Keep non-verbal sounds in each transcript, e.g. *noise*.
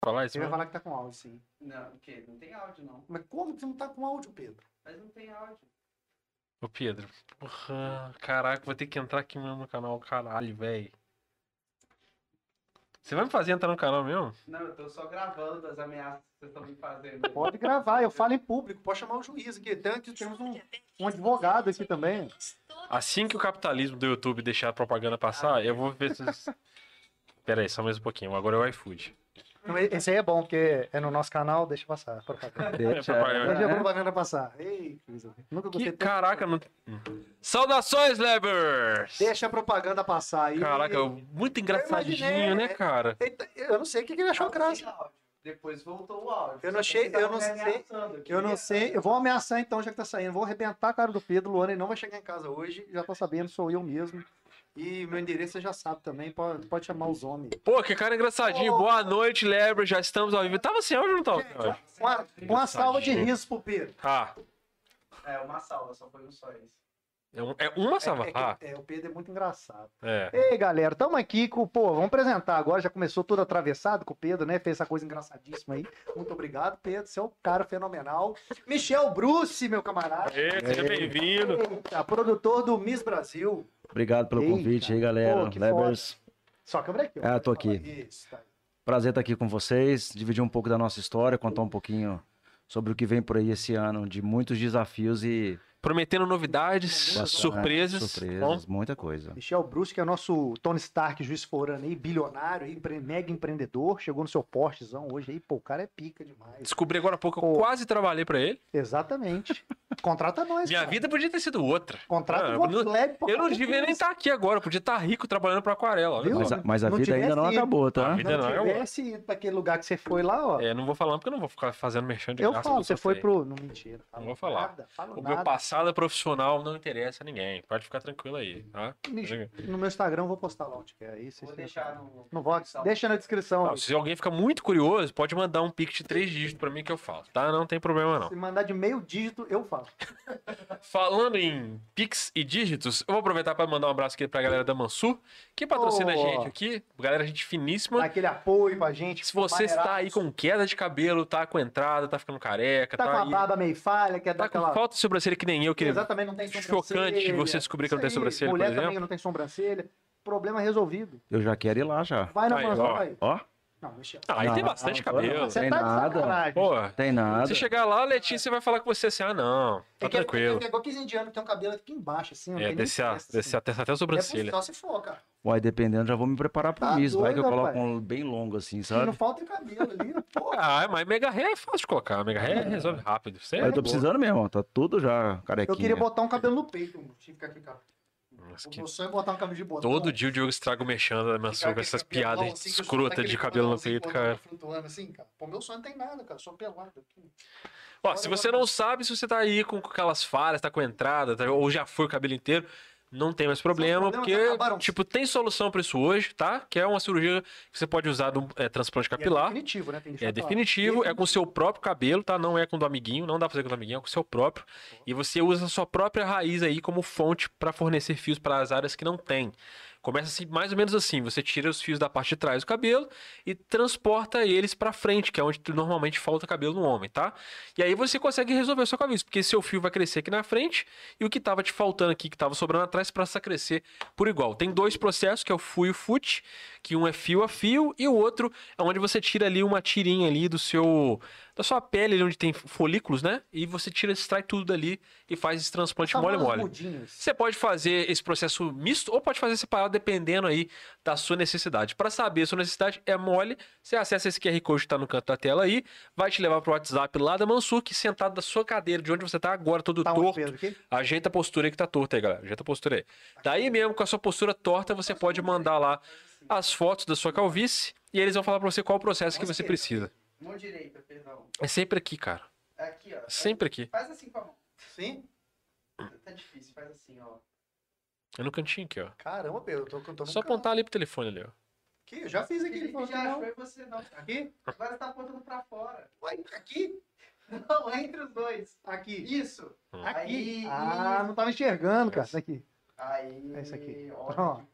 falar isso Você vai falar que tá com áudio, sim. Não, o quê? Não tem áudio, não. Mas como que você não tá com áudio, Pedro? Mas não tem áudio. Ô, Pedro. Porra, caraca, vou ter que entrar aqui mesmo no canal, caralho, velho. Você vai me fazer entrar no canal mesmo? Não, eu tô só gravando das ameaças que vocês estão me fazendo. Pode gravar, eu falo em público, pode chamar o juiz aqui. Aqui temos um, um advogado aqui também. Assim que o capitalismo do YouTube deixar a propaganda passar, eu vou ver se. *laughs* Pera aí, só mais um pouquinho. Agora é o iFood. Não, Esse aí é bom, porque é no nosso canal, deixa passar. a propaganda. *laughs* Deixa, a é, propaganda passar. Ei, coisa. Nunca Que gostei tanto. caraca, não. Saudações, Lebers! Deixa a propaganda passar aí. Caraca, muito engraçadinho, imaginei, né, é. cara? Eu não sei o que que ele achou graça. áudio. Depois voltou o áudio. Eu não que achei- eu não me sei-. Eu não sei, eu vou ameaçar então, já que tá saindo. Vou arrebentar a cara do Pedro. Luana ele não vai chegar em casa hoje. Já tô sabendo, sou eu mesmo. E meu endereço você já sabe também. Pode, pode chamar os homens. Pô, que cara engraçadinho. Ô. Boa noite, Lebers. Já estamos ao vivo. Tava sem áudio ou não tava? áudio? Uma, uma salva de risos pro Pedro. Ah, É, uma salva, só foi um só esse. É, um- é uma salva. É, é Ah, é, o Pedro é muito engraçado. é. Ei, galera, tamo aqui com. Pô, vamos apresentar agora. Já começou tudo atravessado com o Pedro, né? Fez essa coisa engraçadíssima aí. Muito obrigado, Pedro. Você é um cara fenomenal. Michel Bruce, meu camarada. Aê, seja bem-vindo. Produtor do Miss Brasil. Obrigado pelo Eita. convite aí, galera. Pô, que Lebers, Só a câmera aqui. ó. Ah, tô aqui. Isso, tá. prazer estar aqui com vocês, dividir um pouco da nossa história, contar um pouquinho sobre o que vem por aí esse ano, de muitos desafios e Prometendo novidades, bastante surpresas. surpresas, muita coisa. Michel Bruce, que é o nosso Tony Stark, juiz forano aí, bilionário, aí, mega empreendedor. Chegou no seu portezão hoje aí. Pô, o cara é pica demais. Descobri agora há pouco, eu Pô. quase trabalhei pra ele. Exatamente. Contrata nós. Minha cara. vida podia ter sido outra. Contrata Ah, o eu não- Eu não devia nem estar aqui agora, eu podia estar rico trabalhando pra aquarela. Viu? Mas a, mas a vida ainda não ido. acabou, tá? A vida- não, não eu- tivesse ido pra aquele lugar que você foi lá, ó. É, não vou falar porque eu não vou ficar fazendo merchan de eu graça, falo, eu você foi pro. Não, mentira. Não vou falar. Nada, falo O nada. meu passado profissional não interessa a ninguém. Pode ficar tranquilo aí, tá? No meu Instagram eu vou postar lá onde que é. Aí Vou deixar no. No Vox. Deixa na descrição. Não, se alguém fica muito curioso, pode mandar um pix de três dígitos pra mim que eu falo, tá? Não tem problema não. Se mandar de meio dígito, eu falo. *laughs* Falando em pix e dígitos, eu vou aproveitar pra mandar um abraço aqui pra galera da Mansur, que patrocina a Oh. gente aqui. Galera, gente Dá finíssima. aquele apoio pra gente. Se você está aí com queda de cabelo, tá com entrada, tá ficando careca, Tá tá, com a barba meio falha, quer dar tá com aquela. falta de sobrancelha que nem eu, que Exatamente, não tem sobrancelha. chocante você descobrir que não tem sobrancelha, por Mulher exemplo. também não tem sobrancelha. Problema resolvido. Eu já quero ir lá já. Vai na Aí, mansão, ó. vai. Ó, Não, Michel. Ah, aí tem Não, bastante não, cabelo. Você tem tá nada. Pô, tem nada. se chegar lá, a Letícia vai falar com você assim, ah, não, tá É que- tranquilo. É, que é igual 15 indiano que tem um cabelo aqui embaixo, assim. Não É, desce, a, desce assim. até, até a É sobrancelha. só se for, cara. Uai, dependendo, já vou me preparar pro Tá misto. Vai que eu doido, coloco rapaz. um bem longo assim, E não sabe? falta cabelo ali, pô. *laughs* Ah, mas mega ré é fácil de colocar. Mega ré resolve rápido. Você Mas eu tô boa. precisando mesmo, ó, tá tudo já carequinha. Eu queria botar um cabelo no peito, mano. Tinha que ficar aqui, cara. Nossa, O que- meu sonho é botar um cabelo de botão. Todo dia o Diogo estraga o mexendo da minha sogra, essas piadas assim, escrotas de cabelo no cabelão peito, assim, cara. Flutuando assim, cara. Pô, meu sonho não tem nada, cara. Eu sou pelado aqui. Ó, se você não sabe se você tá aí com aquelas falhas, tá com entrada, tá- ou já foi o cabelo inteiro, não tem mais problema, porque, tipo, tem solução pra isso hoje, tá? Que é uma cirurgia que você pode usar do é, transplante É capilar. definitivo, né? É definitivo, é com o seu próprio cabelo, tá? Não é com o do amiguinho, não dá pra fazer com o do amiguinho, é com o seu próprio. E você usa a sua própria raiz aí como fonte pra fornecer fios para as áreas que não tem. Começa assim, mais ou menos assim, você tira os fios da parte de trás do cabelo e transporta eles pra frente, que é onde normalmente falta cabelo no homem, tá? E aí você consegue resolver o seu cabelo, porque seu fio vai crescer aqui na frente e o que tava te faltando aqui, que tava sobrando atrás, passa a crescer por igual. Tem dois processos, que é o fio e o fute, que um é fio a fio e o outro é onde você tira ali uma tirinha ali do seu da sua pele, ali onde tem folículos, né? E você tira, extrai tudo dali e faz esse transplante mole Famosos mole. mudinhos. Você pode fazer esse processo misto ou pode fazer separado, dependendo aí da sua necessidade. Para saber a sua necessidade, é mole. Você acessa esse QR Code que está no canto da tela aí, vai te levar pro WhatsApp lá da Mansur, que sentado da sua cadeira, de onde você tá agora, todo Tá torto. Ajeita a postura aí que tá torta aí, galera. Ajeita a postura aí. Daí mesmo, com a sua postura torta, você pode mandar lá as fotos da sua calvície e eles vão falar pra você qual o processo que você precisa. Mão direita, perdão. É sempre aqui, cara. Aqui, ó. Sempre aqui. Faz assim com a mão. Sim? Tá difícil, faz assim, ó. É no cantinho aqui, ó. Caramba, Pedro. Eu tô, tô Só apontar ali pro telefone ali, ó. Aqui, eu já fiz aqui. Ele já achou e você não. Aqui? Agora você tá apontando pra fora. Ué, aqui? *laughs* Não, entre os dois. Aqui. Isso. Aqui. Aí, Ah, não tava enxergando, cara. Aqui. Aí. É isso aqui. Olha Pronto.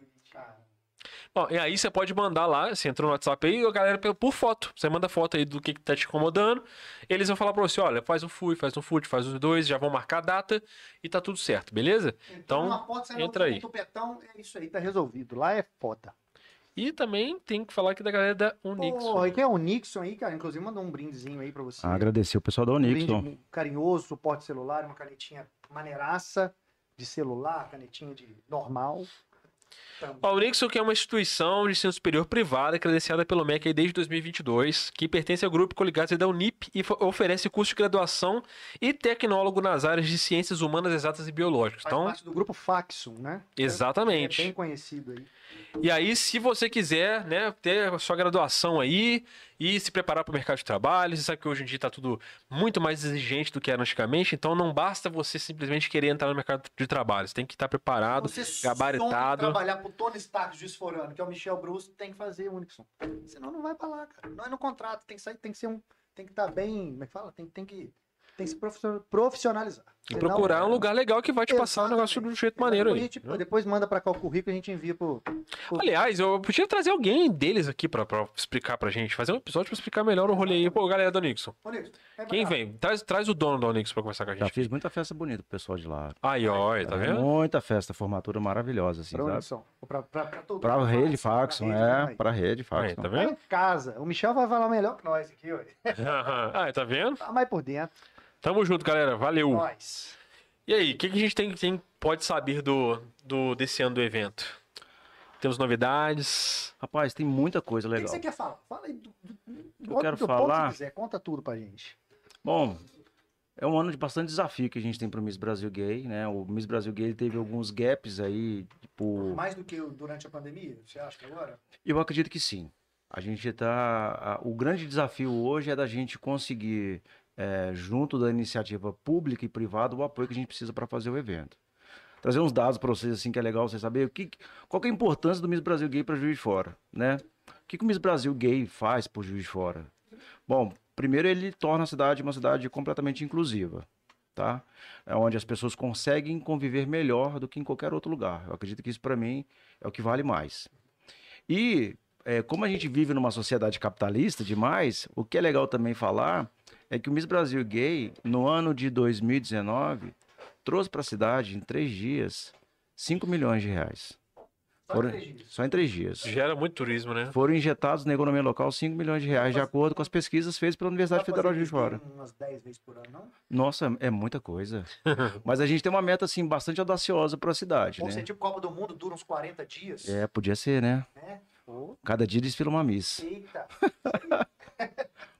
Que. Ó, e aí você pode mandar lá, você entrou no WhatsApp aí, a galera por- por foto. Você manda foto aí do que, que tá te incomodando. Eles vão falar pra você, olha, faz um fui, faz um foot, faz os dois, já vão marcar a data e tá tudo certo, beleza? Então, uma foto, sai entra aí. um tupetão, é isso aí, tá resolvido. Lá é foda. E também tem que falar aqui da galera da Unix. Porra, e quem é o Nixon aí, cara? Inclusive mandou um brindezinho aí pra você. Agradecer o pessoal da um Onixon. brinde carinhoso, suporte celular, uma canetinha maneiraça de celular, canetinha de normal. Também. A que é uma instituição de ensino superior privada credenciada pelo MEC desde 2022, que pertence ao grupo coligados da Unip e oferece curso de graduação e tecnólogo nas áreas de ciências humanas, exatas e biológicas. Faz Então, parte do grupo Faxum, né? exatamente. É bem conhecido aí. E aí, se você quiser, né, ter a sua graduação aí e se preparar para o mercado de trabalho, você sabe que hoje em dia está tudo muito mais exigente do que era antigamente, então não basta você simplesmente querer entrar no mercado de trabalho, você tem que estar preparado. Você gabaritado. trabalhar pro Tony Stark desforando, que é o Michel Bruce, tem que fazer o Unixon. Senão não vai pra lá, cara. Não é no contrato, tem que sair, tem que ser um. Tem que estar bem. Como é que fala? Tem, tem que. Tem que se profissional- profissionalizar. E Senão- procurar um lugar legal que vai te passar o negócio de um jeito maneiro aí. a gente- depois manda pra cá o currículo e a gente envia pro. Aliás, eu podia trazer alguém deles aqui pra, pra explicar pra gente, fazer um episódio pra explicar melhor o rolê aí. Pô, galera da Nixon. Ô, Nixon, pra Quem vem? Traz, traz o dono da Onix pra conversar com a Já gente. fiz muita festa bonita pro pessoal de lá. Aí, ó, tá vendo? Muita festa, formatura maravilhosa, assim, Pra sabe? Pra, pra, pra, todo Pra mundo. rede Faxon, é, né, pra rede Aí, Faxon. tá Tá vendo? em casa. O Michel vai falar melhor que nós aqui, ó. *laughs* ah, tá vendo? Tá mais por dentro. Tamo junto, galera. Valeu. Nós. E aí, o que, que a gente tem, tem- pode saber do, do, desse ano do evento? Temos novidades. Rapaz, tem muita coisa O que, que legal. você quer falar? Fala aí do, do, do, Eu quero do ponto falar- que quiser. Conta tudo pra gente. Bom, é um ano de bastante desafio que a gente tem pro Miss Brasil Gay, né? O Miss Brasil Gay teve alguns gaps aí, tipo... Mais do que o- durante a pandemia, você acha que agora? Eu acredito que sim. A gente tá. a- O grande desafio hoje é da gente conseguir, é, junto da iniciativa pública e privada, o apoio que a gente precisa para fazer o evento. Trazer uns dados para vocês, assim, que é legal vocês saberem o que, qual que é a importância do Miss Brasil Gay para Juiz de Fora, né? O que, que o Miss Brasil Gay faz por Juiz de Fora? Bom, primeiro ele torna a cidade uma cidade completamente inclusiva, tá? É onde as pessoas conseguem conviver melhor do que em qualquer outro lugar. Eu acredito que isso, para mim, é o que vale mais. E é, como a gente vive numa sociedade capitalista demais, o que é legal também falar é que o Miss Brasil Gay, no ano de 2019, trouxe para a cidade, em três dias, 5 milhões de reais. Só Foram- três dias. Só em três dias. Gera muito turismo, né? Foram injetados na economia local 5 milhões de reais, de acordo com as pesquisas feitas pela Universidade Federal de Juiz de Fora. Umas 10 vezes por ano, não? Nossa, é muita coisa. *laughs* Mas a gente tem uma meta, assim, bastante audaciosa para a cidade, né? ser tipo Copa do Mundo, dura uns 40 dias. É, podia ser, né? Pô, Cada dia desfila uma miss. eita. *laughs*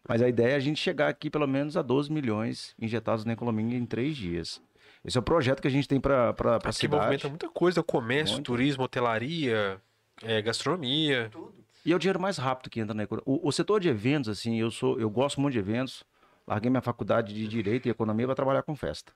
Mas a ideia é a gente chegar aqui pelo menos a 12 milhões injetados na economia em três dias. Esse é o projeto que a gente tem para a Aqui cidade. movimenta muita coisa, comércio, Muito. turismo, hotelaria, é, gastronomia. Tudo. E é o dinheiro mais rápido que entra na economia. O, o setor de eventos, assim, eu sou, eu gosto muito de eventos. Larguei minha faculdade de Direito e Economia para trabalhar com festa.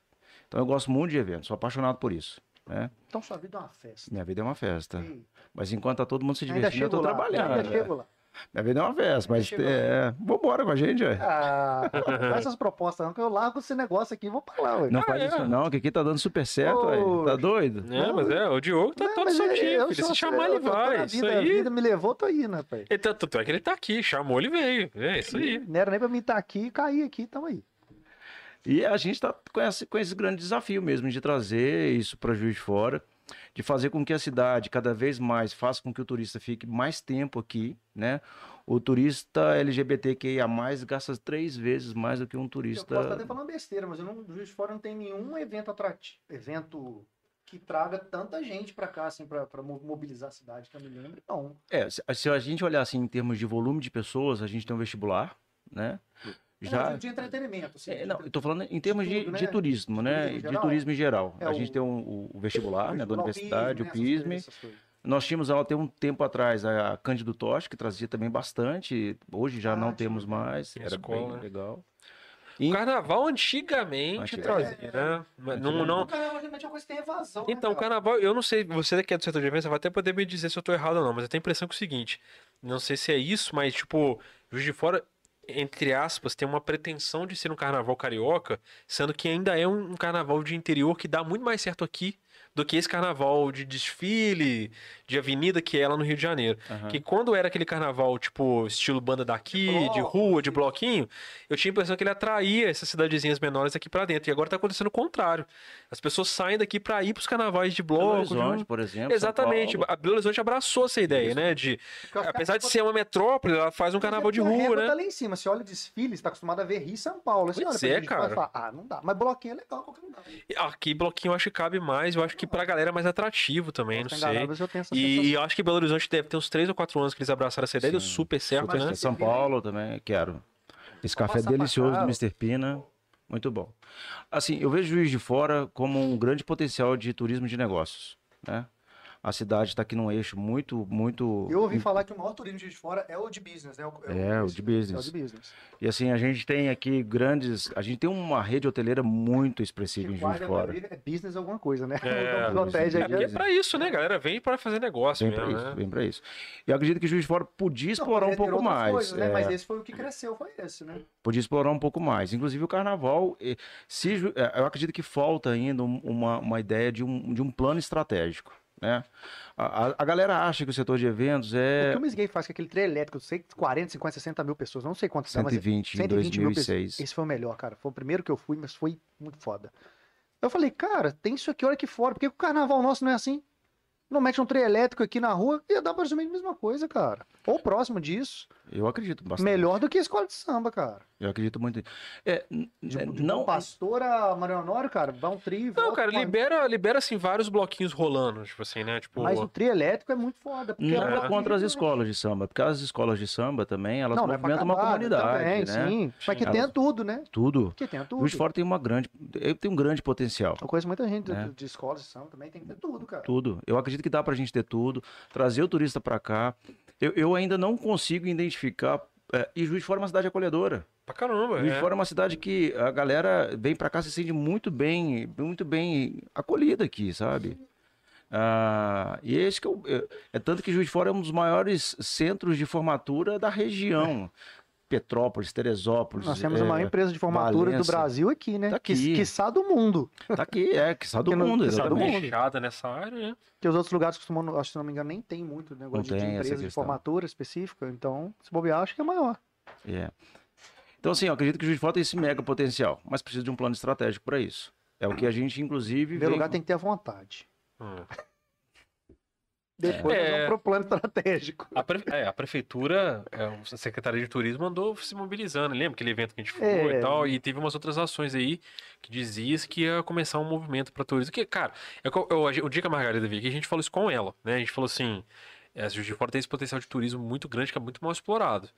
Então eu gosto muito de eventos, sou apaixonado por isso. Né? Então sua vida é uma festa. Minha vida é uma festa. Ei, Mas enquanto tá todo mundo se divertindo, eu lá. trabalhando. Ainda né? chego lá. Minha vida é uma festa, mas é, vambora com a gente, ué. Ah, não *laughs* faz essas propostas não, que eu largo esse negócio aqui e vou pra lá, ué. Não Ah, faz é. isso não, que aqui tá dando super certo, ué. Tá doido? É, mas é, o Diogo tá Não, todo soltinho, eu filho. sou- Se chamar, eu ele tô na vai. Isso vida, A aí. vida me levou, tô indo, rapaz. Ele tá, tanto é que ele tá aqui, chamou, ele veio. É isso aí. Não era nem pra mim estar aqui e cair aqui, tamo aí. E a gente está com esse, com esse grande desafio mesmo de trazer isso para Juiz de Fora, de fazer com que a cidade cada vez mais faça com que o turista fique mais tempo aqui, né? O turista LGBTQIA+, gasta três vezes mais do que um Eu turista... posso estar até falando besteira, mas eu não, Juiz de Fora não tem nenhum evento atrativo, evento que traga tanta gente pra cá, assim, mo- mobilizar a cidade, que eu me lembro. Não. É, se a gente olhar assim em termos de volume de pessoas, a gente tem um vestibular, né? Já... Já... De entretenimento, assim. É, de não, eu tô falando em termos de, tudo, de né? turismo, né? Turismo em de geral. turismo em geral. É, a o- gente tem um- o, o vestibular, né? Da universidade, o PISME. Nós tínhamos até um tempo atrás a Cândido Tosh, que trazia também bastante. Hoje já Ah, não temos mais. Era escola, bem né? legal. O E- carnaval antigamente Antigamente. trazia, né? Mas Não, não, O carnaval geralmente é uma coisa que tem evasão. né, Então, o cara? carnaval, eu não sei, você que é do setor de eventos, vai até poder me dizer se eu tô errado ou não, mas eu tenho a impressão que é o seguinte, não sei se é isso, mas tipo, Juiz de Fora, entre aspas, tem uma pretensão de ser um carnaval carioca, sendo que ainda é um, carnaval de interior que dá muito mais certo aqui do que esse carnaval de desfile, de avenida que é lá no Rio de Janeiro. Aham. Que quando era aquele carnaval, tipo, estilo banda daqui, De de rua, de bloquinho, eu tinha a impressão que ele atraía essas cidadezinhas menores aqui pra dentro. E agora tá acontecendo o contrário. As pessoas saem daqui pra ir pros carnavais de Belo bloco. de Horizonte, rua. por exemplo. Exatamente. A Belo Horizonte abraçou essa ideia, né? De, apesar de ser uma metrópole, ela faz um carnaval de rua, régua né? Tá lá em cima. Você olha o desfile, você tá acostumado a ver Rio e São Paulo. Você Pois olha é, de cara. fala, ah, não dá. Mas bloquinho é legal, qualquer lugar. Aqui, bloquinho, eu acho que cabe mais. Eu acho que pra galera é mais atrativo também, não sei. eu tenho essa E, e eu acho que Belo Horizonte deve ter uns 3 ou 4 anos que eles abraçaram essa ideia, deu super certo, Super né? certo. São Paulo também, quero. Esse Vou café delicioso do. Mr. Pina, muito bom. Assim, eu vejo Juiz de Fora como um grande potencial de turismo de negócios, né? A cidade está aqui num eixo muito, muito... Eu ouvi falar que o maior turismo de Juiz de fora é o de business, né? É, o de business. É o de business. E assim, a gente tem aqui grandes... A gente tem uma rede hoteleira muito expressiva em Que Juiz de Fora. é business alguma coisa, né? É, *laughs* Os hotéis É aqui é é- pra isso, né, galera? Vem pra fazer negócio Vem para mesmo, isso, né? vem para isso. E eu acredito que Juiz de Fora podia explorar Não, um pouco mais. coisas, né? Mas é. esse foi o que cresceu, foi esse, né? podia explorar um pouco mais. Inclusive o carnaval, se, eh, eu acredito que falta ainda um- uma, uma ideia de um, de um plano estratégico. Né? A, a- galera acha que o setor de eventos O é que o Miss Gay faz com aquele trem elétrico, eu sei que 40, 50, 60 mil pessoas, não sei quantos dá, mas 120 em 120 mil 2006. pessoas. Esse foi o melhor, cara. Foi o primeiro que eu fui, mas foi muito foda. Eu falei, cara, tem isso aqui, olha aqui fora. Por que que o carnaval nosso não é assim? Não mete um trem elétrico aqui na rua, ia dar praticamente a mesma coisa, cara. Ou próximo disso. Eu acredito bastante. Melhor do que a escola de samba, cara. Eu acredito muito. É, De, é, de não, Bom Pastor a Mariano Honório, cara, dá um tri. Não, volta cara, libera, libera assim, vários bloquinhos rolando, tipo assim, né? Tipo, Mas o tri elétrico é muito foda. Porque não é é contra as que- escolas de samba, porque as escolas de samba também, elas Não, não é movimentam uma acabar, comunidade, também, né? Sim, mas que Elas- tenha tudo, né? Tudo. Que tenha tudo. Juiz de Fora tem uma grande, eu tenho um grande potencial. Eu conheço muita gente né? de, de escolas de samba também, tem que ter tudo, cara. Tudo. Eu acredito que dá pra gente ter tudo, trazer o turista pra cá. Eu, eu ainda não consigo identificar. é, e Juiz de Fora é uma cidade acolhedora. pra caramba. Juiz de é. Fora é uma cidade que a galera vem pra cá se sente muito bem, muito bem acolhida aqui, sabe? Ah, e esse que eu, é, é tanto que Juiz de Fora é um dos maiores centros de formatura da região. *laughs* Petrópolis, Teresópolis. Nós temos a é, maior empresa de formatura do Valença. Brasil aqui, né? Tá Que, aqui. quiçá do mundo. Tá aqui, é, que sabe do Que mundo, que sabe do mundo. Fechada nessa área, né? Que os outros lugares costumam, acho que se não me engano, nem tem muito negócio de- empresa de formatura específica. Então, se bobear, acho que é maior. É. Então, assim, eu acredito que o Juiz de Fora tem esse mega potencial, mas precisa de um plano estratégico para isso. É o que a gente, inclusive, Em primeiro vem... lugar, tem que ter a vontade. Hum. Depois, É. vamos pro plano estratégico. A, pre- é, a prefeitura, é, a Secretaria de Turismo andou se mobilizando. Lembra aquele evento que a gente foi É. e tal? E teve umas outras ações aí que dizia que ia começar um movimento para turismo. Que, cara, é, co- eu- o dia que a Margarida veio aqui, a gente falou isso com ela, né? A gente falou assim. É, Juiz de Fora tem esse potencial de turismo muito grande que é muito mal explorado.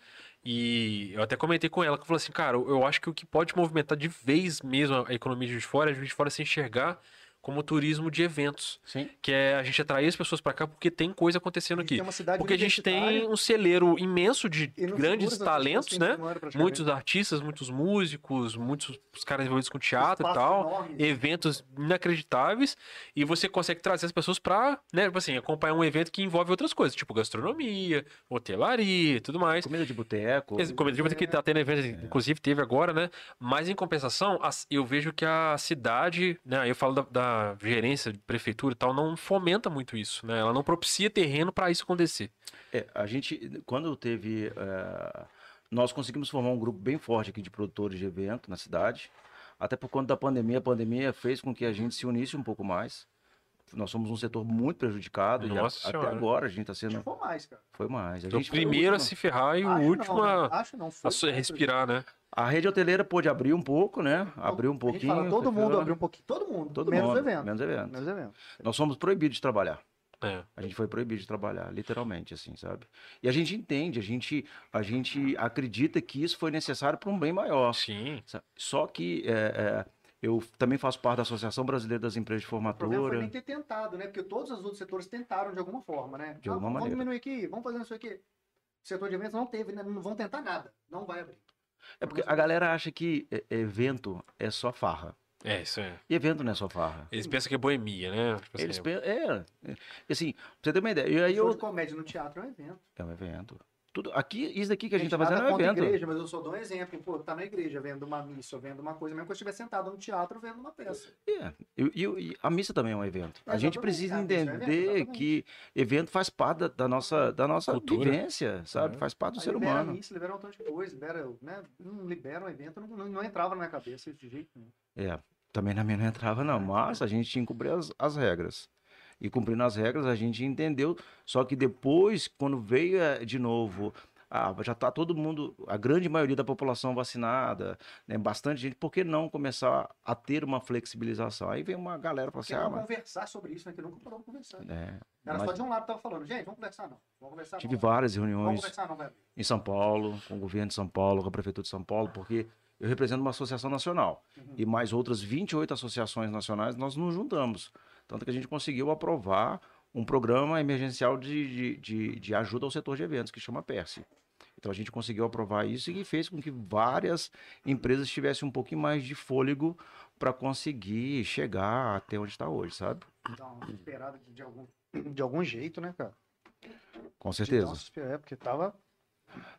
E eu até comentei com ela que eu falei assim, cara, eu eu acho que o que pode movimentar de vez mesmo a economia de Juiz de Fora é Juiz de Fora se enxergar como turismo de eventos. Sim. Que é a gente atrair as pessoas para cá porque tem coisa acontecendo E aqui. Porque a gente tem um celeiro imenso de grandes talentos, né? de. Muitos artistas, muitos músicos, muitos os caras envolvidos com teatro e tal. enorme. Eventos inacreditáveis. E você consegue trazer as pessoas pra, né, tipo assim, acompanhar um evento que envolve outras coisas, tipo gastronomia, hotelaria e tudo mais. Comida de boteco. Esse Comedimento que tá tendo evento, inclusive teve agora, né? Mas em compensação, eu vejo que a cidade, né? Eu falo da, da gerência, de prefeitura e tal, não fomenta muito isso, né? Ela não propicia terreno pra isso acontecer. É, a gente, quando teve... é, Nós conseguimos formar um grupo bem forte aqui de produtores de evento na cidade. Até por conta da pandemia, a pandemia fez com que a gente se unisse um pouco mais. Nós somos um setor muito prejudicado e a- Nossa até agora a gente está sendo... foi mais, cara. Foi mais. A Então, o gente foi o primeiro a se ferrar e o Acho último não, a, né? Acho não, a respirar, né? A rede hoteleira pôde abrir um pouco, né? Abriu um pouquinho. fala, todo mundo abriu um pouquinho. Todo mundo. Todo menos mundo, evento. Menos evento. Menos evento. Nós somos proibidos de trabalhar. É. A gente foi proibido de trabalhar, literalmente, assim, sabe? E a gente entende, a gente, a gente acredita que isso foi necessário para um bem maior. Sim. Só que é, é, eu também faço parte da Associação Brasileira das Empresas de O problema foi Formatura. nem ter tentado, né? Porque todos os outros setores tentaram de alguma forma, né? De alguma vamos maneira. diminuir aqui, vamos fazer isso aqui. O setor de eventos não teve, né? Não vão tentar nada. Não vai abrir. É porque a galera acha que é, evento é só farra. É, isso é. E evento não é só farra. Eles pensam que é boemia, né? Tipo assim, Eles pensam, é, é, assim, pra você ter uma ideia. E aí Show eu, de comédia no teatro é um evento. É um evento. Tudo, aqui, isso daqui que a gente, tá nada fazendo é um evento. igreja, mas eu só dou um exemplo. Pô, tá na igreja vendo uma missa, ou vendo uma coisa, mesmo que eu estiver sentado no teatro vendo uma peça. É, e, e- e a missa também é um evento. A gente precisa a missa é um evento, entender que evento faz parte da, da nossa, da nossa Cultura. vivência, sabe? É. Faz parte do Aí ser libera a humano. missa, libera um montão de coisa, libera, né? Não libera um evento, não, não, não entrava na minha cabeça de jeito nenhum. É, também na minha não entrava, não, mas a gente tinha que cumprir as, as regras. E cumprindo as regras, a gente entendeu. Só que depois, quando veio eh, de novo, ah, já está todo mundo, a grande maioria da população vacinada, né, bastante gente, por que não começar a ter uma flexibilização? Aí vem uma galera fala assim, ah, mas. conversar sobre isso, né? Que nunca parou de conversar. É, Era mas só de um lado que tava falando, gente, vamos conversar não. Vamos conversar tive não. várias reuniões não, em São Paulo, com o governo de São Paulo, com a prefeitura de São Paulo, porque eu represento uma associação nacional Uhum. e mais outras 28 associações nacionais, nós nos juntamos. Tanto que a gente conseguiu aprovar um programa emergencial de, de, de, de ajuda ao setor de eventos, que chama PERSE. Então a gente conseguiu aprovar isso e fez com que várias empresas tivessem um pouquinho mais de fôlego para conseguir chegar até onde está hoje, sabe? Dá uma esperada de, de algum, de algum jeito, né, cara? Com dar certeza. É, porque tava.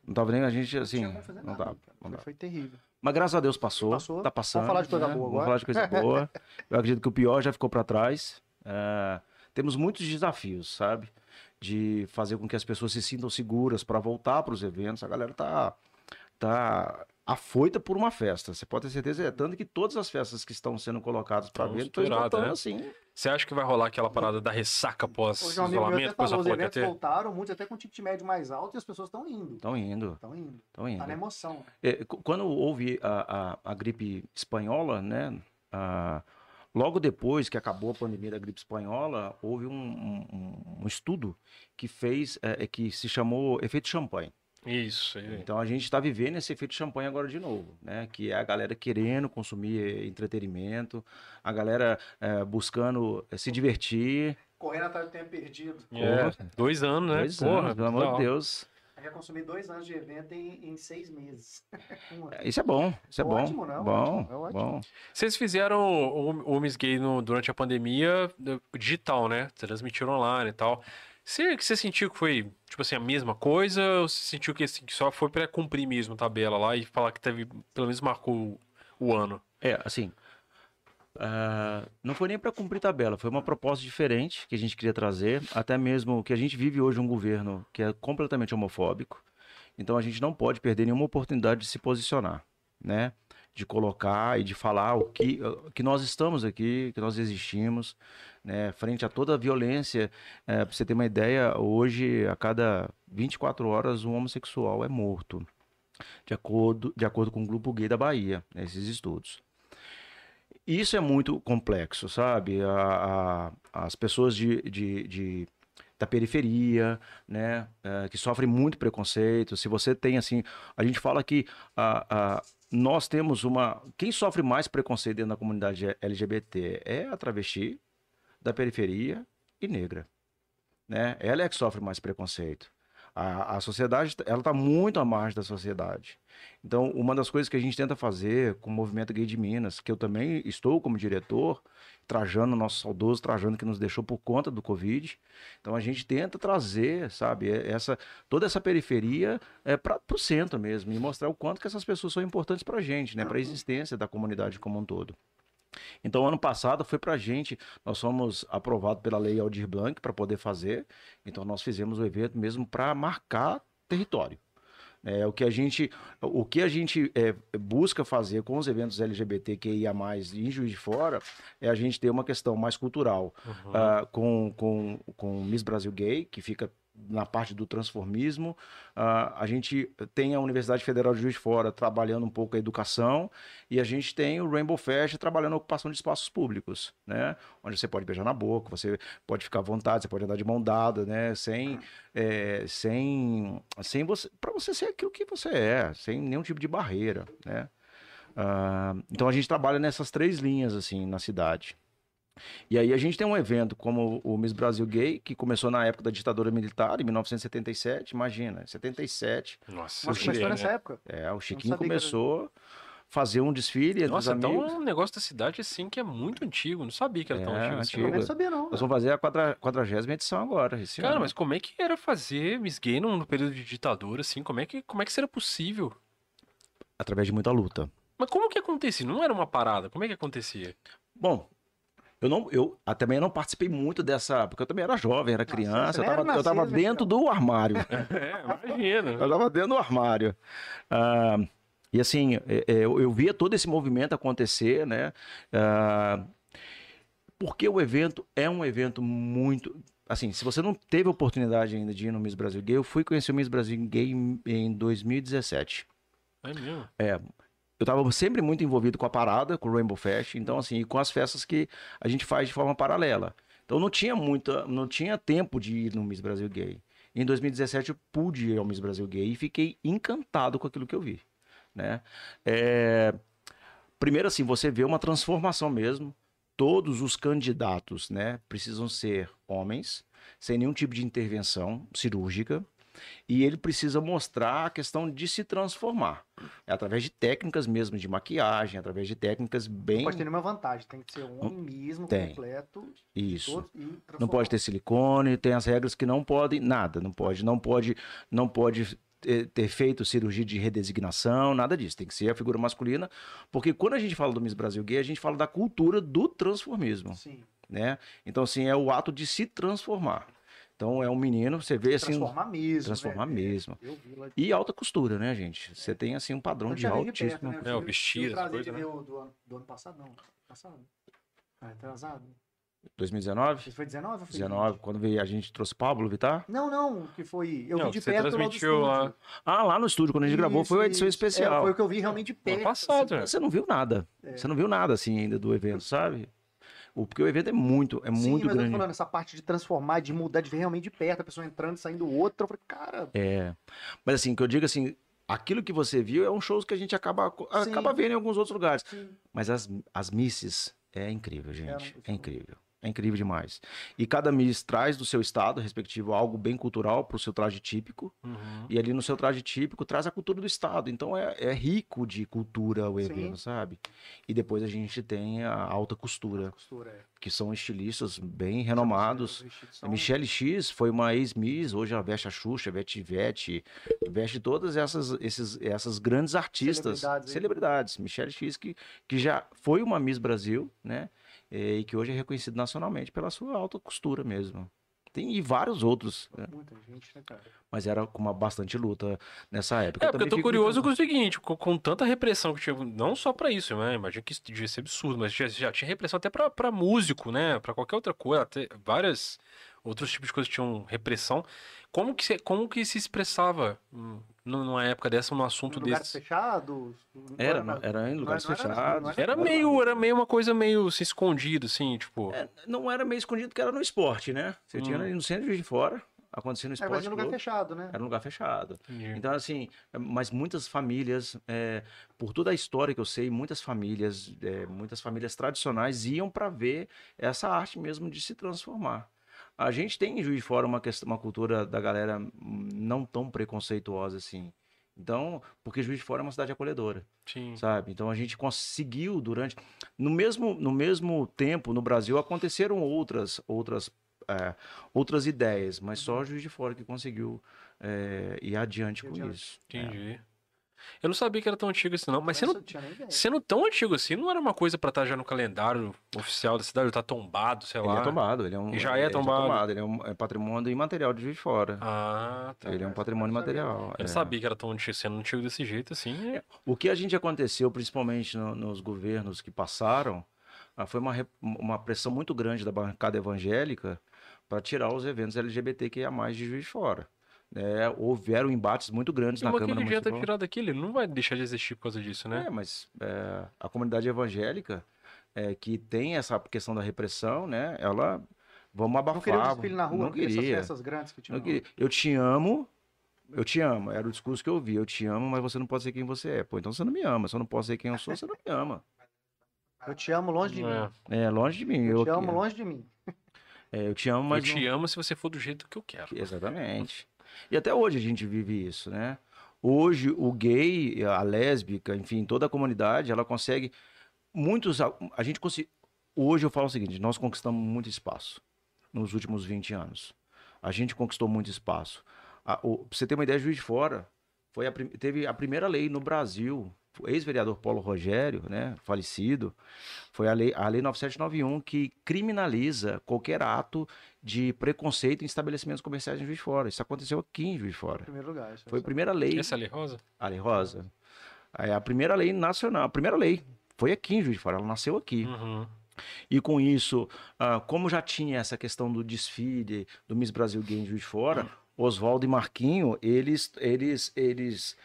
Não tava nem a gente não assim, como fazer não cara. não Foi, terrível. Mas graças a Deus passou, Passou. tá passando. falar de coisa né? boa Vamos agora. falar de coisa boa. *laughs* Eu acredito que o pior já ficou para trás. É, temos muitos desafios, sabe? De fazer com que as pessoas se sintam seguras para voltar para os eventos. A galera tá, tá afoita por uma festa. Você pode ter certeza. É tanto que todas as festas que estão sendo colocadas para ver estão esgotando né? assim. Você acha que vai rolar aquela parada da ressaca O João Amigo meu pós-isolamento? até Coisa falou, os eventos ter? voltaram, muitos até com ticket médio mais alto, e as pessoas estão indo. Estão indo, Estão indo. estão indo. Tá na emoção. É, quando houve a, a, a gripe espanhola, né? a- logo depois que acabou a pandemia da gripe espanhola, houve um, um- um estudo que fez, é, é, que se chamou efeito champanhe. Isso. aí. Então a gente está vivendo esse efeito champanhe agora de novo, né? Que é a galera querendo consumir eh, entretenimento, a galera eh, buscando eh, se divertir. Correndo atrás do tempo perdido. É, dois anos, né? Dois Porra, anos, pelo amor de. Deus. Eu já consumi dois anos de evento em, em seis meses. *laughs* Um. Isso é bom, isso é Ótimo, bom. né? Bom, Ótimo, é ótimo. bom. Vocês fizeram o, o Miss Gay no- durante a pandemia do- digital, né? Transmitiram online e tal. Você, que você sentiu que foi, tipo assim, a mesma coisa? Ou você sentiu que, assim, que só foi pra cumprir mesmo a tabela lá e falar que teve, pelo menos marcou o, o ano? É, assim. Ah, não foi nem para cumprir tabela, foi uma proposta diferente que a gente queria trazer. Até mesmo que a gente vive hoje um governo que é completamente homofóbico. Então a gente não pode perder nenhuma oportunidade de se posicionar, né? De colocar e de falar o que, que nós estamos aqui, que nós existimos, né? Frente a toda a violência. para você ter uma ideia, hoje, a cada 24 horas, um homossexual é morto. De acordo, de acordo com o grupo gay da Bahia, nesses estudos. Isso é muito complexo, sabe? A- a- as pessoas de, de- de- da periferia, né, eh, que sofrem muito preconceito. Se você tem assim, a gente fala que ah, ah, nós temos uma. Quem sofre mais preconceito dentro da comunidade LGBT é a travesti da periferia e negra, né? Ela é que sofre mais preconceito. A, a sociedade, ela está muito à margem da sociedade. Então, uma das coisas que a gente tenta fazer com o Movimento Gay de Minas, que eu também estou como diretor, Trajano, nosso saudoso Trajano, que nos deixou por conta do Covid. Então, a gente tenta trazer, sabe, essa, toda essa periferia é, para o centro mesmo e mostrar o quanto que essas pessoas são importantes para a gente, né, para a existência da comunidade como um todo. Então, ano passado foi para a gente, nós fomos aprovados pela lei Aldir Blanc para poder fazer. Então, nós fizemos o evento mesmo para marcar território. É, o que a gente, o que a gente é, busca fazer com os eventos LGBTQIA+, em Juiz de Fora, é a gente ter uma questão mais cultural, Uhum. ah, com, com, com Miss Brasil Gay, que fica na parte do transformismo. Ah, a gente tem a Universidade Federal de Juiz de Fora trabalhando um pouco a educação e a gente tem o Rainbow Fest trabalhando a ocupação de espaços públicos, né? Onde você pode beijar na boca, você pode ficar à vontade, você pode andar de mão dada, né? Sem, é, sem, sem você, para você ser aquilo que você é, sem nenhum tipo de barreira, né? Ah, então a gente trabalha nessas três linhas assim na cidade. E aí a gente tem um evento como o Miss Brasil Gay, que começou na época da ditadura militar, em 1977, imagina, 77. Nossa, Mas eu começou nessa né? época. É, o Chiquinho começou fazer um desfile entre Nossa, os então amigos. é um negócio da cidade assim que é muito antigo. Não sabia que era tão É, antigo assim. Eu antigo. não sabia, não. Nós vamos fazer a quadra- quadragésima edição agora, esse Cara, ano. mas como é que era fazer Miss Gay num no período de ditadura, assim? Como é que, como é que isso era possível? Através de muita luta. Mas como que acontecia? Não era uma parada. Como é que acontecia? Bom, eu não, eu ah, também não participei muito dessa, porque eu também era jovem, era criança, você eu tava, era eu tava dentro do armário. É, *laughs* imagina. Eu tava dentro do armário. Ah, e assim, é, é, eu, eu via todo esse movimento acontecer, né? Ah, porque o evento é um evento muito. Assim, se você não teve oportunidade ainda de ir no Miss Brasil Gay, eu fui conhecer o Miss Brasil Gay em, em 2017. É mesmo. Eu estava sempre muito envolvido com a parada, com o Rainbow Fest, então assim, e com as festas que a gente faz de forma paralela. Então não tinha muita, não tinha tempo de ir no Miss Brasil Gay. Em 2017 eu pude ir ao Miss Brasil Gay e fiquei encantado com aquilo que eu vi, né? É, Primeiro assim, você vê uma transformação mesmo. Todos os candidatos, né, precisam ser homens, sem nenhum tipo de intervenção cirúrgica. E ele precisa mostrar a questão de se transformar. É através de técnicas mesmo de maquiagem, através de técnicas bem. Não pode ter nenhuma vantagem. Tem que ser um mesmo, Tem. completo. Isso. Não pode ter silicone, tem as regras que não podem, nada, não pode, não pode, não pode ter, ter feito cirurgia de redesignação, nada disso. Tem que ser a figura masculina, porque quando a gente fala do Miss Brasil Gay, a gente fala da cultura do transformismo, Sim. né? Então assim, é o ato de se transformar. Então é um menino, você vê assim, Transformar mesmo. transformar né? mesmo. Eu vi lá. E alta costura, né, gente? Você tem assim um padrão Eu de altíssimo. perto, né? Eu É, o tive- vestir, tive o as prazer coisas, de né? ver o do ano, do ano passado, não. Passado? Ah, atrasado. 2019? Esse foi 19 ou foi 19, quando veio, a gente trouxe Pablo Vittar. 20? Não, não, que foi. Eu Não, vi de você perto transmitiu lá. estúdio. Ah, lá no estúdio, quando a gente gravou, foi uma edição Isso, especial. É, foi o que eu vi realmente de perto. Passado, assim. né? Você não viu nada. É. Você não viu nada assim ainda do evento, sabe? O, porque o evento é muito, é Sim, muito mas eu grande. tô falando essa parte de transformar, de mudar, de ver realmente de perto, a pessoa entrando e saindo outra. Eu falei, cara, É. Mas assim, que eu digo assim, aquilo que você viu é um show que a gente acaba, Sim. acaba vendo em alguns outros lugares. sim. Mas as, as misses é incrível, gente. não- É incrível. É incrível demais. E cada miss traz do seu estado respectivo algo bem cultural para o seu traje típico. Uhum. E ali no seu traje típico traz a cultura do estado. Então é, é rico de cultura o Sim. evento, sabe? E depois a gente tem a alta costura, Costura, é. que são estilistas bem renomados. A Michelle X foi uma ex-miss, hoje ela veste a Xuxa, veste Ivete, veste todas essas, esses, essas grandes artistas, Celebridades celebridades. Michelle X, que, que já foi uma Miss Brasil, né? Eh, E que hoje é reconhecido nacionalmente pela sua alta costura mesmo. Tem e vários outros, né? Muita gente, né, cara? mas era com uma bastante luta nessa época. É, porque eu tô curioso com muito- o seguinte, com, com tanta repressão que tinha, não só pra isso, né? Imagino que isso devia ser absurdo, mas já, já tinha repressão até pra, pra músico, né? Pra qualquer outra coisa, até várias outros tipos de coisas tinham repressão. Como que se, como que se expressava hum, nu- numa época dessa, num assunto Em lugares desse? fechados? Era, não era em lugares não era- fechados. não Era meio, era meio uma coisa meio assim, escondido, assim, tipo. É, não era meio escondido porque era no esporte, né? Você tinha Hum. ali no centro de fora, acontecia no É, esporte. mas em lugar clube, fechado, né? Era um lugar fechado. entendi. Então, assim, é, mas muitas famílias, é, por toda a história que eu sei, muitas famílias, é, muitas famílias tradicionais iam para ver essa arte mesmo de se transformar. A gente tem em Juiz de Fora uma, questão, uma cultura da galera não tão preconceituosa assim. Então, porque Juiz de Fora é uma cidade acolhedora Sim. sabe? Então a gente conseguiu durante no mesmo no mesmo tempo no Brasil aconteceram outras outras é, outras ideias, mas só o Juiz de Fora que conseguiu é, ir adiante com isso. Entendi. Eu não sabia que era tão antigo assim, não. Mas Essa sendo, sendo tão antigo assim, não era uma coisa pra estar já no calendário oficial da cidade, ou tá tombado, sei Ele lá. é tombado, ele é um E já é tombado. ele é um é patrimônio imaterial de Juiz de Fora. Ah, tá. ele é um patrimônio eu não sabia, material. Eu é. sabia que era tão antigo, sendo antigo desse jeito assim. é- O que a gente aconteceu, principalmente no- nos governos que passaram, ah, foi uma, uma pressão muito grande da bancada evangélica para tirar os eventos LGBTQIA+, de Juiz de Fora. Né? houveram embates muito grandes E na uma que Câmara ele adianta Municipal. tirar daquilo, ele não vai deixar de existir por causa disso, né? É, mas é, a comunidade evangélica é, que tem essa questão da repressão, né? Ela vamos abafar. Não queria um desfile na rua, não não queria essas festas grandes que tinham. Não queria. Eu te amo, eu te amo. Era o discurso que eu ouvi. Eu te amo, mas você não pode ser quem você é. Pô, então você não me ama. Se eu não posso ser quem eu sou, você não me ama. Eu te amo longe de É. mim. É, longe de mim. Eu te eu, amo longe de mim. é, eu te amo, Eu mas te não... amo se você for do jeito que eu quero. Exatamente. E até hoje a gente vive isso, né? Hoje, o gay, a lésbica, enfim, toda a comunidade, ela consegue muitos. A, gente consegue. Hoje eu falo o seguinte: nós conquistamos muito espaço nos últimos 20 anos. A gente conquistou muito espaço. A, o, pra você ter uma ideia, Juiz de Fora foi a, teve a primeira lei no Brasil. Ex-vereador Paulo Rogério, né, falecido, foi a lei, a lei 9791 que criminaliza qualquer ato de preconceito em estabelecimentos comerciais em Juiz de Fora. Isso aconteceu aqui em Juiz de Em Fora. primeiro lugar. isso Foi a primeira lei Essa ali, Rosa? a Lei Rosa. É a primeira lei nacional, a primeira lei. Foi aqui em Juiz de Fora, ela nasceu aqui. Uhum. E com isso, ah, como já tinha essa questão do desfile do Miss Brasil Gay em Juiz de Fora, Oswaldo e Marquinho, eles, eles, eles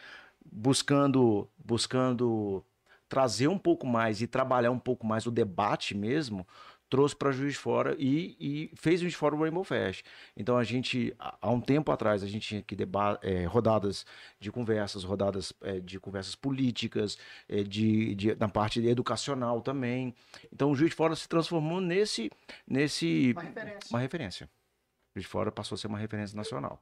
buscando, buscando trazer um pouco mais e trabalhar um pouco mais o debate mesmo, trouxe para Juiz de Fora e, e fez Juiz de Fora o Rainbow Fest. Então a gente, há um tempo atrás, a gente tinha que eh, rodadas de conversas, rodadas eh, de conversas políticas, eh, de, de, na parte educacional também. Então o Juiz de Fora se transformou nesse, nesse Uma referência. uma referência. Juiz de Fora passou a ser uma referência nacional.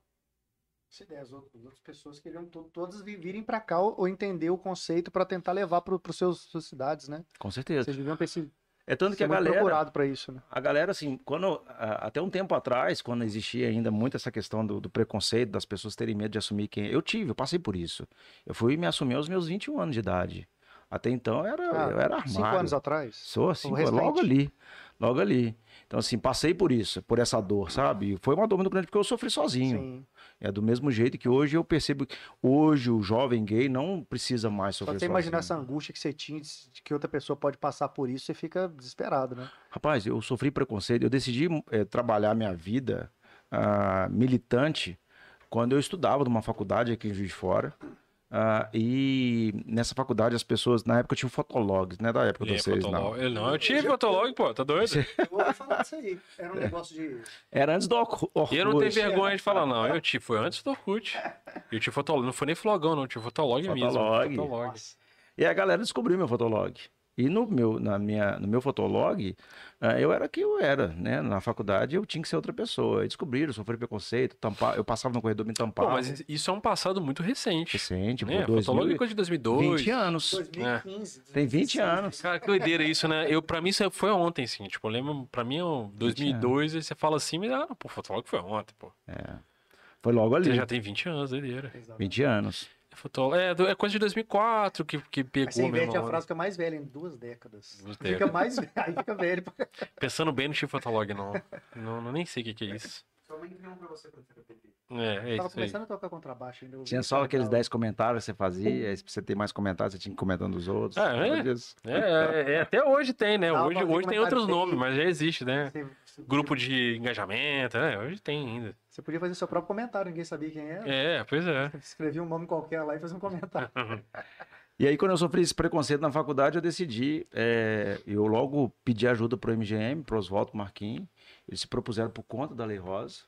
Essa ideia, as outras, as outras pessoas queriam to- todas vi- virem para cá ou, entender o conceito para tentar levar para os seus suas cidades, né? Com certeza. Vocês ter sido É tanto que a galera, procurado para isso, né? a galera, assim, quando até um tempo atrás, quando existia ainda muito essa questão do, do preconceito, das pessoas terem medo de assumir quem. Eu tive, eu passei por isso. Eu fui me assumir aos meus 21 anos de idade. Até então eu era, Ah, eu era armário. Cinco anos atrás. Sou assim, recente. logo ali. Logo ali. Então, assim, passei por isso, por essa dor, sabe? Foi uma dor muito grande porque eu sofri sozinho. Sim. É do mesmo jeito que hoje eu percebo que hoje o jovem gay não precisa mais Só sofrer você imaginar essa angústia que você tinha de que outra pessoa pode passar por isso, você fica desesperado, né? Rapaz, eu sofri preconceito. Eu decidi eh, trabalhar minha vida ah, militante quando eu estudava numa faculdade aqui em Juiz de Fora. Ah, e nessa faculdade as pessoas, na época tinha o Fotolog, não é da época de É, vocês, não. Eu não, eu tive fotolog, pô, tá doido? Eu vou falar disso aí. Era um negócio de. Era antes do Orku- Orkut. E eu não tenho vergonha de falar, não. Eu tive, foi antes do Orkut. *laughs* Eu tive fotolog, não foi nem flogão, não, eu tive fotolog, mesmo. Fotolog. Fotolog. E a galera descobriu meu fotolog. E no meu, na minha, no meu fotolog, ah, eu era quem eu era, né? Na faculdade eu tinha que ser outra pessoa. E descobriram, sofri preconceito, tampar, eu passava no corredor, me Pô, tampava. mas isso é um passado muito recente. Recente, pô, Né? 2000, Fotolog é coisa de 2002. 20 anos. 2015. Tem 20 anos. Cara, que doideira isso, né? Eu, pra mim, isso foi ontem, assim. Tipo, eu lembro, pra mim, é um 2002, aí você fala assim, mas, ah, pô, fotolog foi ontem, pô. Foi logo ali. Você já tem 20 anos, doideira. 20 anos. É, fotolog... é, é coisa de 2004 que, que Aí pegou você inverte a frase, fica mais velha em duas décadas. Duas Fica décadas. mais velho, aí fica velho. *laughs* Pensando bem, não tive fotolog, não. não, não nem sei o que, que é isso. Sua mãe criou um pra você quando você foi PT. É, é Tava isso aí. começando a tocar contrabaixo ainda. eu Tinha só que aqueles legal. 10 comentários que você fazia, aí pra você ter mais comentários, você tinha que ir comentando os outros. Ah, é? É, é, é, até hoje tem, né? Hoje, hoje tem outros nomes, mas já existe, né? Grupo de engajamento, né? Hoje tem ainda. Você podia fazer seu próprio comentário, ninguém sabia quem era. É, pois é. *laughs* Escrevia um nome qualquer lá e fazia um comentário. *laughs* E aí, quando eu sofri esse preconceito na faculdade, eu decidi, é, eu logo pedi ajuda pro MGM, pro Oswaldo Marquinhos. Eles se propuseram por conta da Lei Rosa.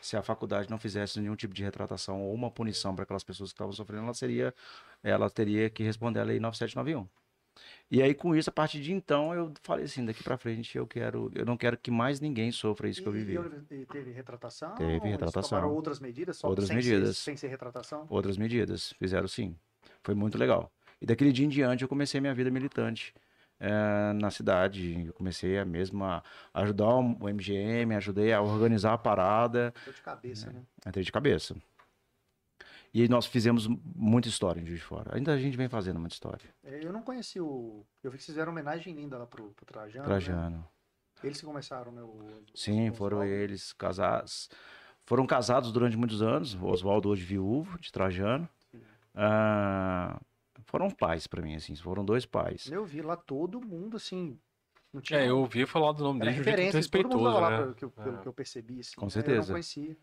Se a faculdade não fizesse nenhum tipo de retratação ou uma punição para aquelas pessoas que estavam sofrendo, ela seria, ela teria que responder à Lei 9791. E aí, com isso, a partir de então, eu falei assim, daqui para frente, eu quero, eu não quero que mais ninguém sofra isso que eu E- vivi. E, e teve retratação? Teve retratação. outras medidas? Só Outras sem medidas. Ser, sem ser retratação? outras medidas. Fizeram sim. Foi muito legal. E daquele dia em diante eu comecei minha vida militante eh, na cidade. Eu comecei a mesmo a ajudar o MGM, ajudei a organizar a parada. Deu de cabeça, né? Entrei de cabeça. E nós fizemos muita história em Juiz de Fora. Ainda a gente vem fazendo muita história. É, Eu não conheci o. Eu vi que fizeram homenagem linda lá pro, pro Trajano. né? Trajano. Eles que começaram, né? o- Sim, foram eles casados. Foram casados durante muitos anos. O Oswaldo hoje viúvo de Trajano. Ah, foram pais para mim, assim. Foram dois pais. Eu vi lá todo mundo, assim. Não tinha É, eu ouvi falar do nome dele de jeito muito referência, todo mundo respeitoso, lá, né? pelo que, eu, pelo É. que eu percebi. Assim, Com Eu certeza. não conhecia.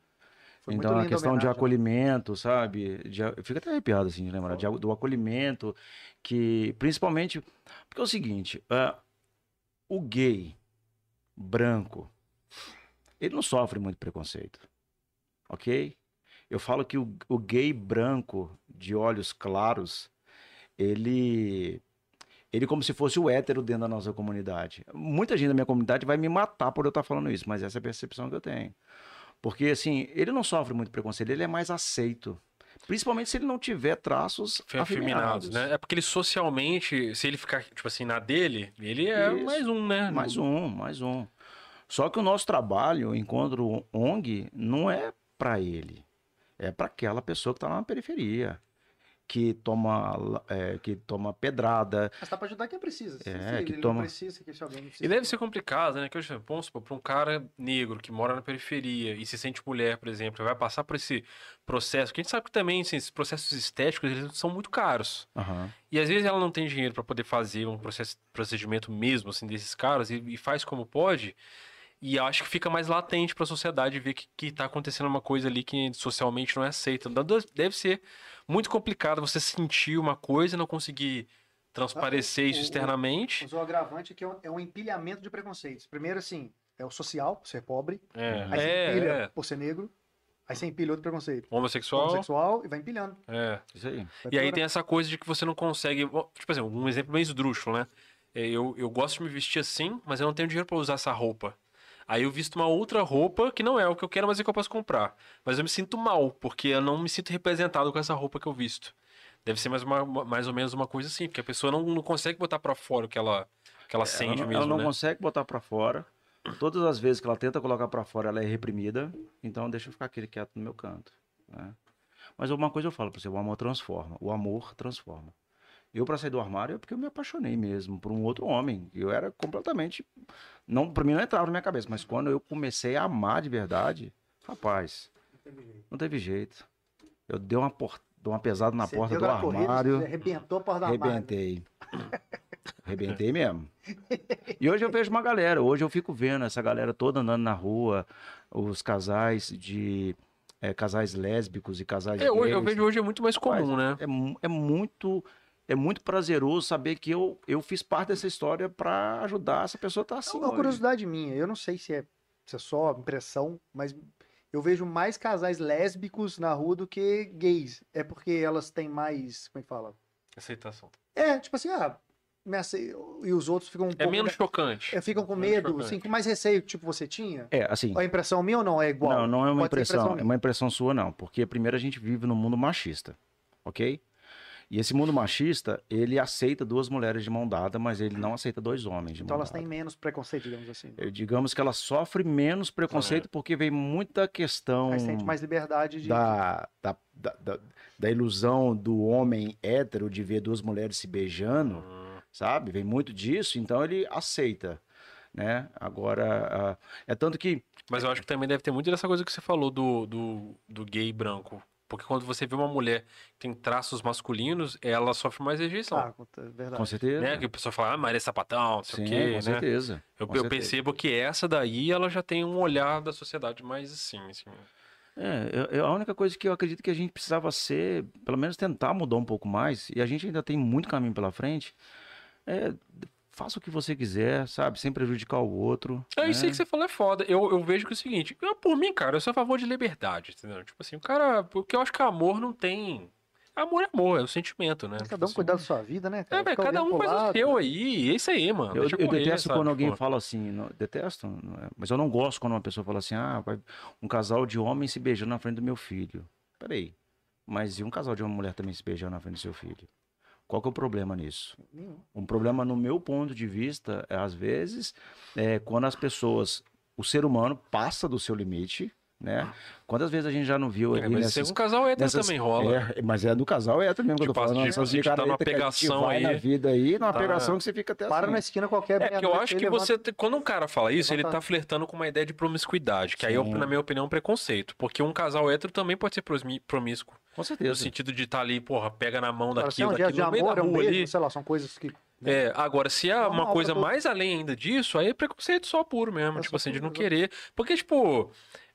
Foi então, a questão de homenagem, né? acolhimento, sabe? De, eu fico até arrepiado, assim, de lembrar. de- do acolhimento, que principalmente. Porque é o seguinte: ah, o gay branco, ele não sofre muito preconceito. Ok? Eu falo que o, o gay branco, de olhos claros, ele. Ele como se fosse o hétero dentro da nossa comunidade. Muita gente da minha comunidade vai me matar por eu estar falando isso, mas essa é a percepção que eu tenho. Porque, assim, ele não sofre muito preconceito, ele é mais aceito. Principalmente se ele não tiver traços Fe- Afeminados, afeminados. né? É porque ele socialmente, se ele ficar, tipo assim, na dele, ele é Isso. mais um, né? Mais um, mais um. Só que o nosso trabalho, enquanto ONG, não é para ele. É para aquela pessoa que está lá na periferia, que toma, é, que toma pedrada. Mas tá pra ajudar quem precisa. Se, É, se que ele toma- não precisa, que se alguém não precisa. E deve ser complicado, né? Que eu vamos supor, para um cara negro que mora na periferia e se sente mulher, por exemplo, vai passar por esse processo, que a gente sabe que também assim, esses processos estéticos eles são muito caros. Aham. E às vezes ela não tem dinheiro para poder fazer um processo, procedimento mesmo assim desses caras e, e faz como pode. E eu acho que fica mais latente para a sociedade ver que, que tá acontecendo uma coisa ali que socialmente não é aceita. Então, Deve ser muito complicado você sentir uma coisa e não conseguir transparecer Ah, isso o- externamente. Mas o agravante é que é um, é um empilhamento de preconceitos. Primeiro, assim, é o social, por ser pobre. É, Aí você é, empilha é. por ser negro. Aí você empilha outro preconceito. Homossexual. Homossexual e vai empilhando. É. Isso aí. Vai E aí tem essa coisa de que você não consegue. Tipo assim, um exemplo meio esdrúxulo, né? É, Eu, eu gosto de me vestir assim, mas eu não tenho dinheiro pra usar essa roupa. Aí eu visto uma outra roupa que não é o que eu quero, mas é que eu posso comprar. Mas eu me sinto mal, porque eu não me sinto representado com essa roupa que eu visto. Deve ser mais, uma- mais ou menos uma coisa assim, porque a pessoa não, não consegue botar pra fora o que ela, que ela sente ela, não- mesmo, ela não né? consegue botar para fora. Todas as vezes que ela tenta colocar para fora, ela é reprimida. Então deixa eu ficar aquele quieto no meu canto. né? Mas uma coisa eu falo para você, o amor transforma. O amor transforma. Eu para sair do armário é porque eu me apaixonei mesmo por um outro homem. Eu era completamente não, para mim não entrava na minha cabeça, mas quando eu comecei a amar de verdade, rapaz, não teve jeito. Eu dei uma por... dei uma pesada na Você porta deu do corrida, armário. você arrebentou a porta do armário. Arrebentei. Arrebentei mesmo. E hoje eu vejo uma galera, hoje eu fico vendo essa galera toda andando na rua, os casais de. é, casais lésbicos e casais É, hoje, eu vejo hoje é muito mais comum, né? É, é muito. É muito prazeroso saber que eu, eu fiz parte dessa história para ajudar essa pessoa a estar É assim. uma hoje. curiosidade minha. Eu não sei se é, se é só impressão, mas eu vejo mais casais lésbicos na rua do que gays. É porque elas têm mais. Como é que fala? Aceitação. É, tipo assim, ah, me ace- e os outros ficam um É pouco- menos chocante. é, ficam com menos medo, chocante. assim, com mais receio, tipo você tinha? É, assim. É impressão minha ou não? É igual? Não, não é uma Pode impressão, impressão é uma impressão sua não, porque primeiro a gente vive num mundo machista, ok? E esse mundo machista, ele aceita duas mulheres de mão dada, mas ele não aceita dois homens de Então mão elas dada. têm menos preconceito, digamos assim. Eu- Digamos que ela sofre menos preconceito porque vem muita questão Aí sente mais liberdade de. da, da, da, da- da ilusão do homem hétero de ver duas mulheres se beijando, Hum. sabe? Vem muito disso, então ele aceita, né? Agora, é tanto que Mas eu acho que também deve ter muito dessa coisa que você falou do, do, do gay branco. Porque quando você vê uma mulher que tem traços masculinos, ela sofre mais rejeição. Ah, é verdade. com certeza. né? Que a pessoa fala, ah, Maria Sapatão, não sei Sim, o quê, com né? certeza. Eu, com eu certeza. percebo que essa daí, ela já tem um olhar da sociedade mais assim, assim. É, eu- eu- a única coisa que eu acredito que a gente precisava ser, pelo menos tentar mudar um pouco mais, e a gente ainda tem muito caminho pela frente, é faça o que você quiser, sabe? Sem prejudicar o outro. É isso aí né? que você falou é foda. Eu, eu vejo que é o seguinte, eu, por mim, cara, eu sou a favor de liberdade, entendeu? Tipo assim, o cara. Porque eu acho que amor não tem. Amor é amor, é o sentimento, né? Cada um Tipo cuidar assim, da sua vida, né? É, cara? velho, Ficar cada um faz o seu aí. É isso aí, mano. Eu, eu correr, detesto sabe? quando alguém Pô, fala assim, não- detesto, não é? mas eu não gosto quando uma pessoa fala assim, ah, vai um casal de homens se beijando na frente do meu filho. Peraí, mas e um casal de uma mulher também se beijando na frente do seu filho? Qual que é o problema nisso? Nenhum. Um problema, no meu ponto de vista, é, às vezes, é quando as pessoas, o ser humano passa do seu limite, né? Quantas vezes a gente já não viu É, ali mas nessas... um casal hétero nessas- também rola. É, mas é do casal é também que eu tô Tipo, falando. gente- Essas gente tá caretas numa que a gente pegação aí. na vida aí, numa Tá. pegação que você fica até Para assim. na esquina qualquer É, porque eu acho aí que levanta- você. Quando um cara fala isso, ele tá flertando com uma ideia de promiscuidade. Que aí, eu, Sim. na minha opinião, é um preconceito. Porque um casal hétero também pode ser promíscuo. Com No certeza. sentido de estar ali, porra, pega na mão é daquilo, um dia daquilo, de no meio amor, da é um rua beijo, ali. sei lá, são coisas que... É, agora, se é uma coisa mais além ainda disso, aí é preconceito só puro mesmo. É tipo assim, de não querer. Porque, tipo,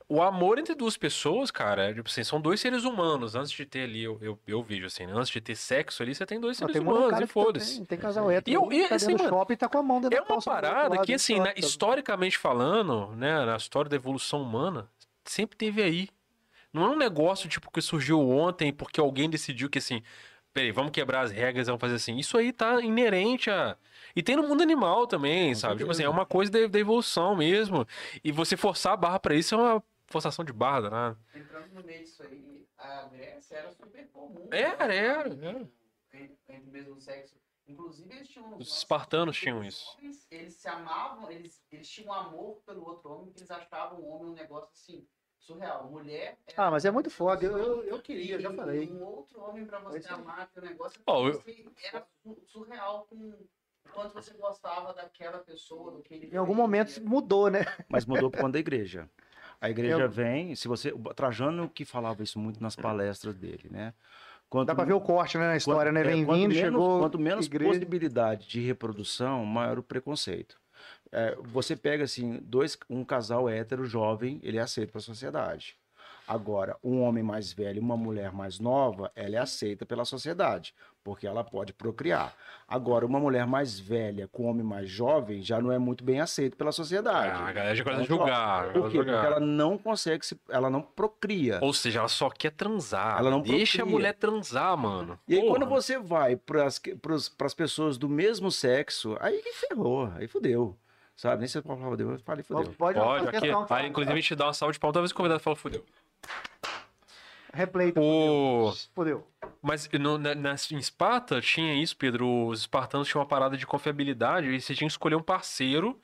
o amor entre duas pessoas, cara, é, tipo assim, são dois seres humanos. Antes de ter ali, eu, eu, eu vejo assim, né? antes de ter sexo ali, você tem dois seres tem um humanos, e que foda-se. Tem, tem casal hétero, E eu- e, tá assim, mano, shopping tá com a mão dentro É da uma parada lado, que, assim, na- ótimo. historicamente falando, né, na história da evolução humana, sempre teve aí. Não é um negócio, tipo, que surgiu ontem porque alguém decidiu que, assim, peraí, vamos quebrar as regras, vamos fazer assim. Isso aí tá inerente a... E tem no mundo animal também, sabe? Tipo assim, é uma coisa da, da evolução mesmo. E você forçar a barra pra isso é uma forçação de barra danada. Entrando no meio disso aí, a Grécia era super comum. Era, né? era, era. Entre, o mesmo sexo. Inclusive, eles tinham. Os espartanos tinham isso. homens, eles se amavam, eles, eles tinham amor pelo outro homem, que eles achavam o homem um negócio assim, surreal. Mulher. era- Ah, mas é muito foda. Eu, eu, eu queria, eu já falei. Um outro homem pra você é. amar, que o negócio Ó, eu- você era su- surreal com o quanto você gostava daquela pessoa, do que ele Em algum momento mudou, né? Mas mudou por conta da igreja. A igreja Eu- vem, se você. O Trajano que falava isso muito nas palestras dele, né? Quanto Dá pra ver o corte, né, na história, né? é, Vem quanto vindo, menos- chegou. Quanto menos igreja. possibilidade de reprodução, maior o preconceito. É, você pega assim, dois, um casal hétero jovem, ele é aceito pela sociedade. Agora, um homem mais velho e uma mulher mais nova, ela é aceita pela sociedade, porque ela pode procriar. Agora, uma mulher mais velha com um homem mais jovem já não é muito bem aceito pela sociedade. Ah, a galera já começa a Então, julgar. Por a quê? Porque julgar. ela não consegue se. Ela não procria. Ou seja, ela só quer transar. Ela não Deixa a procria. mulher transar, mano. E aí, Porra. quando você vai para as pessoas do mesmo sexo, aí que ferrou, aí fudeu. Sabe? Nem se eu falava Deus, eu falei, fudeu. Pode, Pode, aqui. Aí, inclusive, a gente dá uma salva de palmas toda vez que o convidado fala fudeu. Replay. O... Fodeu. Mas no, na, na- em Esparta tinha isso, Pedro. Os espartanos tinham uma parada de confiabilidade e você tinha que escolher um parceiro.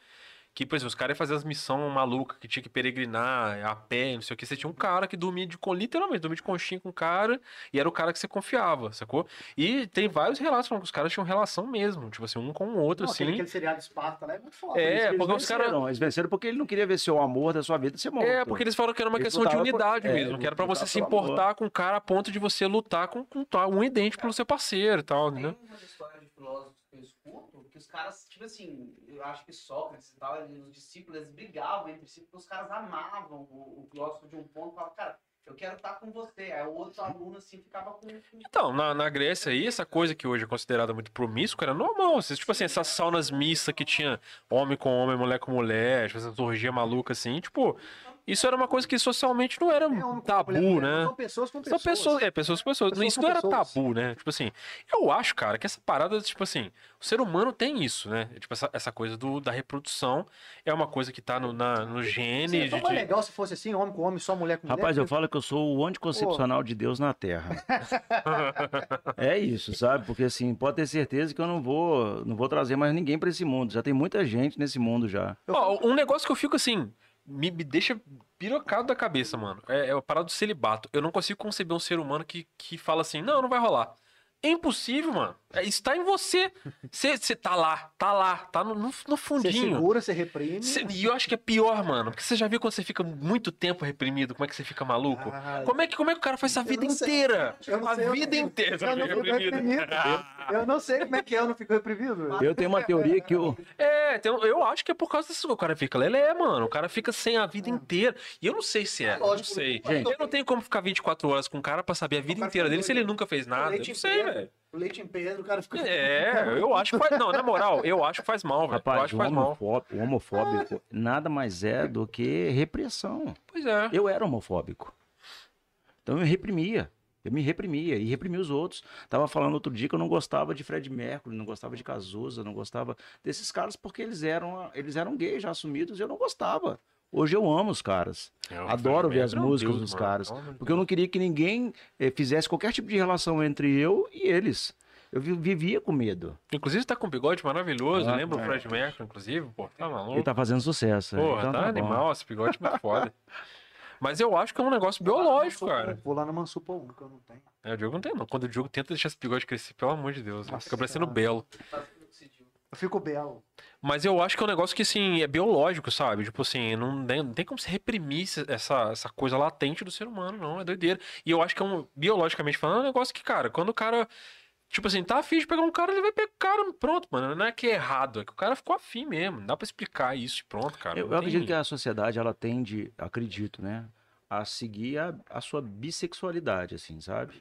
Que, por exemplo, os caras iam fazer as missões malucas que tinha que peregrinar a pé, não sei o que. Você tinha um cara que dormia de literalmente, dormia de conchinha com o cara e era o cara que você confiava, sacou? E tem vários relatos falando que os caras tinham relação mesmo, tipo assim, um com o outro, Não, assim. aquele, aquele seriado Esparta lá é muito foda. É, Por isso que porque eles os caras- venceram. Eles venceram porque ele não queria ver seu amor da sua vida ser morto. É, porque eles falaram que era uma Eles questão de lutavam por- unidade é, mesmo, que era pra você se pelo amor. importar com o cara a ponto de você lutar com, com tal- um idente pelo seu parceiro e tal, Tem né? umas histórias de filósofos que eu escuto que os caras, tipo assim, eu acho que Sócrates e tal, os discípulos, eles brigavam entre si porque os caras amavam o, o filósofo de um ponto e falavam, cara, eu quero estar com você. Aí o outro aluno, assim, ficava com- Então, na, na Grécia aí, essa coisa que hoje é considerada muito promíscua era normal. Assim, tipo assim, essas saunas mistas que tinha homem com homem, mulher com mulher, tipo, essa orgia maluca assim, tipo, isso era uma coisa que socialmente não era É, com tabu, mulher, né? São pessoas com São pessoas. pessoas, é, pessoas com pessoas. Pessoas isso com não era pessoas. tabu, né? Tipo assim, eu acho, cara, que essa parada, tipo assim, o ser humano tem isso, né? Tipo, essa, essa coisa do, da reprodução é uma coisa que tá no, na, no gene. Seria de- tão mais de- legal se fosse assim, homem com homem, só mulher com mulher. Rapaz, eu falo que eu sou o anticoncepcional de Deus na Terra. *laughs* é isso, sabe? Porque assim, pode ter certeza que eu não vou, não vou trazer mais ninguém pra esse mundo. Já tem muita gente nesse mundo já. Ó, um negócio que eu fico assim, me, me deixa pirocado da cabeça, mano. É, é a parada do celibato. Eu não consigo conceber um ser humano que, que fala assim, não, não vai rolar. É impossível, mano. É, isso tá em você. Você você tá lá, tá lá, tá no, no, no Você fundinho. segura, você reprime. Cê- e eu acho que é pior, mano. Porque você já viu quando você fica muito tempo reprimido, como é que você fica maluco? Ah, Como é que, como é que o cara faz essa Eu vida não inteira? Eu não A eu vida não- inteira. você eu não fica fico reprimido. Eu não sei como é que é, eu não fico reprimido. Eu tenho uma teoria que o É, tem- eu acho que é por causa disso que o cara fica lelé, mano. O cara fica sem a vida inteira. E eu não sei se é. Eu não Lógico, sei. gente. Eu não tenho como ficar 24 horas com o cara pra saber a vida inteira dele se ele nunca fez nada. Eu não sei, velho. Leite em pedra, o cara fica. É, eu acho que faz. Não, na moral, eu acho que faz mal, velho. Eu rapaz, acho que o faz mal. homofóbico, o homofóbico nada mais é do que repressão. Pois é. Eu era homofóbico. Então eu reprimia. Eu me reprimia e reprimia os outros. Tava falando outro dia que eu não gostava de Fred Mercury, não gostava de Cazuza, não gostava desses caras porque eles eram, eles eram gays já assumidos e eu não gostava. Hoje eu amo os caras. Adoro ver as músicas Deus, dos mano. caras. Porque eu não queria que ninguém eh, fizesse qualquer tipo de relação entre eu e eles. Eu vi- vivia com medo. Inclusive tá com um bigode maravilhoso. Ah, lembra o é. Fred Mercury, inclusive? Pô, tá maluco. Ele tá fazendo sucesso. Porra, então tá, bom. animal, esse bigode é muito *laughs* foda. Mas eu acho que é um negócio biológico, cara. Vou lá no Mansupa 1, que eu não tenho. É, o Diogo não tem, não. Quando o Diogo tenta deixar esse bigode crescer, pelo amor de Deus, né? Nossa fica parecendo Senhora. belo. Eu fico belo. Mas eu acho que é um negócio que, assim, é biológico, sabe? Tipo assim, não tem, não tem como se reprimir essa, essa coisa latente do ser humano, não. É doideira. E eu acho que é um, biologicamente falando, é um negócio que, cara, quando o cara. Tipo assim, tá afim de pegar um cara, ele vai pegar o cara, pronto, mano. Não é que é errado, é que o cara ficou afim mesmo. Não dá pra explicar isso e pronto, cara. Eu, eu tem- acredito que a sociedade ela tende, acredito, né, a seguir a, a sua bissexualidade, assim, sabe?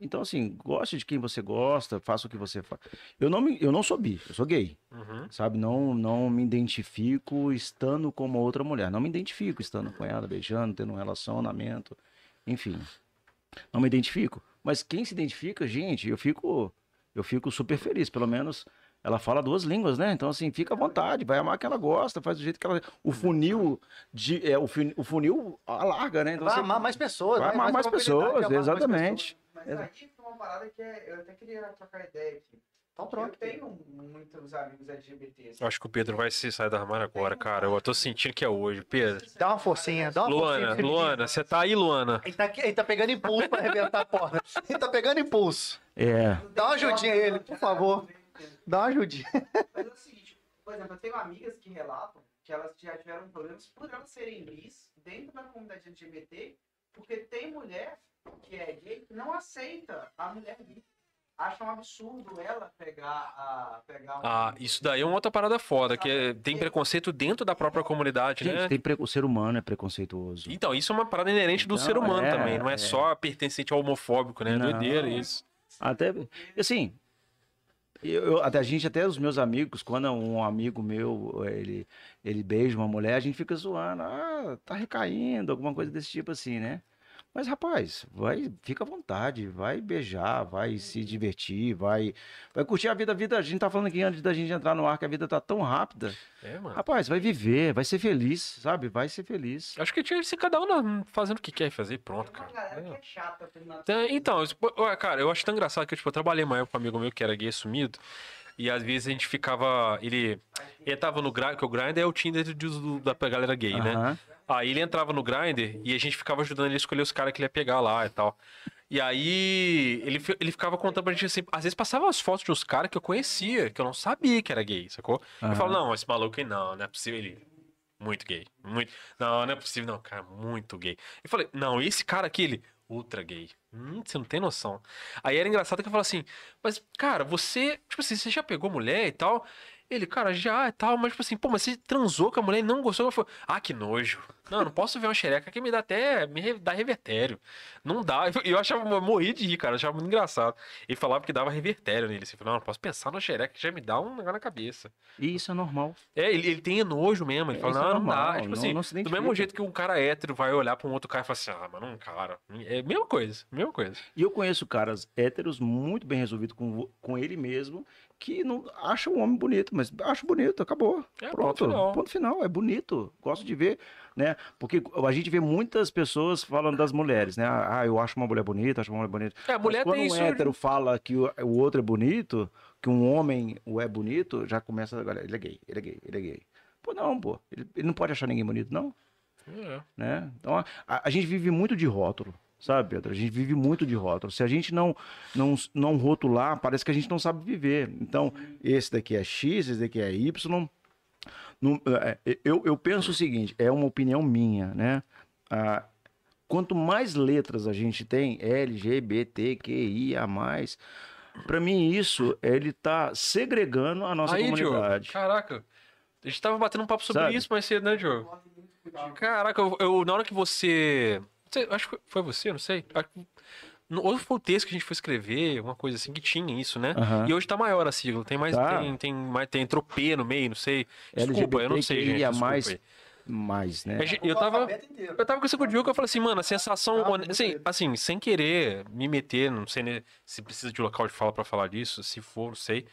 Então, assim, goste de quem você gosta, faça o que você faz. Eu não, me, eu não sou bi, eu sou gay, Uhum. sabe? Não, não me identifico estando com uma outra mulher. Não me identifico estando com ela, beijando, tendo um relacionamento, enfim. Não me identifico. Mas quem se identifica, gente, eu fico, eu fico super feliz. Pelo menos Ela fala duas línguas, né? Então, assim, fica à vontade, vai amar que ela gosta, faz do jeito que ela. O funil, de, é, o, fun- o funil alarga, né? Então, Vai você amar mais pessoas. vai amar mais de pessoas, amar mais exatamente. Mas Exato. aí uma parada que é, eu até queria trocar ideia aqui. Então Eu troca. tenho muitos amigos LGBTs. Eu acho que o Pedro vai se sair da armário agora, cara. Eu tô sentindo que é hoje. Pedro. Dá uma forcinha, dá uma Luana, forcinha. Luana, você tá aí, Luana? Ele tá, ele tá pegando impulso pra arrebentar a porta. Ele tá pegando impulso. É. Dá uma ajudinha a ele, por favor. Dá uma ajudinha. Mas é o seguinte, por exemplo, eu tenho amigas que relatam que elas já tiveram problemas por elas serem bis dentro da comunidade LGBT, porque tem mulher que é gay que não aceita a mulher bi. Acha um absurdo ela pegar a. Pegar um- Ah, isso daí é uma outra parada foda, que é- tem preconceito dentro da própria comunidade, né? Gente, tem pre- o ser humano é preconceituoso. Então, isso é uma parada inerente do Então, ser humano é, também, não é, é. só pertencente ao homofóbico, né? É Não. doideira isso. Até, assim, eu, eu- até a gente, até os meus amigos, quando um amigo meu, ele, ele beija uma mulher, a gente fica zoando, ah, tá recaindo, alguma coisa desse tipo assim, né? Mas, rapaz, vai, fica à vontade, vai beijar, vai se divertir, vai, vai curtir a vida. A vida, a gente tá falando aqui antes da gente entrar no ar que a vida tá tão rápida. É, mano. Rapaz, vai viver, vai ser feliz, sabe? Vai ser feliz. Acho que tinha que ser cada um fazendo o que quer fazer e pronto, Tem uma cara. galera que É. é chata. Então, Então, cara, eu acho tão engraçado que tipo, eu trabalhei uma época com um amigo meu que era gay sumido. E às vezes a gente ficava. Ele, ele tava no Grindr, que o Grindr é o Tinder de- do- da galera gay, né? Aí ele entrava no Grindr e a gente ficava ajudando ele a escolher os caras que ele ia pegar lá e tal. E aí ele, ele ficava contando pra gente assim, às vezes passava as fotos de uns caras que eu conhecia, que eu não sabia que era gay, sacou? Eu Aham. falo, não, esse maluco aí não, não é possível ele. Muito gay. Muito. Não, não é possível, não, cara, muito gay. Eu falei, não, esse cara aqui, ele, ultra gay. Hum, você não tem noção. Aí era engraçado que eu falava assim, mas, cara, você, tipo assim, você já pegou mulher e tal? Ele, cara, já e tal, mas tipo assim, pô, mas você transou com a mulher e não gostou? Eu falei, ah, que nojo. Não, não posso ver uma xereca que me dá até, me dá revertério. Não dá. E *laughs* eu achava, eu morri de rir, cara, eu achava muito engraçado. Ele falava que dava revertério nele. Assim, eu falei, não, não posso pensar numa xereca que já me dá um negócio na cabeça. E isso é normal. É, ele, ele tem nojo mesmo. Ele É, fala, isso é não, não dá. normal, Tipo não- assim, não do mesmo jeito que um cara hétero vai olhar pra um outro cara e fala assim, ah, mano, um cara. É a mesma coisa, mesma coisa. E eu conheço caras héteros muito bem resolvidos com, com ele mesmo, que não acham o homem bonito, mas acho bonito, acabou. É, Pronto, ponto final. ponto final, é bonito. Gosto de ver, né? Porque a gente vê muitas pessoas falando das mulheres, né? Ah, eu acho uma mulher bonita, acho uma mulher bonita. É, a mulher Mas quando tem um isso. hétero fala que o, o outro é bonito, que um homem o é bonito, já começa a galera, ele é gay, ele é gay, ele é gay. Pô, não, pô. Ele, ele não pode achar ninguém bonito, não É. né? Então a, a gente vive muito de rótulo, sabe, Pedro? A gente vive muito de rótulo. Se a gente não, não, não rotular, parece que a gente não sabe viver. Então, esse daqui é X, esse daqui é Y. Não- é, eu, eu penso o seguinte, é uma opinião minha, né? Ah, quanto mais letras a gente tem, LGBTQIA+, para mim isso, ele tá segregando a nossa Aí, Diogo, comunidade. caraca. A gente tava batendo um papo sobre Sabe? isso mais cedo, né, Diogo? Caraca, eu, eu- na hora que você. você- acho que foi você, não sei. Que- Ou foi o texto que a gente foi escrever, uma coisa assim, que tinha isso, né? Aham. E hoje tá maior a sigla. Tem mais. Tá. Tem, tem, mais, tem P no meio, não sei. Desculpa, eu não sei, gente. Aí. mais, né? Mas Eu tava. Eu tava com o Diogo e eu falei assim, mano, a sensação. Ah, assim, assim, sem querer me meter, não sei né, se precisa de local de fala pra falar disso, se for, não sei.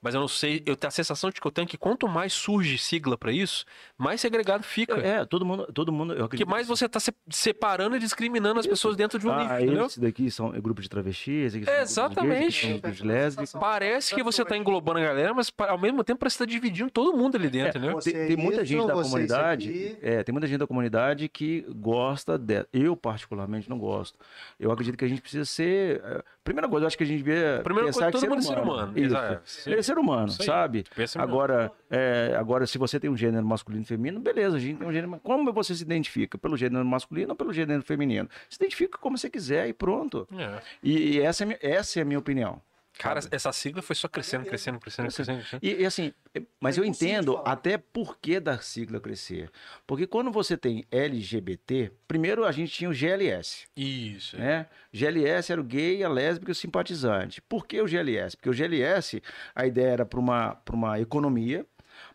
Mas eu não sei, eu tenho a sensação de que eu tenho que quanto mais surge sigla pra isso, mais segregado fica. É, todo mundo, todo mundo, eu Que acredito. mais você tá se- separando e discriminando as pessoas dentro de um ah, entendeu? esse daqui são é grupo de travestis, esse aqui gays, Exatamente. esse aqui são lésbicas. Parece que você tá englobando a galera, mas ao mesmo tempo parece que tá dividindo todo mundo ali dentro, entendeu? Você Tem, é tem muita gente da é comunidade, é, tem muita gente da comunidade que gosta dela. Eu particularmente não gosto. Eu acredito que a gente precisa ser, é, primeira coisa, eu acho que a gente devia Primeira pensar coisa, que todo mundo é ser humano. Isso. Exato. Sim. Ele é ser humano, Isso sabe? Agora, é, agora, se você tem um gênero masculino e feminino, beleza, a gente tem um gênero. Como você se identifica? Pelo gênero masculino ou pelo gênero feminino? Se identifica como você quiser e pronto. É. E, e essa, é, essa é a minha opinião. Cara, essa sigla foi só crescendo, crescendo, crescendo, crescendo. crescendo. E, e assim, é, mas É eu impossível entendo até por que da sigla crescer. Porque quando você tem LGBT, primeiro a gente tinha o GLS. Isso. é. Né? GLS era o gay, a lésbica e o simpatizante. Por que o GLS? Porque o GLS, a ideia era para uma, pra uma economia,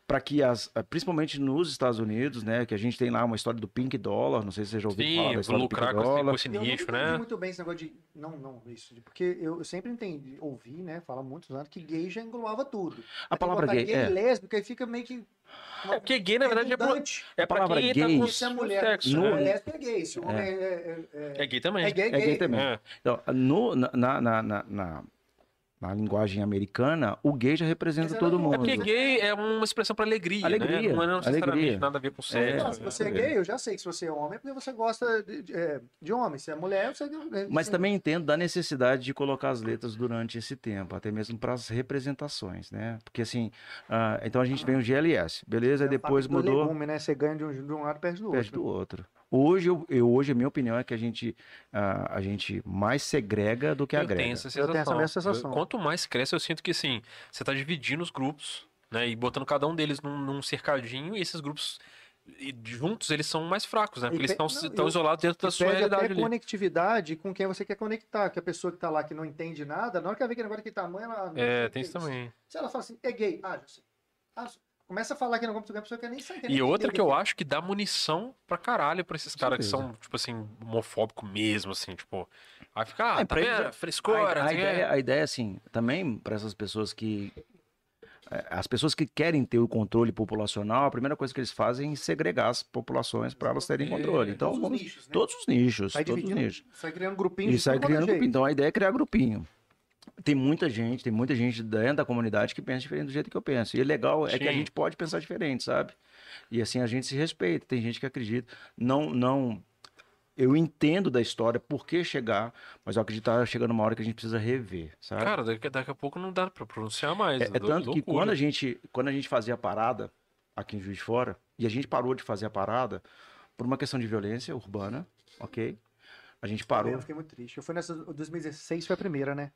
para que as, eh, principalmente nos Estados Unidos, né, que a gente tem lá uma história do Pink Dollar, não sei se você já ouviu falar Sim, da história do Pink com esse, Dollar. com esse nicho, entendi né? muito bem esse negócio de. Não, não, isso. de- Porque eu, sempre entendi, ouvi, né? Fala há muitos anos que gay já englobava tudo. A palavra Aí gay, botar é. e lésbico, aí fica meio que. É porque gay, na verdade, é, pro- é pra palavra quem tá gay- com Se é mulher, sexo, se no- é né? lésbico, é gay. Se o homem é, é, é, É gay também. é gay, É gay gay. também. É. Então, no, na, na, na, na, na- linguagem americana, o gay já representa todo era- mundo. É porque gay é uma expressão pra alegria, Alegria, né? Não é necessariamente alegria. nada a ver com É. sexo. Não, se você é gay, eu já sei que se você é homem é porque você gosta de, de, é, de homem. Se é mulher, você. Mas também entendo da necessidade de colocar as letras durante esse tempo, até mesmo para as representações, né? Porque assim, ah, então a gente tem o GLS, beleza? é Aí depois mudou, Legume, né? Você ganha de um, de um lado e perde do perde outro. do outro. Hoje, eu, eu- hoje a minha opinião é que a gente, ah, a gente mais segrega do que Eu agrega. tenho essa Eu sensação. tenho essa mesma sensação. Eu- quanto mais cresce, eu sinto que assim, você tá dividindo os grupos, né? E botando cada um deles num, num cercadinho, e esses grupos e juntos eles são mais fracos, né? Porque E eles estão não, estão eu- isolados dentro da sua realidade até ali. conectividade com quem você quer conectar. Que a pessoa que tá lá que não entende nada, na hora que ela vê que negócio que tamanho, ela. É, tem que isso também. Se ela fala assim, é gay, ah, já sei. Ah, começa a falar que não compra a pessoa que nem sabe. nem E outra entende que eu acho que dá munição pra caralho pra esses caras que são, tipo assim, homofóbicos mesmo, assim, tipo. Aí fica, ah, É, tá pra vendo? é- Frescora, a, a assim, é. ideia, a ideia, assim, também para essas pessoas que. eh, As pessoas que querem ter o controle populacional, a primeira coisa que eles fazem é segregar as populações para elas terem É, controle. Então, Todos os nichos, né? todos os nichos. Sai todos os nichos. sai criando grupinhos. E de sai é criando grupinho. Então a ideia é criar grupinho. Tem muita gente, tem muita gente dentro da comunidade que pensa diferente do jeito que eu penso. E o legal é que a Sim. gente pode pensar diferente, sabe? E assim a gente se respeita. Tem gente que acredita. Não, não. Eu entendo da história por que chegar, mas eu acredito que tá chegando uma hora que a gente precisa rever, sabe? Cara, daqui, daqui a pouco não dá pra pronunciar mais. É, é tanto que loucura. quando a gente quando a gente fazia a parada aqui em Juiz de Fora e a gente parou de fazer a parada por uma questão de violência urbana, ok? A gente parou. Eu fiquei muito triste. Eu fui nessa. 2016 foi a primeira, né?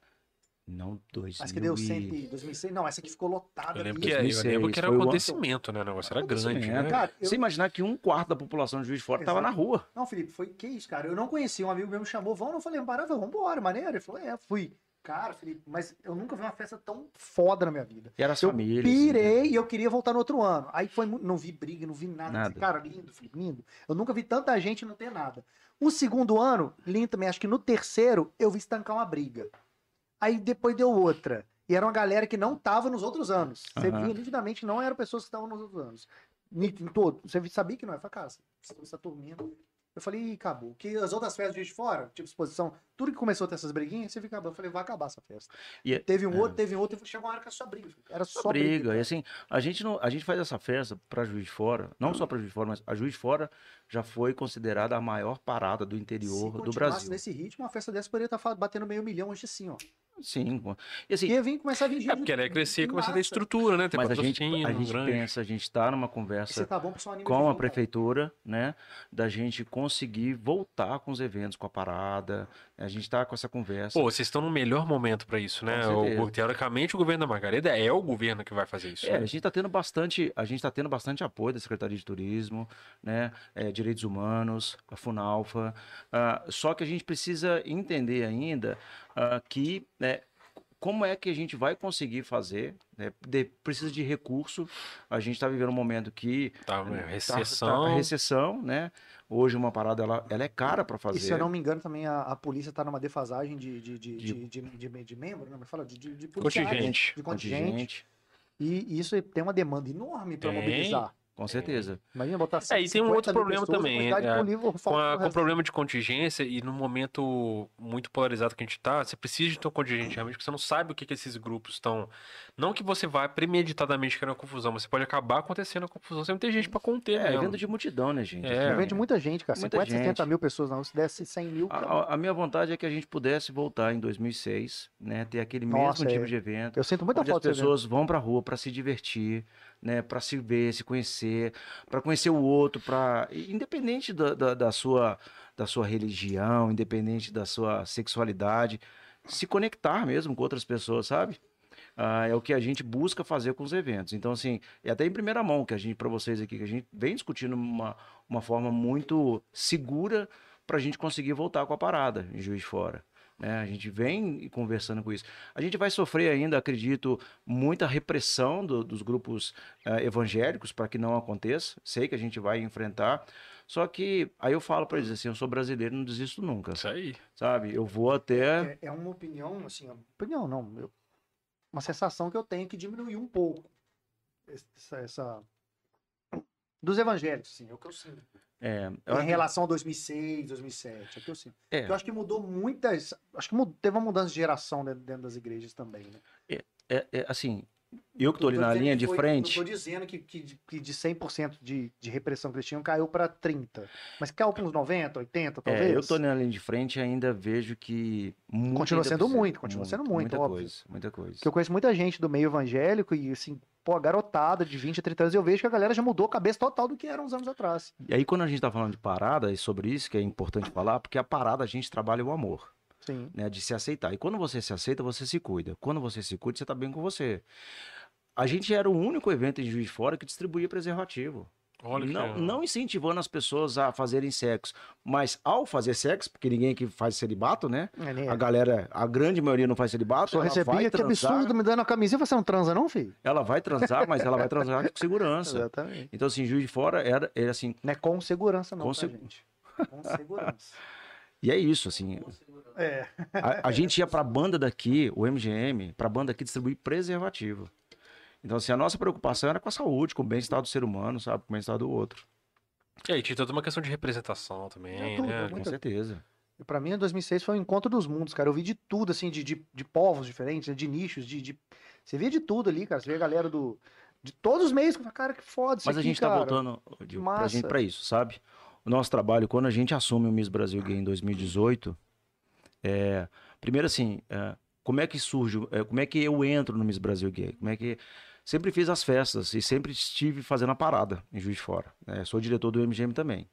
Não dois. Acho que deu 100. e- 2006. Não, essa aqui ficou lotada. Eu lembro, que, eu 2006, lembro que era um ano- acontecimento, né? O negócio era grande, né? Cara, eu- Você imaginar que um quarto da população de Juiz de Fora estava na rua. Não, Felipe, foi que isso, cara? Eu não conhecia, um amigo meu me chamou, vamos, eu falei, para, vamos embora, maneiro. Ele falou, é, fui. Cara, Felipe, mas eu nunca vi uma festa tão foda na minha vida. E era as Eu famílias. pirei e eu queria voltar no outro ano. Aí foi, não vi briga, não vi nada. Nada. Cara, lindo, Felipe, lindo. Eu nunca vi tanta gente não ter nada. O segundo ano, lindo também, acho que no terceiro eu vi estancar uma briga. Aí depois deu outra. E era uma galera que não tava nos outros anos. Você Aham. via nitidamente não eram pessoas que estavam nos outros anos. Ni- Em todo. Você sabia que não é. Eu falei, cara, você está dormindo. Eu falei, "Ih, acabou. Que as outras festas de fora, tipo exposição, tudo que começou a ter essas briguinhas, você fica acabando. Eu falei, vai acabar essa festa. E é- teve um é. outro, teve um outro, e chegou uma hora que era só briga. Era só, Só briga. briga. E assim, a gente, não, a gente faz essa festa para Juiz de Fora, não só para Juiz de Fora, mas a Juiz de Fora já foi considerada a maior parada do Se interior do continuasse Brasil. nesse ritmo, uma festa dessa poderia estar batendo meio milhão hoje assim, ó. Sim. E assim, Ia vir começar a vir É porque ela ia crescer e começar a ter estrutura, né? Ter mas a gente, a gente grande. pensa, a gente está numa conversa tá com a prefeitura, né, da gente conseguir voltar com os eventos, com a parada. A gente está com essa conversa. Pô, vocês estão no melhor momento pra isso, né? O, teoricamente, o governo da Margarida é o governo que vai fazer isso. É, né? a gente está tendo bastante, a gente tá tendo bastante apoio da Secretaria de Turismo, né, é, Direitos Humanos, a Funalfa. ah, só que a gente precisa entender ainda ah, que né, como é que a gente vai conseguir fazer? né, de- precisa de recurso. A gente está vivendo um momento que Tá, né? tá- tá- recessão. a recessão, né? Hoje uma parada ela, ela é cara para fazer. E se eu não me engano, também a, a polícia tá numa defasagem de, de, de, De- de, de, de, de membro, não, mas fala de, de, de Contingente. De contingente. contingente, E isso tem uma demanda enorme para mobilizar. Com certeza. Imagina botar É, e tem um 50 outro problema pessoas, também, é, Com, a- o problema de contingência e no momento muito polarizado que a gente tá, você precisa de ter um contingente realmente, porque você não sabe o que, que esses grupos estão. Não que você vai premeditadamente querer uma confusão, mas você pode acabar acontecendo a confusão. Você não tem gente pra conter, É, evento de multidão, né, gente? É. Vende muita gente, cara. Muita 50, 70 gente. mil pessoas, não. Se desse 100 mil. A, cara. a- a minha vontade é que a gente pudesse voltar em 2006, né? Ter aquele Nossa, mesmo tipo é. de evento. Eu sinto muita onde as falta desse pessoas vão pra rua pra se divertir, né? Para se ver, se conhecer, pra conhecer o outro, para independente da, da, da sua da sua religião, independente da sua sexualidade, se conectar mesmo com outras pessoas, sabe? Ah, é o que a gente busca fazer com os eventos. Então, assim, é até em primeira mão que a gente, para vocês aqui, que a gente vem discutindo uma, uma forma muito segura para a gente conseguir voltar com a parada em Juiz de Fora. Né? A gente vem conversando com isso. A gente vai sofrer ainda, acredito, muita repressão do- dos grupos eh, evangélicos para que não aconteça. Sei que a gente vai enfrentar. Só que aí eu falo para eles assim, eu sou brasileiro, não desisto nunca, Isso aí. sabe? Eu vou até É, é uma opinião, assim, opinião não, eu- uma sensação que eu tenho que diminuiu um pouco essa, essa- dos evangélicos, assim, é o que eu sinto. É, Em relação a 2006, 2007, é que eu sinto. É. Eu acho que mudou muitas, acho que mu- teve uma mudança de geração dentro, dentro das igrejas também, né? é, é, assim, eu que tô ali na linha de foi- frente, Não tô dizendo que, que, que de 100% de, de repressão que eles tinham caiu para 30, mas caiu para uns 90, 80, talvez. É, eu tô ali na linha de frente e ainda vejo que muito Continua sendo precisa- muito, continua sendo muito, muita óbvio. coisa, muita coisa. Que eu conheço muita gente do meio evangélico e, assim, pô, garotada de 20 a 30 anos, eu vejo que a galera já mudou a cabeça total do que era uns anos atrás. E aí quando a gente tá falando de parada e sobre isso que é importante falar, porque a parada a gente trabalha o amor, Sim. né, de se aceitar. E quando você se aceita, você se cuida. Quando você se cuida, você tá bem com você. A gente era o único evento em Juiz de Fora que distribuía preservativo. Olha que não, legal. não incentivando as pessoas a fazerem sexo, mas ao fazer sexo, porque ninguém aqui faz celibato, né? É, né? A galera, a grande maioria não faz celibato, vai recebia, que transar, absurdo, me dando a camisinha, você não transa não, filho? ela vai transar, mas ela vai transar com segurança. *laughs* Exatamente. Então, assim, Juiz de Fora era, era assim, Não é com segurança não, Com tá? Com segurança. *laughs* e é isso, assim, É. a, a gente ia pra banda daqui, o MGM, pra banda aqui distribuir preservativo. Então, assim, a nossa preocupação era com a saúde, com o bem-estar do ser humano, sabe? Com o bem-estar do outro. E aí, tinha toda uma questão de representação também, É tudo, né? é Com certeza. E Pra mim, 2006 foi o encontro dos mundos, cara. Eu vi de tudo, assim, de, de, de povos diferentes, né, de nichos, de, de... Você via de tudo ali, cara. Você vê a galera do... De todos os meios. Cara, que foda isso Mas a aqui, gente tá cara. voltando Dil, pra, gente, pra isso, sabe? O nosso trabalho, quando a gente assume o Miss Brasil Gay em 2018, é, primeiro assim, é, como é que surge, é, como é que eu entro no Miss Brasil Gay? Como é que sempre fiz as festas e sempre estive fazendo a parada em Juiz de Fora. né? Sou diretor do MGM também.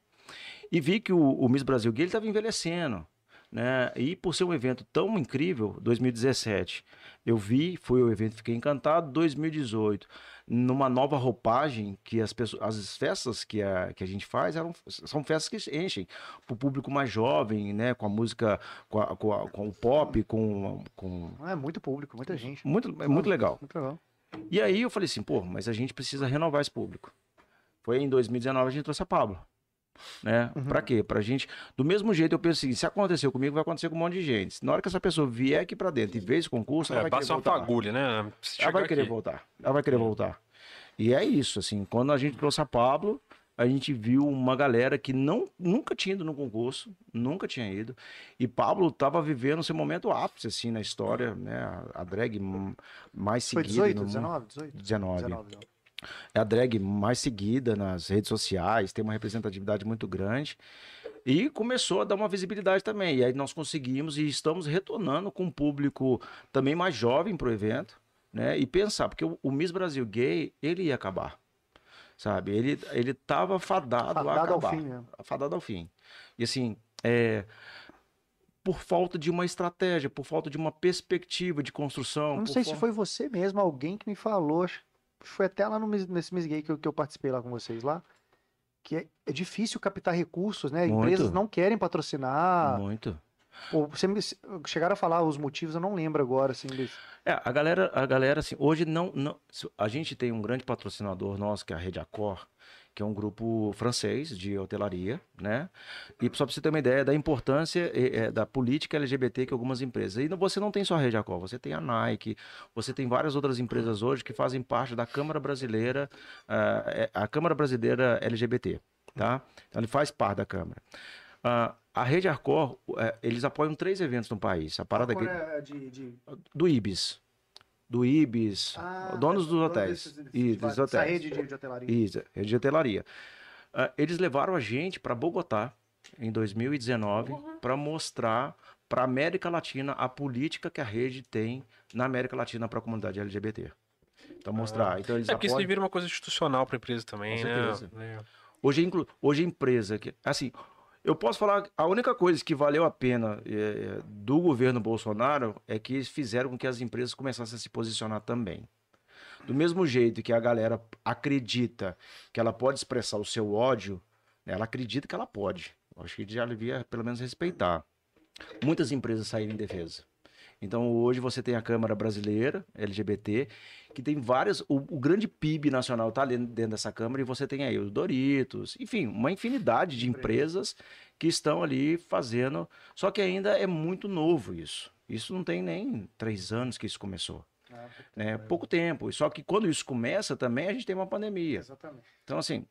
E vi que o, o Miss Brasil Gay estava envelhecendo. Né? E por ser um evento tão incrível, 2017, eu vi, foi o evento, fiquei encantado. 2018, numa nova roupagem, que as pessoas, as festas que a, que a gente faz eram, são festas que enchem para o público mais jovem, né? Com a música, com, a- com, a- com o pop, com, com É muito público, muita gente. muito, é muito legal. Muito legal. E aí eu falei assim, pô, mas a gente precisa renovar esse público. Foi em 2019 a gente trouxe a Pablo. Né? Uhum. Pra quê? Pra gente. Do mesmo jeito, eu penso o seguinte: se aconteceu comigo, vai acontecer com um monte de gente. Na hora que essa pessoa vier aqui pra dentro e ver esse concurso, ela É, vai querer basta uma voltar. fagulha, né? Ela vai querer aqui. voltar. Ela vai querer voltar. E é isso, assim. Quando a gente trouxe a Pablo, a gente viu uma galera que não, nunca tinha ido no concurso, nunca tinha ido. E Pablo tava vivendo seu momento ápice, assim, na história, né? A, a drag mais Foi seguida. 18, no mundo. 19, 18? 19. 19, não. É a drag mais seguida nas redes sociais, tem uma representatividade muito grande. E começou a dar uma visibilidade também. E aí nós conseguimos e estamos retornando com um público também mais jovem para o evento, né? E pensar, porque o, o Miss Brasil Gay, ele ia acabar. Sabe? Ele, ele tava fadado, a Fadado ao acabar. fim, né? Fadado ao fim. E assim, é, por falta de uma estratégia, por falta de uma perspectiva de construção. Eu não sei se falta- foi você mesmo, alguém que me falou, foi até lá no, nesse Miss Gay que eu, que eu participei lá com vocês lá, que é, é difícil captar recursos, né? Muito. Empresas não querem patrocinar. Muito. Ou você me, chegaram a falar os motivos, eu não lembro agora, assim, desse- É, a galera, a galera, assim, hoje não, não. A gente tem um grande patrocinador nosso, que é a Rede Accor, que é um grupo francês de hotelaria, né? E só para você ter uma ideia da importância eh, da política LGBT que algumas empresas. E você não tem só a Rede Accor, você tem a Nike, você tem várias outras empresas hoje que fazem parte da Câmara Brasileira, é- a Câmara Brasileira LGBT, tá? Então ele faz parte da Câmara. Ah, a Rede Accor, eh, eles apoiam três eventos no país. A parada aqui Agora, de, de... do Ibis. Do Ibis, Ah, donos dos dono hotéis. desses- Isso, de- dos Essa hotéis. rede de, de hotelaria. Isso, rede de hotelaria. Ah, eles levaram a gente para Bogotá em 2019 para mostrar para a América Latina a política que a rede tem na América Latina para a comunidade LGBT. Então mostrar. Então eles É porque isso vira uma coisa institucional pra empresa também, Com né? certeza. É. Hoje, inclu... Hoje a empresa que. Assim, eu posso falar. A única coisa que valeu a pena eh, do governo Bolsonaro é que eles fizeram com que as empresas começassem a se posicionar também. Do mesmo jeito que a galera acredita que ela pode expressar o seu ódio, né, ela acredita que ela pode. Acho que já devia pelo menos respeitar. muitas empresas saíram em defesa. Então hoje você tem a Câmara Brasileira, LGBT, que tem várias. O, o grande PIB nacional está ali dentro dessa Câmara e você tem aí os Doritos, enfim, uma infinidade de empresas que estão ali fazendo. Só que ainda é muito novo isso. Isso não tem nem três anos que isso começou. Ah, Né? Pouco tempo. Só que quando isso começa também, a gente tem uma pandemia. Exatamente. Então, assim,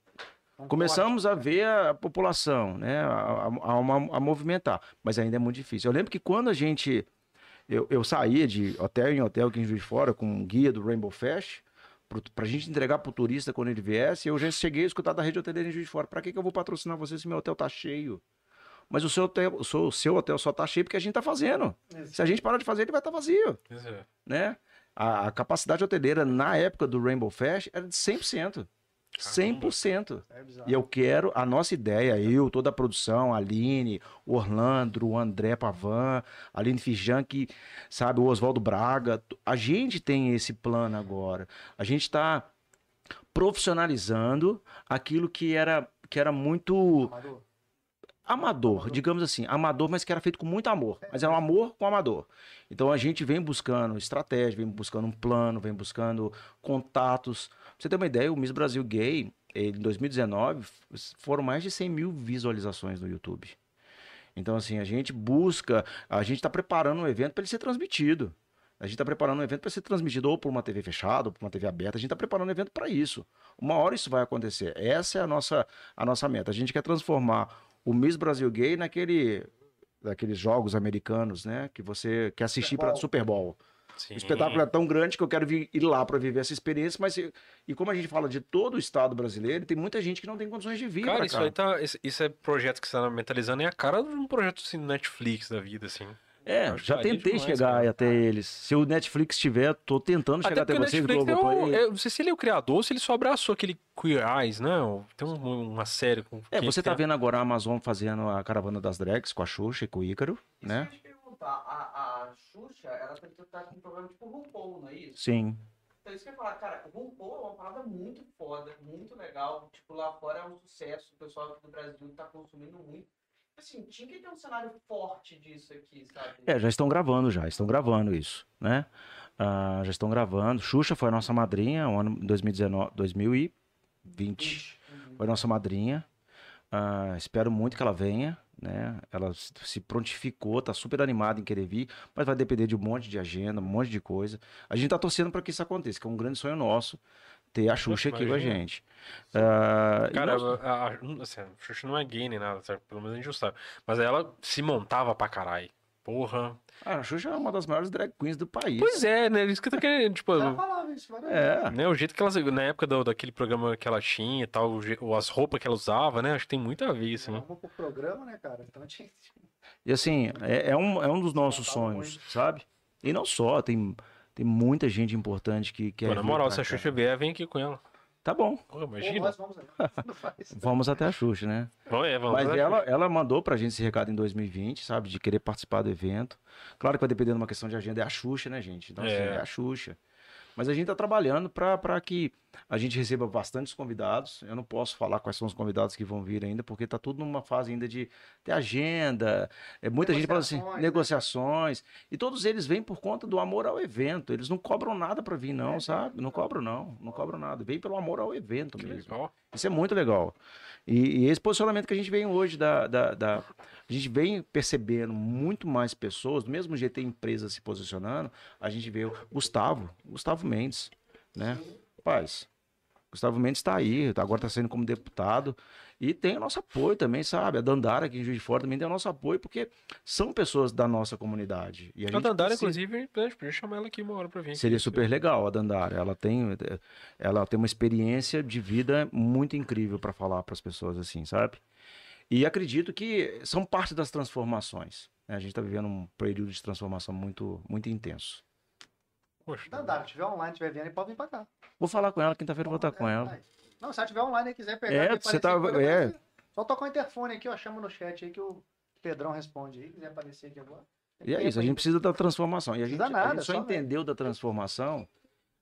Um começamos a ver a, a população, né, a, a, a a movimentar, mas ainda é muito difícil. Eu lembro que quando a gente, eu, eu saía de hotel em hotel aqui em Juiz de Fora com um guia do Rainbow Fest, para a gente entregar para o turista quando ele viesse, eu já cheguei a escutar da rede hoteleira em Juiz de Fora, para que, que eu vou patrocinar você se meu hotel tá cheio? Mas o seu hotel, o seu, o seu hotel só tá cheio porque a gente tá fazendo. Se a gente parar de fazer, ele vai estar vazio, Pois é. né? A, a capacidade hoteleira na época do Rainbow Fest era de 100%. 100%. É. E eu quero, a nossa ideia, eu, toda a produção, a Aline, o Orlando, o André Pavan, Aline Fijan, que, sabe, o Oswaldo Braga, a gente tem esse plano agora. A gente está profissionalizando aquilo que era, que era muito Amador. amador, digamos assim, amador, mas que era feito com muito amor. Mas era um amor com amador. Então a gente vem buscando estratégia, vem buscando um plano, vem buscando contatos. Pra você ter uma ideia, o Miss Brasil Gay, em 2019, f- foram mais de 100 mil visualizações no YouTube. Então, assim, a gente busca, a gente está preparando um evento para ele ser transmitido. A gente está preparando um evento para ser transmitido ou por uma TV fechada ou por uma TV aberta. A gente está preparando um evento para isso. Uma hora isso vai acontecer. Essa é a nossa, a nossa meta. A gente quer transformar o Miss Brasil Gay naquele daqueles jogos americanos, né, que você quer assistir para Bowl. Super Bowl. Sim. O espetáculo é tão grande que eu quero vir, ir lá para viver essa experiência, mas e, e como a gente fala de todo o estado brasileiro, tem muita gente que não tem condições de vir Cara, pra isso cá. aí tá. Isso, isso é projeto que você tá mentalizando, é a cara de um projeto assim, Netflix da vida, assim. É, já tentei demais, chegar cara. até eles. Se o Netflix tiver, tô tentando chegar até, porque o vocês, Globoplay. um, eu não sei se ele é o criador ou se ele só abraçou aquele Queer Eyes, né? Tem um- uma série com. É, você tá tem- vendo agora a Amazon fazendo a Caravana das Drags com a Xuxa e com o Ícaro, Isso né? Perguntar. A, a Xuxa, ela tá, tá com um programa tipo RuPaul, não é isso? Sim. Então isso que eu ia falar, cara, RuPaul é uma parada muito foda, muito legal. Tipo, lá fora é um sucesso, o pessoal aqui do Brasil tá consumindo muito. Assim, tinha que ter um cenário forte disso aqui, sabe? É, já estão gravando já, estão gravando isso, né? Ah, já estão gravando. Xuxa foi a nossa madrinha, o ano 2019, 2020. Uhum. Foi nossa madrinha. Ah, espero muito que ela venha, né? Ela se prontificou, tá super animada em querer vir, mas vai depender de um monte de agenda, um monte de coisa. A gente tá torcendo para que isso aconteça, que é um grande sonho nosso ter a Xuxa aqui com a gente. E Cara, nós- a, a, assim, a Xuxa não é gay nem nada, pelo menos a gente não sabe. Mas ela se montava pra caralho. Porra. Ah, a Xuxa é uma das maiores drag queens do país. Pois é, né? Isso que eu tô querendo. Tipo, Já falava isso É. né, o jeito que ela. Na época do, daquele programa que ela tinha e tal, o as roupas que ela usava, né? Acho que tem muito a ver isso, né? Vamos pro programa, né, cara? Então tinha E assim, é, é um, é um dos nossos sonhos, sabe? E não só, tem, tem muita gente importante que quer. Pô, na moral, se a. Xuxa vier, vem aqui com ela. Tá bom, Pô, imagina. nós vamos *laughs* vamos até a Xuxa, né? É, vamos Mas ela, ela mandou pra gente esse recado em 2020, sabe? De querer participar do evento. Claro que vai depender de uma questão de agenda, é a Xuxa, né, gente? Então, assim, É. é a Xuxa. Mas a gente tá trabalhando pra que a gente receba bastantes convidados. Eu não posso falar quais são os convidados que vão vir ainda, porque tá tudo numa fase ainda de ter agenda. É, muita gente fala assim, Negociações, né? negociações. E todos eles vêm por conta do amor ao evento. Eles não cobram nada pra vir, não, sabe? Não cobram, não. Não cobram nada. Vem pelo amor ao evento mesmo. legal. Isso é muito legal. E, e esse posicionamento que a gente vem hoje da, da, da- A gente vem percebendo muito mais pessoas, do mesmo jeito tem empresas se posicionando, a gente vê o Gustavo, Gustavo Mendes, né? Paz. Gustavo Mendes está aí, agora está saindo como deputado. E tem o nosso apoio também, sabe? A Dandara aqui em Juiz de Fora também tem o nosso apoio, porque são pessoas da nossa comunidade. E a A Dandara, precisa- inclusive, podia chamar ela aqui uma hora pra vir. Seria super legal a Dandara. Ela tem, ela tem uma experiência de vida muito incrível para falar para as pessoas assim, sabe? E acredito que são parte das transformações. né? A gente está vivendo um período de transformação muito, muito intenso. Poxa, se tiver online, tiver vendo, pode vir pra cá. Vou falar com ela, quinta-feira eu vou estar com É, ela. vai. Não, se ela tiver online e quiser pegar. É, você tá- pode é. Só tocar o interfone aqui, ó. Chama no chat aí que o Pedrão responde aí. Quiser aparecer aqui agora. E é isso, a gente precisa da transformação. E a gente, Precisa a nada, gente só só entendeu da transformação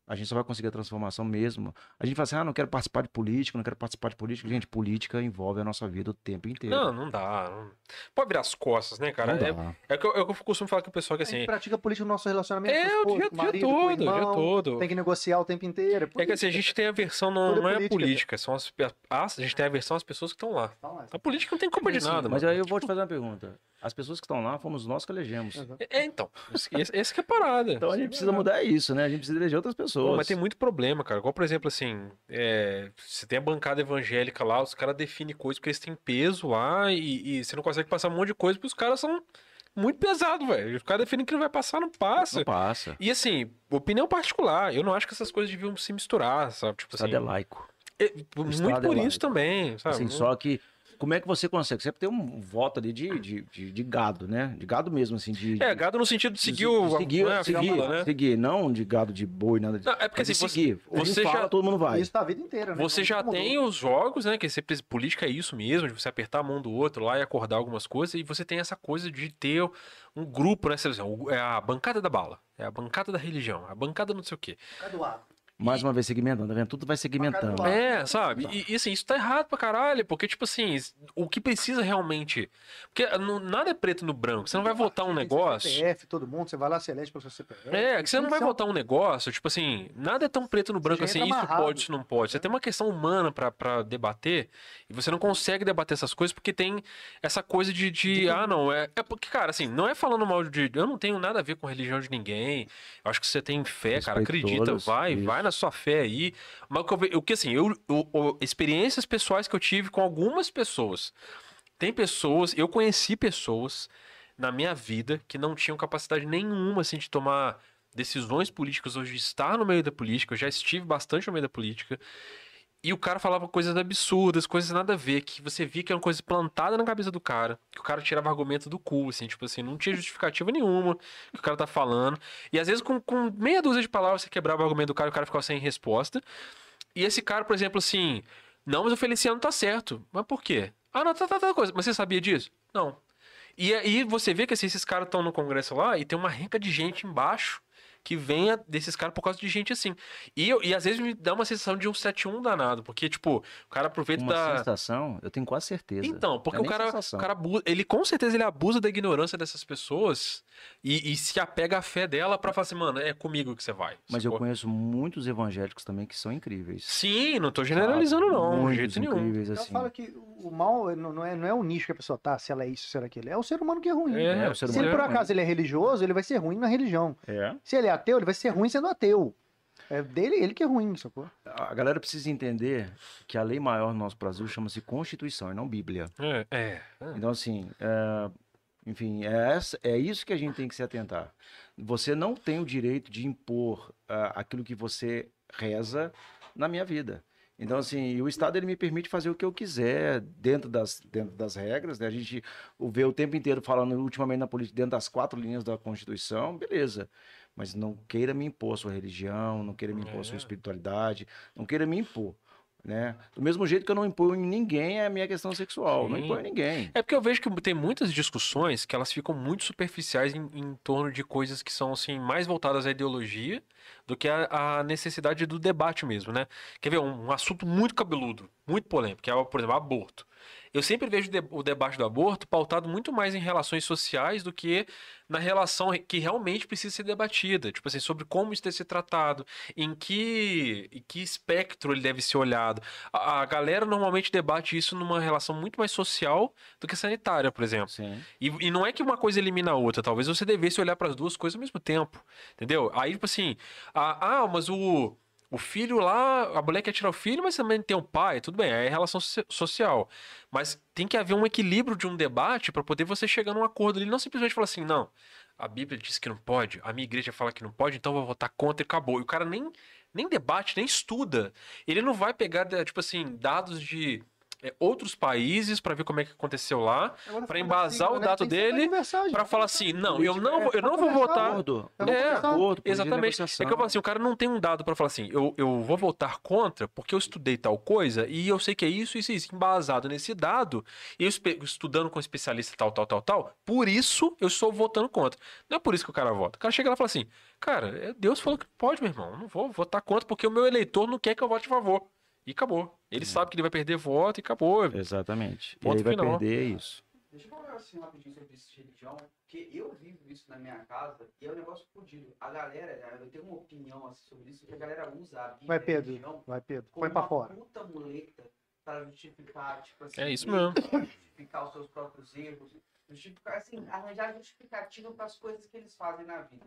A gente só vai conseguir a transformação mesmo. A gente fala assim, ah, não quero participar de política, não quero participar de política. Gente, política envolve a nossa vida o tempo inteiro. Não, não dá. Não... Pode virar as costas, né, cara? Não É, dá. é o que eu, é que eu costumo falar com o pessoal que A gente assim. pratica política no nosso relacionamento. É, com o dia, com dia marido, com todo, dia irmão, todo. Tem que negociar o tempo inteiro. É que assim, a gente tem a versão, não, Tudo não é política, política, são as, a gente tem a versão das pessoas que estão lá. Então, A política não tem culpa de Sim, nada, Mas mano. aí eu vou te fazer uma pergunta. As pessoas que estão lá fomos nós que elegemos. Exato. É, então, esse, esse que é a parada. Então a gente precisa mudar isso, né? A gente precisa eleger outras pessoas. Pô, mas tem muito problema, cara. Igual, por exemplo, assim, é, você tem a bancada evangélica lá, os caras definem coisas porque eles têm peso lá e, e você não consegue passar um monte de coisa porque os caras são muito pesados, velho. Os caras definem que não vai passar, não passa. Não passa. E assim, opinião particular, eu não acho que essas coisas deviam se misturar, sabe? Tipo assim, Estado é laico. é, muito é por isso laico. também, sabe? Assim, Não- só que como é que você consegue? Você tem um voto ali de, de, de, de gado, né? De gado mesmo, assim. De, É, gado no sentido de de seguir o. seguir, né, seguir, fila, né? seguir, não de gado de boi, nada disso. Não, é porque assim, você, seguir. Você fala, já- todo mundo vai. Isso tá a vida inteira, né? você já mudou. tem os jogos, né? Que você, precisa- política é isso mesmo, de você apertar a mão do outro lá e acordar algumas coisas, e você tem essa coisa de ter um grupo, né? Você- É a bancada da bala, é a bancada da religião, a bancada não sei o quê. Cada lado. Mais uma vez segmentando, tá vendo? Tudo vai segmentando. É, sabe? E, e, assim, isso tá errado pra caralho, porque, tipo assim, o que precisa realmente. Porque não- nada é preto no branco. Você não vai votar um negócio. CPF, todo mundo, você vai lá, se elege pelo seu CPF. É, que você não vai é um- votar um negócio, tipo assim, nada é tão preto no branco assim, isso pode, isso não pode. Você tem uma questão humana pra, pra debater e você não consegue debater essas coisas porque tem essa coisa de, de ah, não, é, é porque, cara, assim, não é falando mal de. Eu não tenho nada a ver com religião de ninguém. Eu acho que você tem fé, cara, acredita, vai, vai na sua fé aí. Mas o que, assim, eu, eu- experiências pessoais que eu tive com algumas pessoas. Tem pessoas, eu conheci pessoas na minha vida que não tinham capacidade nenhuma assim de tomar decisões políticas de estar no meio da política. Eu já estive bastante no meio da política. E o cara falava coisas absurdas, coisas nada a ver, que você via que era uma coisa plantada na cabeça do cara, que o cara tirava argumento do cu, assim, tipo assim, não tinha justificativa nenhuma que o cara tá falando. E às vezes com, com meia dúzia de palavras você quebrava o argumento do cara e o cara ficava sem resposta. E esse cara, por exemplo, assim, não, mas o Feliciano tá certo. Mas por quê? Ah, não, tá, tá, tá coisa. Mas você sabia disso? Não. E aí você vê que assim, esses caras estão no congresso lá e tem uma renca de gente embaixo que venha desses caras por causa de gente assim. E, eu- e às vezes me dá uma sensação de um 7-1 danado, porque, tipo, o cara aproveita Uma da. sensação, eu tenho quase certeza. Então, porque é o cara, sensação. o cara abusa, ele com certeza ele abusa da ignorância dessas pessoas e, e se apega à fé dela pra falar assim, mano, é comigo que você vai. Mas eu sacou? conheço muitos evangélicos também que são incríveis. Sim, não tô generalizando, não, de jeito nenhum. incríveis, Eu assim. falo que o mal não não é, não é o nicho que a pessoa tá, se ela é isso, se ela é aquilo. É o ser humano que é ruim. É, o ser Se humano ele é por ruim. acaso ele é religioso, ele vai ser ruim na religião. É. Se ele é ateu, ele vai ser ruim sendo ateu. É dele, ele que é ruim, sacou? A galera precisa entender que a lei maior no nosso Brasil chama-se Constituição e não Bíblia. É, é. Então, assim, é, enfim, é, essa- é isso que a gente tem que se atentar. Você não tem o direito de impor ah, aquilo que você reza na minha vida. Então, assim, o Estado ele me permite fazer o que eu quiser dentro das, dentro das regras. Né? A gente o vê o tempo inteiro falando, ultimamente na política, dentro das quatro linhas da Constituição, beleza. Mas não queira me impor sua religião, não queira me impor sua É. espiritualidade, não queira me impor. Né? Do mesmo jeito que eu não imponho ninguém a minha questão sexual. Não Sim. imponho em ninguém. É porque eu vejo que tem muitas discussões que elas ficam muito superficiais em, em torno de coisas que são assim mais voltadas à ideologia do que à, à necessidade do debate mesmo, né? Quer ver um, um assunto muito cabeludo, muito polêmico, que é, por exemplo, aborto. Eu sempre vejo o de- o debate do aborto pautado muito mais em relações sociais do que na relação que realmente precisa ser debatida, tipo assim, sobre como isso deve ser tratado, em que, em que espectro ele deve ser olhado. A, a galera normalmente debate isso numa relação muito mais social do que sanitária, por exemplo. E, e não é que uma coisa elimina a outra, talvez você devesse olhar para as duas coisas ao mesmo tempo, entendeu? Aí, tipo assim, ah, mas o, o filho lá, a mulher quer tirar o filho, mas também tem o pai, tudo bem, é relação so- social. Mas tem que haver um equilíbrio de um debate para poder você chegar num acordo ali, não simplesmente falar assim, não, a Bíblia diz que não pode, a minha igreja fala que não pode, então eu vou votar contra e acabou. E o cara nem, nem debate, nem estuda. Ele não vai pegar, tipo assim, dados de é, outros países pra ver como é que aconteceu lá, falando embasar o né, dado dele. Pra falar assim, não, eu não, vou- eu não vou votar. Acordo, Eu vou É, acordo, Exatamente. É que eu falo assim, o cara não tem um dado pra falar assim, eu, eu vou votar contra porque eu estudei tal coisa e eu sei que é isso, isso, e isso, embasado nesse dado, e eu estudando com especialista tal, tal, tal, tal, por isso eu estou votando contra. Não é por isso que o cara vota. O cara chega lá e fala assim, cara, é- Deus falou que pode, meu irmão, eu não vou votar contra porque o meu eleitor não quer que eu vote a favor. E acabou. Ele sabe que ele vai perder voto e acabou. Exatamente. Ponto e vai final. perder isso. Deixa eu falar assim rapidinho sobre isso de religião, porque eu vivo isso na minha casa e é um negócio fodido. A galera, eu tenho uma opinião assim, sobre isso, que a galera usa a Bíblia Vai, Pedro. religião Vai, Pedro. Põe pra uma fora. puta muleta para justificar, tipo assim, É isso mesmo. justificar os seus próprios erros, justificar, assim, arranjar justificativa para as coisas que eles fazem na vida.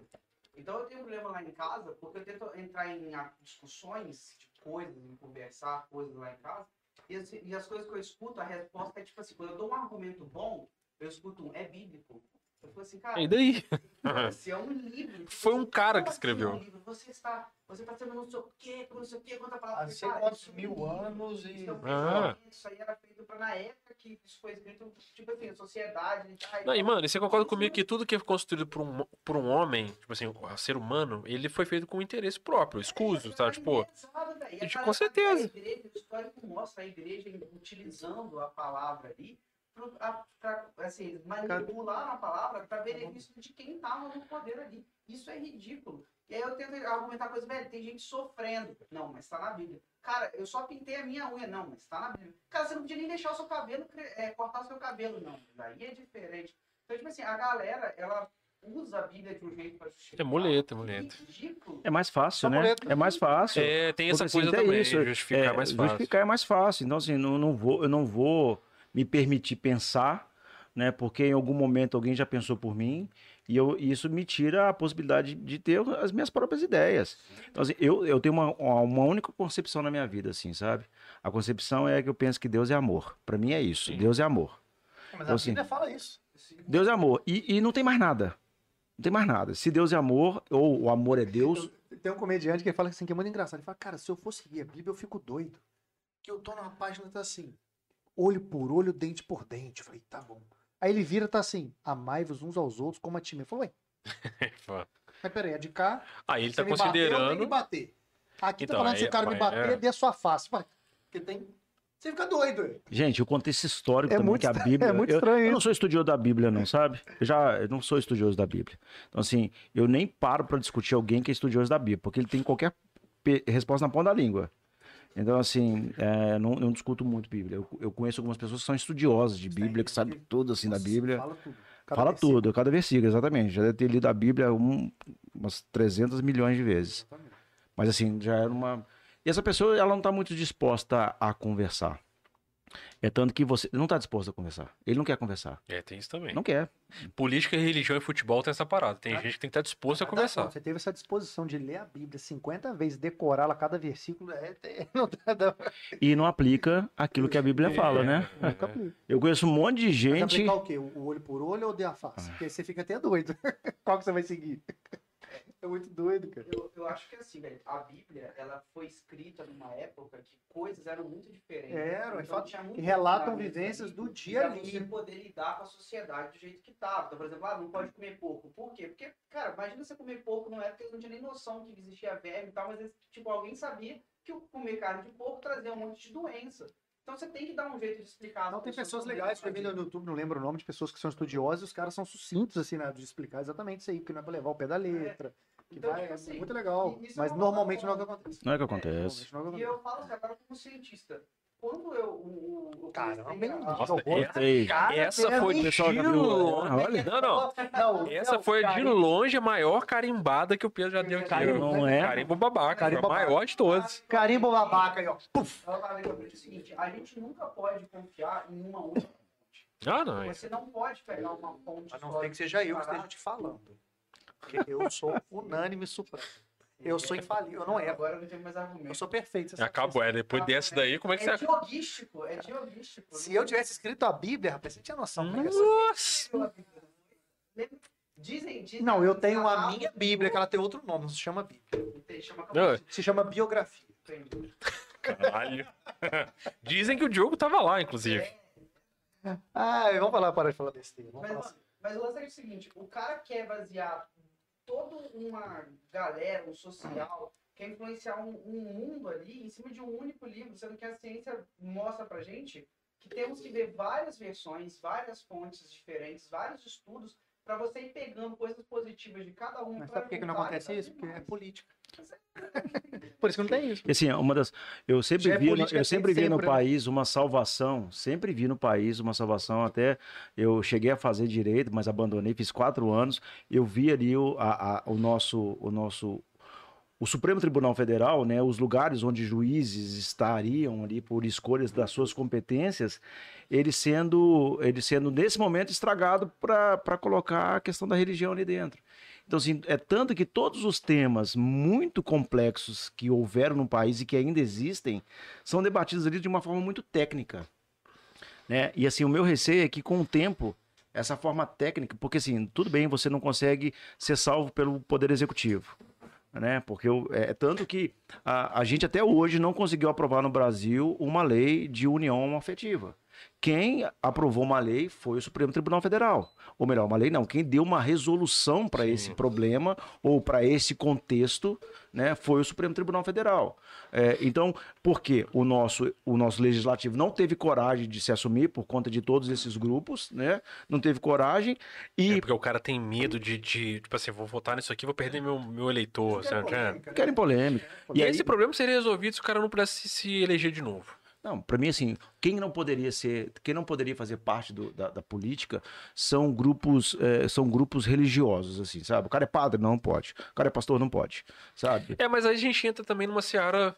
Então eu tenho um problema lá em casa, porque eu tento entrar em discussões de coisas, em conversar coisas lá em casa, e as, e as coisas que eu escuto, a resposta é tipo assim, quando eu dou um argumento bom, eu escuto um, é bíblico. Eu falo assim, cara, E daí? Você é um livro. Foi um cara que escreveu. um livro? Você está, você está sendo não sei o quê, não sei o quê, quanta palavra. Há Cara, sei quantos isso é um mil anos e- Isso, é um Ah. isso aí era feito pra, na época que isso foi escrito, tipo assim, a sociedade. Tá, Não, e mano, e você concorda comigo que tudo que é construído por um, por um homem, tipo assim, o ser humano, ele foi feito com interesse próprio, escuso, tá? Tipo, E com certeza. A igreja, o histórico mostra a igreja utilizando a palavra ali pro- a- pra, assim, manipular a palavra para benefício de quem estava no poder ali. Isso é ridículo. E aí eu tento argumentar coisa, velho, tem gente sofrendo. Não, mas tá na Bíblia. Cara, eu só pintei a minha unha. Não, mas tá na Bíblia. Cara, você não podia nem deixar o seu cabelo, é, cortar o seu cabelo. Não, daí é diferente. Então, tipo assim, a galera, ela usa a Bíblia de um jeito pra justificar. É muleta, é muleta. É mais fácil, Só né? É mais fácil. é, tem essa Porque, assim, coisa tem também, isso, justificar é, é mais fácil. Justificar é mais fácil. Então, assim, não, não vou, eu não vou me permitir pensar, né? Porque em algum momento alguém já pensou por mim e eu, e isso me tira a possibilidade de ter as minhas próprias ideias. Então, assim, eu, eu tenho uma, uma única concepção na minha vida, assim, sabe? A concepção é que eu penso que Deus é amor. Para mim é isso. Sim. Deus é amor. Mas Então, a assim, Bíblia fala isso. Deus é amor. E, e não tem mais nada. Não tem mais nada. Se Deus é amor, ou o amor é Deus, Tem um comediante que fala assim, que é muito engraçado. Ele fala, cara, se eu fosse ler a Bíblia, eu fico doido. Que eu tô numa página que tá assim, olho por olho, dente por dente. Eu falei, tá bom. Aí ele vira, tá assim, amai-vos uns aos outros como a ti. Eu falei, ué, *laughs* mas peraí, é de cá, Aí ele você tá me bateu, eu tenho que considerando. bater. Aqui Então, tá falando, se aí- o cara me mas bater, é. dê a sua face. Ué, Porque tem... Você fica doido, ué. Gente, o contexto histórico É também muito que a Bíblia. *laughs* é muito eu, estranho eu não sou estudioso da Bíblia, não, sabe? Eu já eu não sou estudioso da Bíblia. Então, assim, eu nem paro para discutir alguém que é estudioso da Bíblia, porque ele tem qualquer resposta na ponta da língua. Então, assim, é, não, não discuto muito Bíblia. Eu, eu conheço algumas pessoas que são estudiosas de Bíblia, que sabem tudo, assim, da Bíblia. Fala tudo. Cada Fala versículo. tudo, cada versículo, exatamente. Já deve ter lido a Bíblia um- umas 300 milhões de vezes. Exatamente. Mas assim, já era uma. E essa pessoa, ela não está muito disposta a conversar. É tanto que você não está disposto a conversar. Ele não quer conversar. É, tem isso também. Não quer. Política, religião e futebol tem essa parada. Tem Ah. gente que tem que estar disposto a Mas dá conversar. Você teve essa disposição de ler a Bíblia 50 vezes, decorá-la cada versículo. É, é, *laughs* não dá, dá, E não aplica aquilo que a Bíblia fala, né? nunca aplica. Eu conheço um monte de Mas gente. aplicar o quê? O olho por olho ou de a face? Porque aí você fica até doido. *laughs* Qual que você vai seguir? É muito doido, cara. Eu, eu acho que assim, velho, a Bíblia, ela foi escrita numa época que coisas eram muito diferentes. Eram, Então, fa- tinha muito que relatam vivências do dia a você dia. poder lidar com a sociedade do jeito que tava. Então, por exemplo, ah, não pode comer porco. Por quê? Porque, cara, imagina você comer porco era porque eles não tinham nem noção que existia verme e tal, mas tipo, alguém sabia que comer carne de porco trazia um monte de doença. Então você tem que dar um jeito de explicar. Não, tem pessoas legais, é que eu vi no YouTube, não lembro o nome de pessoas que são estudiosas, e os caras são sucintos, assim, né, de explicar exatamente isso aí, porque não é pra levar o pé da letra. Que Então, vai, tipo é assim, muito legal. é Mas uma normalmente não é o que acontece. Não é o que acontece. É E eu falo assim, agora como cientista, quando eu. O, Caramba? Nossa, essa, Cara, foi de pessoal viu- longe. Ah. Não, não. Não, Essa não, foi de carimbo- longe a maior carimbada que o Pedro já deu aqui. Carimbo, não é? Carimbo babaca. Carimbo a maior de todos. Carimbo babaca aí, ó. Puf! Que eu o seguinte, a gente nunca pode confiar em uma única fonte. Ah, não. Você não pode pegar uma fonte A não ser que seja eu que esteja te falando. Porque eu sou unânime supremo. Eu sou infalível, eu não erro. Agora eu não tenho mais argumento. Eu sou perfeito. Acabou, é. Depois dessa daí, como é que É você. diogístico, é diogístico. Se eu tivesse escrito a Bíblia, rapaz, você tinha noção. como é. Nossa! Dizem, dizem Não, eu tenho a minha Bíblia, que ela tem outro nome, não se chama Bíblia. Chama Se chama biografia. Caralho. *laughs* Dizem que o Diogo tava lá, inclusive. Ah, vamos falar, parar de falar besteira. Vamos Mas, falar mas o lance é o seguinte, o cara quer basear toda uma galera, um social, quer influenciar um, um mundo ali em cima de um único livro, sendo que a ciência mostra pra gente que temos que ver várias versões, várias fontes diferentes, vários estudos, pra você ir pegando coisas positivas de cada um. Mas sabe por que, que não acontece isso? Porque é política. *laughs* Por isso que não tem isso. Assim, uma das, eu sempre Já é vi, no- política eu sempre vi no sempre, né? país uma salvação, sempre vi no país uma salvação, até eu cheguei a fazer direito, mas abandonei, fiz quatro anos, eu vi ali o, a- a- o nosso, o nosso, o Supremo Tribunal Federal, né, os lugares onde juízes estariam ali por escolhas das suas competências, ele sendo, ele sendo nesse momento estragado para colocar a questão da religião ali dentro. Então, assim, é tanto que todos os temas muito complexos que houveram no país e que ainda existem são debatidos ali de uma forma muito técnica. Né? E assim, o meu receio é que com o tempo, essa forma técnica, porque assim, tudo bem, você não consegue ser salvo pelo Poder Executivo. Né? Porque eu- é tanto que a, a gente até hoje não conseguiu aprovar no Brasil uma lei de união afetiva. Quem aprovou uma lei foi o Supremo Tribunal Federal. Ou melhor, uma lei não, quem deu uma resolução para esse problema ou para esse contexto né, foi o Supremo Tribunal Federal. É, então, por quê? O nosso, o nosso legislativo não teve coragem de se assumir por conta de todos esses grupos, né? Não teve coragem e É porque o cara tem medo de, de, tipo assim, vou votar nisso aqui, vou perder meu, meu eleitor, sabe? né? querem polêmica. E, E aí, esse problema seria resolvido se o cara não pudesse se eleger de novo. Não, para mim, assim, quem não poderia ser, quem não poderia fazer parte do- da, da política são grupos, eh, são grupos religiosos, assim, sabe? O cara é padre, não pode. O cara é pastor, não pode, sabe? É, mas aí a gente entra também numa seara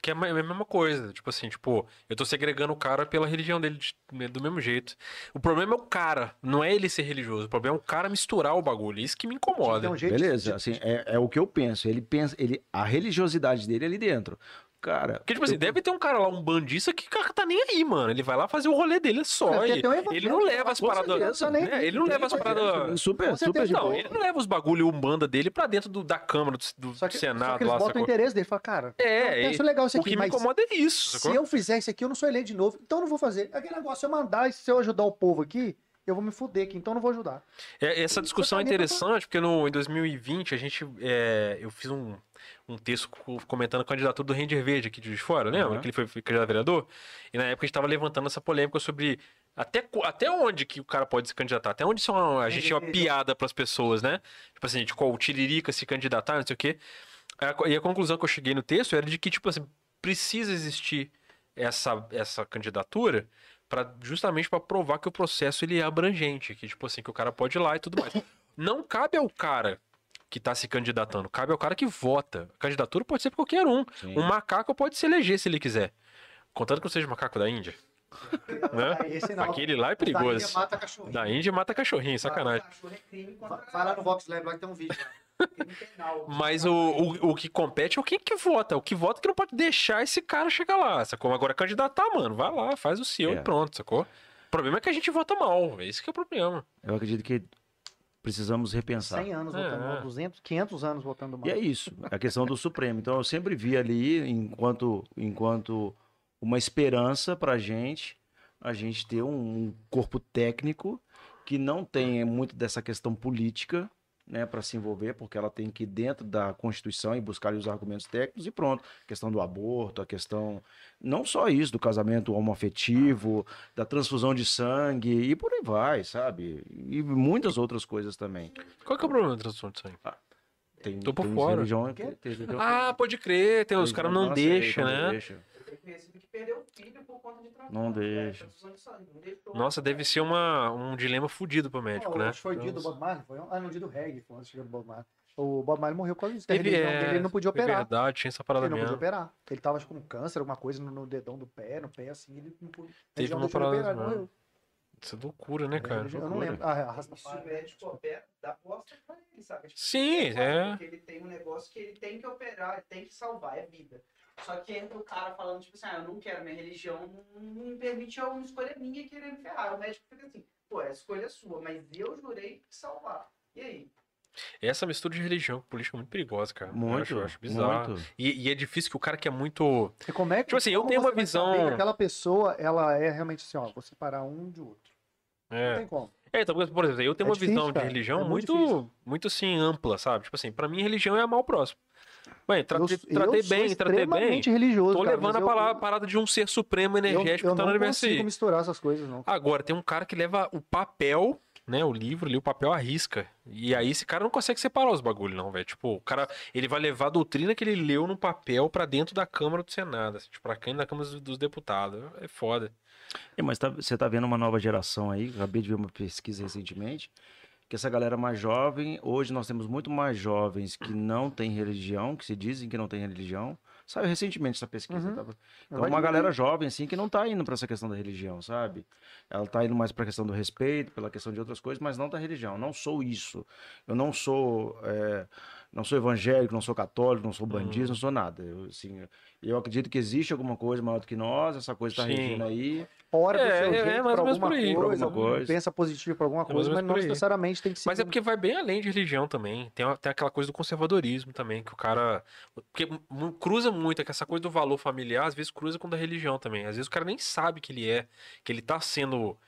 que é a me- a mesma coisa. Tipo assim, tipo, eu tô segregando o cara pela religião dele de- do mesmo jeito. O problema é o cara, não é ele ser religioso. O problema é o cara misturar o bagulho. Isso que me incomoda. Um jeito de- Beleza, de- assim, é, é o que eu penso. Ele pensa, ele, a religiosidade dele é ali dentro. Cara, Porque, tipo assim, deve ter um cara lá, um bandista, que cara tá nem aí, mano. Ele vai lá fazer o rolê dele só. Cara, e- até um ele não leva as paradas. certeza, nem- né? Ele não tem leva as paradas. super, Com super certeza, de Não, ele não leva os bagulho umbanda dele pra dentro do- da Câmara, do, do Só que, só Senado que eles lá, botam o interesse dele. Fala, cara, É, eu acho legal isso o aqui, que me mas incomoda é isso, se sacou? eu fizer isso aqui, eu não sou eleito de novo. Então eu não vou fazer. Aquele negócio, se eu mandar, e se eu ajudar o povo aqui, eu vou me fuder aqui, então eu não vou ajudar. É, essa discussão é pra mim, interessante, porque no, em 2020 a gente. é, eu fiz um, um texto co- comentando a candidatura do Ranger Verde aqui de fora, lembra? Uhum. Que ele foi, foi candidato a vereador. E na época a gente estava levantando essa polêmica sobre até, até onde que o cara pode se candidatar, até onde isso é uma, a gente é uma Verde. piada para as pessoas, né? Tipo assim, de qual o Tiririca se candidatar, não sei o quê. E a conclusão que eu cheguei no texto era de que, tipo assim, precisa existir essa, essa candidatura para justamente para provar que o processo ele é abrangente, que tipo assim, que o cara pode ir lá e tudo mais. *laughs* Não cabe ao cara que tá se candidatando, cabe ao cara que vota. A candidatura pode ser qualquer um. Sim. Um macaco pode se eleger se ele quiser. Contanto que não seja macaco da Índia. *laughs* né? Esse não. Aquele lá é Da Índia perigoso. mata cachorrinho. Da Índia mata cachorrinho, sacanagem. É Vai vai lá no Vox Lab, lá que tem um vídeo. Mas o, o, o que compete é o quem que vota. O que vota que não pode deixar esse cara chegar lá, sacou? Agora candidatar, mano, vai lá, faz o seu É. e pronto, sacou? O problema é que a gente vota mal, esse que é o problema. Eu acredito que precisamos repensar. 100 anos É, votando mal, é. 200, 500 anos votando mal. E é isso, a questão do Supremo. Então eu sempre vi ali, enquanto, enquanto uma esperança para a gente, a gente ter um corpo técnico que não tem muito dessa questão política, né, para se envolver, porque ela tem que ir dentro da Constituição e buscar os argumentos técnicos e pronto. A questão do aborto, a questão não só isso, do casamento homoafetivo, da transfusão de sangue e por aí vai, sabe? E muitas outras coisas também. Qual que é o problema da transfusão de sangue? Tem, Tô por tem fora. religião- Quê? tem- tem- Ah, pode crer, tem, os caras não aceitam, deixam, não né? deixam. Tem conhecido que perdeu o filho por conta de. Não é, deixa. sangue, não deixou. Nossa, deve ser uma, um dilema fudido pro médico, Não, né? acho que foi o dia do Bob Marley. Foi, um- ah, no dia do reggae, foi antes de chegar do Bob Marley. O Bob Marley morreu por causa disso. que A Teve, religião é, ele não podia é operar. verdade, tinha essa parada Ele não podia operar. Ele tava acho, com câncer, alguma coisa no, no dedão do pé, no pé, assim, ele não podia. a Teve uma ele parada operar, ele morreu. Isso é loucura, né, cara? Eu não lembro. Ah, arrasta E se o médico opera, dá bosta pra ele, sabe? Tipo, Sim, é. Porque ele tem um negócio que ele tem que operar, ele tem que salvar, é vida. Só que entra o cara falando, tipo assim, ah, eu não quero, minha religião não, não me permite eu uma escolha minha querer me ferrar. O médico fica assim, pô, a escolha é sua, mas eu jurei te salvar. E aí? Essa mistura de religião com política é muito perigosa, cara. Eu Muito, acho, eu acho bizarro. muito. E, e é difícil que o cara que é muito. E como é que, Tipo assim, eu tenho uma visão- que Aquela pessoa, ela é realmente assim, ó, vou separar um de outro. Não É, tem como. é então, por exemplo, eu tenho É uma difícil, visão cara. de religião É muito muito, muito assim, ampla, sabe? Tipo assim, pra mim, religião é amar o próximo. Mãe, tratei, eu, tratei eu sou bem, tratei bem. religioso, Tô cara, levando a eu- parada de um ser supremo eu, energético eu que tá no não universo consigo aí. misturar essas coisas, não. Agora, tem um cara que leva o papel, né? O livro ali, o papel à risca. E aí esse cara não consegue separar os bagulhos, não, velho. Tipo, o cara, ele vai levar a doutrina que ele leu no papel pra dentro da Câmara do Senado, assim, tipo, pra dentro da Câmara dos- dos Deputados. É foda. É, mas tá- você tá vendo uma nova geração aí, acabei de ver uma pesquisa recentemente, que essa galera mais jovem, hoje nós temos muito mais jovens que não têm religião, que se dizem que não têm religião. Saiu recentemente essa pesquisa. Uhum. tava- Então, uma galera jovem, assim, que não tá indo pra essa questão da religião, sabe? Ela tá indo mais pra questão do respeito, pela questão de outras coisas, mas não da religião. Não sou isso. Eu não sou. é, não sou evangélico, não sou católico, não sou bandista, não sou nada. Eu, assim, eu acredito que existe alguma coisa maior do que nós, essa coisa tá Sim. regindo aí. Ora do É, seu é, jeito é mais pra menos alguma coisa, alguma coisa. pensa positivo pra alguma É mais coisa, mas não necessariamente tem que ser. Mas é porque vai bem além de religião também. Tem, tem aquela coisa do conservadorismo também, que o cara. Porque cruza muito, é que essa coisa do valor familiar, às vezes cruza com o da religião também. Às vezes o cara nem sabe que ele é, que ele tá sendo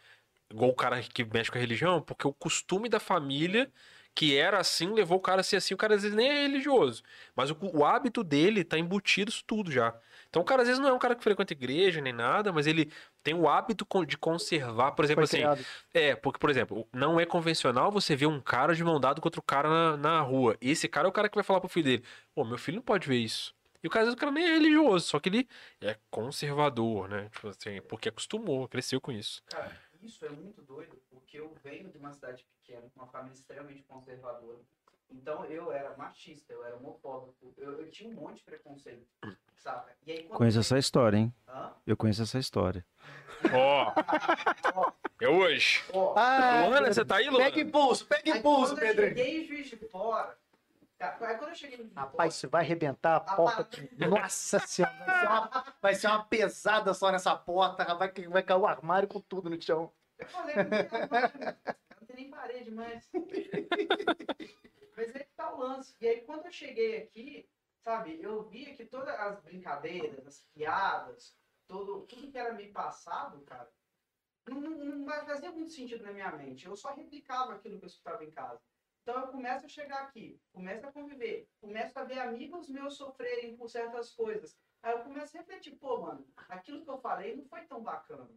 igual o cara que mexe com a religião, porque o costume da família, que era assim, levou o cara a ser assim. O cara às vezes nem é religioso, mas o, o hábito dele tá embutido isso tudo já. Então o cara às vezes não é um cara que frequenta igreja nem nada, mas ele tem o hábito de conservar, por exemplo, Foi assim. criado. É, porque, por exemplo, não é convencional você ver um cara de mão dada com outro cara na, na rua. E esse cara é o cara que vai falar pro filho dele: Pô, meu filho não pode ver isso. E o cara, às vezes, o cara nem é religioso, só que ele é conservador, né? Tipo assim, porque acostumou, cresceu com isso. Cara, isso é muito doido, porque eu venho de uma cidade pequena, com uma família extremamente conservadora. Então eu era machista, eu era homofóbico, eu, eu tinha um monte de preconceito, saca? E aí Conheço eu- essa história, hein? Hã? Eu conheço essa história. *laughs* Ó, é hoje. Ó, Ah, Luana, você tá aí, Luana? pega impulso, pega impulso, quando eu Pedrinho. cheguei em Juiz de Fora, aí quando eu cheguei de Rapaz, você vai arrebentar a A porta. parada- Nossa senhora, vai ser, uma, vai ser uma pesada só nessa porta. Vai, vai cair o armário com tudo no chão. eu falei, não tem não tem nem parede mais. *laughs* Mas aí tá o lance. E aí quando eu cheguei aqui, sabe, eu via que todas as brincadeiras, as piadas, tudo, tudo que era me passado, cara, não, não fazia muito sentido na minha mente. Eu só replicava aquilo que eu escutava em casa. Então eu começo a chegar aqui, começo a conviver, começo a ver amigos meus sofrerem por certas coisas. Aí eu começo a refletir, pô, mano, aquilo que eu falei não foi tão bacana.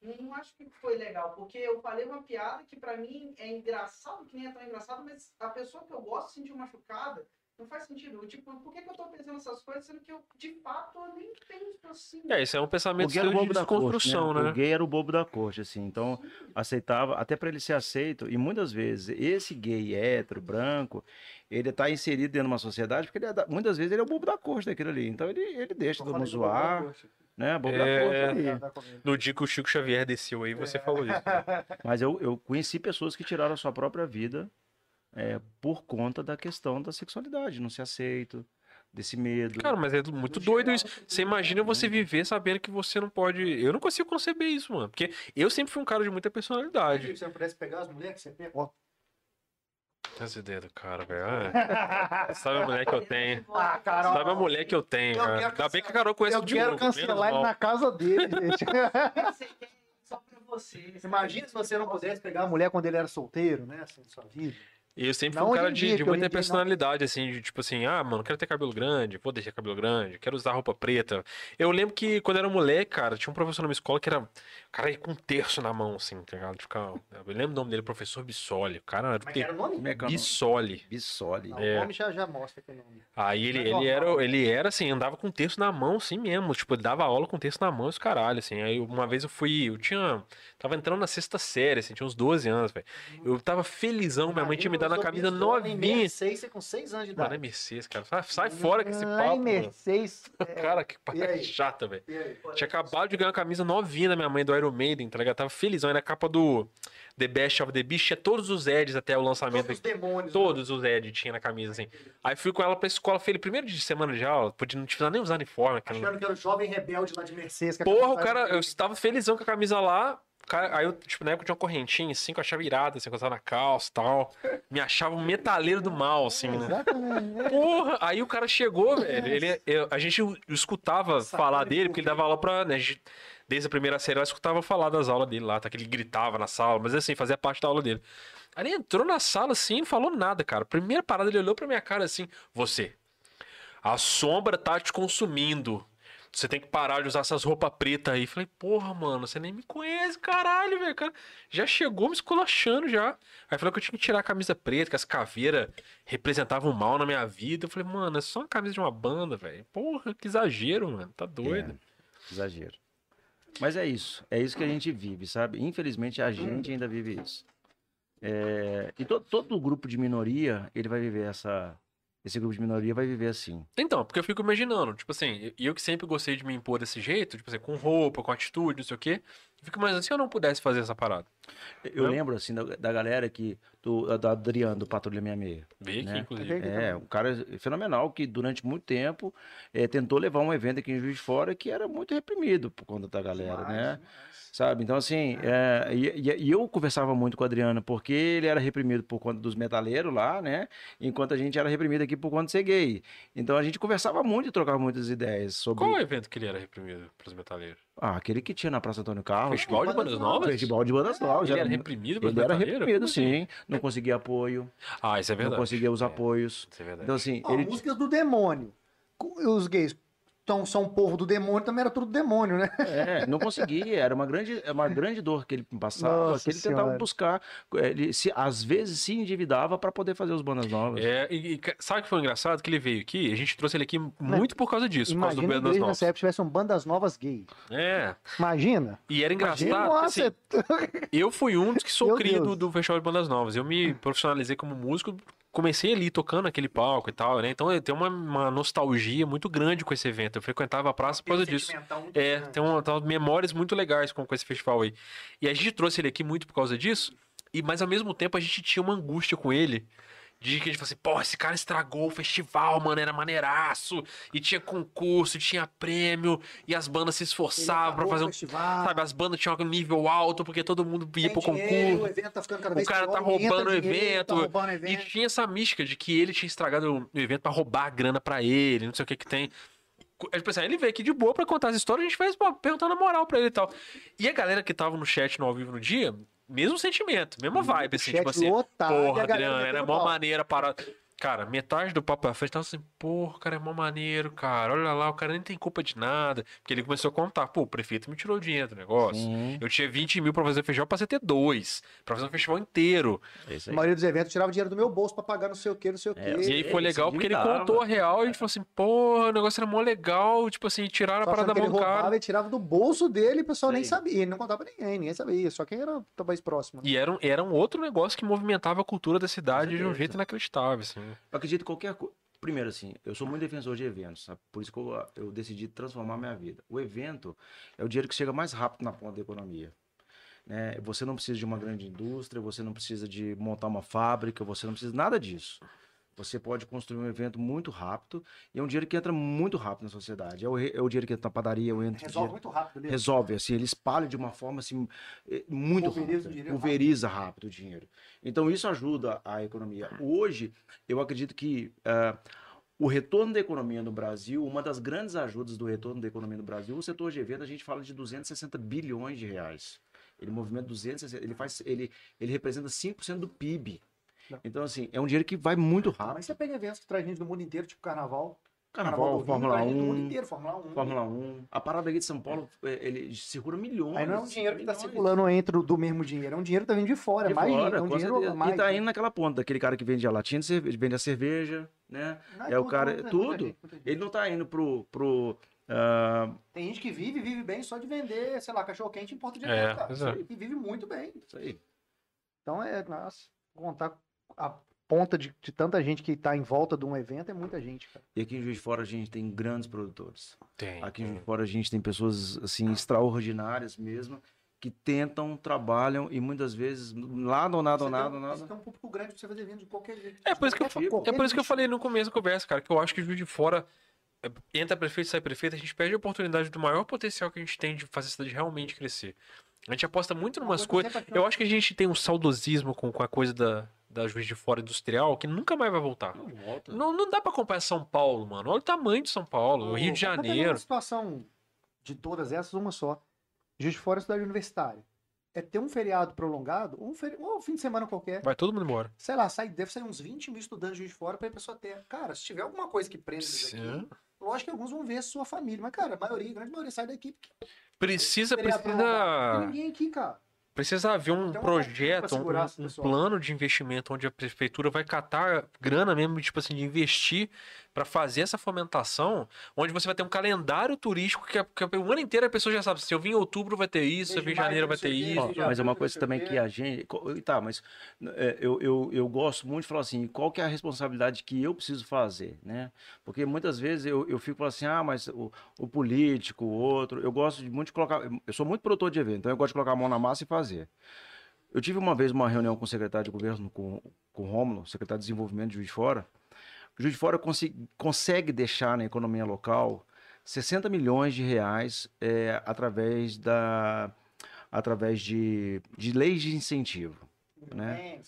Não, acho que foi legal, porque eu falei uma piada que pra mim é engraçado, que nem é tão engraçado, mas a pessoa que eu gosto se sentir machucada, não faz sentido. Eu, Tipo, por que, que eu tô pensando essas coisas, sendo que eu, de fato, eu nem penso assim. É, isso é um pensamento O era o seu de bobo da corte, desconstrução, né? né? O gay era o bobo da corte, assim. Então, aceitava, até para ele ser aceito, e muitas vezes esse gay hétero, branco, ele tá inserido dentro de uma sociedade, porque ele é da- muitas vezes ele é o bobo da corte daquilo ali. Então, ele, ele deixa todo mundo zoar, né? Bobo É. da corte ali. No dia que o Chico Xavier desceu aí, você falou isso. né? *laughs* Mas eu, eu conheci pessoas que tiraram a sua própria vida é, por conta da questão da sexualidade, não ser aceito, desse medo. Cara, mas é muito doido isso. Você imagina você viver sabendo que você não pode. Eu não consigo conceber isso, mano. Porque eu sempre fui um cara de muita personalidade. Se você não pudesse pegar as mulheres que você pega, ó. Essa ideia do cara, velho. *laughs* Ah, Sabe a mulher que eu tenho? Ah, cara, Sabe a mulher que eu tenho, Eu cara. quero Ainda bem que a Carol conhece eu o de quero cancelar ele na casa dele, *laughs* gente. Só pra você. Imagina se você não pudesse pegar a mulher quando ele era solteiro, né? Assim, sua vida. E eu sempre fui um cara de, dia, de muita dia não. personalidade, assim, de tipo assim, ah, mano, quero ter cabelo grande, vou deixar cabelo grande, quero usar roupa preta. Eu lembro que quando eu era moleque, cara, tinha um professor na minha escola que era, o cara ia com um terço na mão, assim, tá ligado? De ficar- eu lembro o nome dele, professor Bissoli. O cara era, Como é era o nome? Como é é o nome? Bissoli. Bissoli. Não, É. O nome já, já mostra que é o nome. Aí ele, Mas ele, era, ele era assim, andava com o texto na mão, assim mesmo. Tipo, ele dava aula com o texto na mão, os caralho, assim. Aí uma vez eu fui, eu tinha. Tava entrando na sexta série, assim, tinha uns 12 anos, velho. Eu tava felizão, minha mãe tinha me dado uma camisa novinha. Mercedes, você com 6 anos de Mano, é idade. Mercedes, cara. Sai, sai fora com esse Ai, papo, mano. Mercedes. *laughs* é, Cara, que parada chata, velho. Tinha acabado de ganhar uma camisa novinha da minha mãe do Iron Maiden, tá ligado? Tava felizão. Era a capa do The Best of the Beast, tinha todos os Eds até o lançamento. Todos os demônios. Todos os Ed tinha na camisa, assim. Aí fui com ela pra escola, ele primeiro de semana de aula, podia não precisava nem usar uniforme. Achando que era o jovem rebelde lá de Mercedes. Porra, o cara, eu estava felizão com a camisa lá, cara, aí eu, tipo, na época tinha uma correntinha, assim, que eu achava irada, assim, eu na calça e tal. Me achava um metaleiro do mal, assim, né? Porra! Aí o cara chegou, velho. Ele, eu- a gente escutava falar dele, porque ele dava aula pra. Né, desde a primeira série, eu escutava falar das aulas dele lá, tá? Que ele gritava na sala, mas assim, fazia parte da aula dele. Aí ele entrou na sala assim, não falou nada, cara. Primeira parada, ele olhou pra minha cara assim: Você, a sombra tá te consumindo. Você tem que parar de usar essas roupas pretas aí. Falei, porra, mano, você nem me conhece, caralho, velho. Cara, já chegou me esculachando já. Aí falou que eu tinha que tirar a camisa preta, que as caveiras representavam mal na minha vida. Eu falei, mano, é só uma camisa de uma banda, velho. Porra, que exagero, mano. Tá doido. É, exagero. Mas é isso. É isso que a gente vive, sabe? Infelizmente a gente ainda vive isso. É, e to, todo grupo de minoria, ele vai viver essa. Esse grupo de minoria vai viver assim. Então, porque eu fico imaginando, tipo assim, eu que sempre gostei de me impor desse jeito, tipo assim, com roupa, com atitude, não sei o quê. Fico imaginando se eu não pudesse fazer essa parada. Eu Não? lembro, assim, da, da galera que. Do, da Adriano, do Patrulha 66. Veio aqui, Né? inclusive. Ok. É, um cara fenomenal que durante muito tempo eh, tentou levar um evento aqui em Juiz de Fora que era muito reprimido por conta da galera, Demais, né? demais. Sabe? Então, assim, é, e, e- e eu conversava muito com o Adriano, porque ele era reprimido por conta dos metaleiros lá, né? Enquanto a gente era reprimido aqui por conta de ser gay. Então a gente conversava muito e trocava muitas ideias sobre. Qual é o evento que ele era reprimido pros metaleiros? Ah, aquele que tinha na Praça Antônio Carlos. Festival de Bandas Novas. Festival de bandas novas. Ele era era- reprimido Ele era reprimido, assim? sim. Não conseguia apoio, Ah, isso é verdade. não conseguia os É, apoios. Isso é verdade. Então, assim, Ó, ele. músicas do demônio. Os gays tão, são um povo do demônio, também era tudo demônio, né? É, não conseguia, era uma grande, é uma grande dor que ele passava, Nossa que ele tentava Senhora. buscar, ele se, às vezes se endividava para poder fazer os bandas novas. É, e, e sabe o que foi engraçado? Que ele veio aqui, a gente trouxe ele aqui muito por causa disso, por causa do Imagina a Bandas Novas. nessa época tivesse um bandas novas gay. É, Imagina. e era Imagina, engraçado, que, nossa, assim, eu fui um dos que sou Meu cria do, do Festival de Bandas Novas. Eu me profissionalizei como músico, comecei ali tocando aquele palco e tal, né? Então eu tenho uma, uma nostalgia muito grande com esse evento. Eu frequentava a praça por causa disso. É, tem, uma, tem umas memórias muito legais com, com esse festival aí. E a gente trouxe ele aqui muito por causa disso, e mas ao mesmo tempo a gente tinha uma angústia com ele. De que a gente falou assim, pô, esse cara estragou o festival, mano, era maneiraço. E tinha concurso, e tinha prêmio, e as bandas se esforçavam pra fazer um. Sabe, as bandas tinham um nível alto, porque todo mundo ia pro concurso. o evento tá ficando cada O vez cara tá pior, entra roubando o dinheiro, evento. Tá roubando o E evento. tinha essa mística de que ele tinha estragado o evento pra roubar a grana pra ele, não sei o que que tem. Tipo assim, aí ele veio aqui de boa pra contar as histórias, a gente fez pô, perguntando a moral pra ele e tal. E a galera que tava no chat no ao vivo no dia, mesmo sentimento, mesma vibe, assim, tipo assim. Porra, Adriano, era mó maneira para. Cara, metade do papo pra frente tava assim, porra, cara, é mó maneiro, cara. Olha lá, o cara nem tem culpa de nada. Porque ele começou a contar, pô, o prefeito me tirou dinheiro do negócio. Sim, Eu tinha 20 mil pra fazer festival, passei a ter dois. Pra fazer um festival inteiro. é A maioria dos eventos tirava dinheiro do meu bolso pra pagar não sei o que, não sei o que. É, E aí Ele foi legal porque ele contou a real e a gente falou assim, porra, o negócio era mó legal. Tipo assim, tiraram a Só parada ele mão cara. roubava e tirava do bolso dele e o pessoal nem Sim. sabia. Ele não contava pra ninguém, ninguém sabia. Só quem era talvez próximo. né? E era um, era um outro negócio que movimentava a cultura da cidade de um jeito inacreditável, assim. Eu acredito que qualquer coisa. Primeiro, assim, eu sou muito defensor de eventos, sabe? Por isso que eu, eu decidi transformar minha vida. O evento é o dinheiro que chega mais rápido na ponta da economia. Né? Você não precisa de uma grande indústria, você não precisa de montar uma fábrica, você não precisa de nada disso. Você pode construir um evento muito rápido e é um dinheiro que entra muito rápido na sociedade. É o, é o dinheiro que entra na padaria, eu entro Resolve muito rápido ali. resolve, assim, ele espalha de uma forma assim, eh, muito Pulveriza o rápida, pulveriza rápido o dinheiro. Então isso ajuda a economia. Hoje, eu acredito que ah, o retorno da economia no Brasil, uma das grandes ajudas do retorno da economia no Brasil, o setor de evento, a gente fala de 260 bilhões de reais. Ele movimenta 260, ele faz, ele, ele representa 5% do PIB. Não. Então, assim, é um dinheiro que vai muito Mas rápido. você pega eventos que traz gente do mundo inteiro, tipo carnaval. Carnaval, Fórmula traz gente do mundo 1, inteiro, Fórmula 1. Fórmula 1. A parada aqui de São Paulo, eh, ele segura milhões. Aí não é um dinheiro que tá milhões. circulando entre do mesmo dinheiro, é um dinheiro que tá vindo de fora, De é mais fora, dinheiro, é um dinheiro certeza. mais. E tá indo naquela ponta, daquele cara que vende a latinha de cerveja, vende a cerveja, né? Não, é o tudo, cara- tudo. muita gente. Ele não tá indo pro. pro ah, Tem gente que vive, vive bem só de vender, sei lá, cachorro quente em porta de É, é. E vive muito bem. isso aí. Então é, nossa, contar a ponta de, de tanta gente que tá em volta de um evento é muita gente, cara. E aqui em Juiz de Fora a gente tem grandes produtores. Tem. Aqui em Juiz de Fora a gente tem pessoas assim extraordinárias mesmo que tentam, trabalham e muitas vezes nada ou nada ou Você nada tem, ou você nada. tem um público grande pra você fazer evento de qualquer jeito. É por isso que eu, Qualquer- fa- é por isso que eu falei no começo da conversa, cara, que eu acho que o Juiz de Fora é, entra prefeito, sai prefeito, a gente perde a oportunidade do maior potencial que a gente tem de fazer a cidade realmente crescer. A gente aposta muito em Uma umas coisa coisas. Eu acho que a gente tem um saudosismo com, com a coisa da, da Juiz de Fora industrial que nunca mais vai voltar. Não volta. Não, não dá pra comparar São Paulo, mano. Olha o tamanho de São Paulo, o Rio de pegar Janeiro. Uma situação de todas essas, uma só. Juiz de Fora é cidade universitária. É ter um feriado prolongado, um, feri... um fim de semana qualquer. Vai todo mundo embora. Sei lá, sai, deve sair uns 20 mil estudantes de Juiz de Fora pra ir pra sua terra. Cara, se tiver alguma coisa que prenda eles aqui, lógico que alguns vão ver a sua família. Mas, cara, a maioria, a grande maioria sai daqui porque Precisa, prolongado. Precisa, tem ninguém aqui, cara. Precisa haver um uma projeto, segurar um, um plano de investimento onde a prefeitura vai catar grana mesmo, tipo assim, de investir pra fazer essa fomentação, onde você vai ter um calendário turístico que, que o ano inteiro a pessoa já sabe, se eu vim em outubro vai ter isso, se eu vim em janeiro vai ter isso. Ó, mas é uma coisa também que a gente. Tá, mas é, eu, eu, eu gosto muito de falar assim, qual que é a responsabilidade que eu preciso fazer, né? Porque muitas vezes eu, eu fico falando assim, ah, mas o, o político, o outro, eu gosto de muito de colocar. Eu sou muito produtor de evento, então eu gosto de colocar a mão na massa e fazer. Eu tive uma vez uma reunião com o secretário de governo, com, com o Rômulo, secretário de desenvolvimento de Juiz de Fora. O Juiz de Fora consi- consegue deixar na economia local 60 milhões de reais é, através da através de, de leis de incentivo. Né?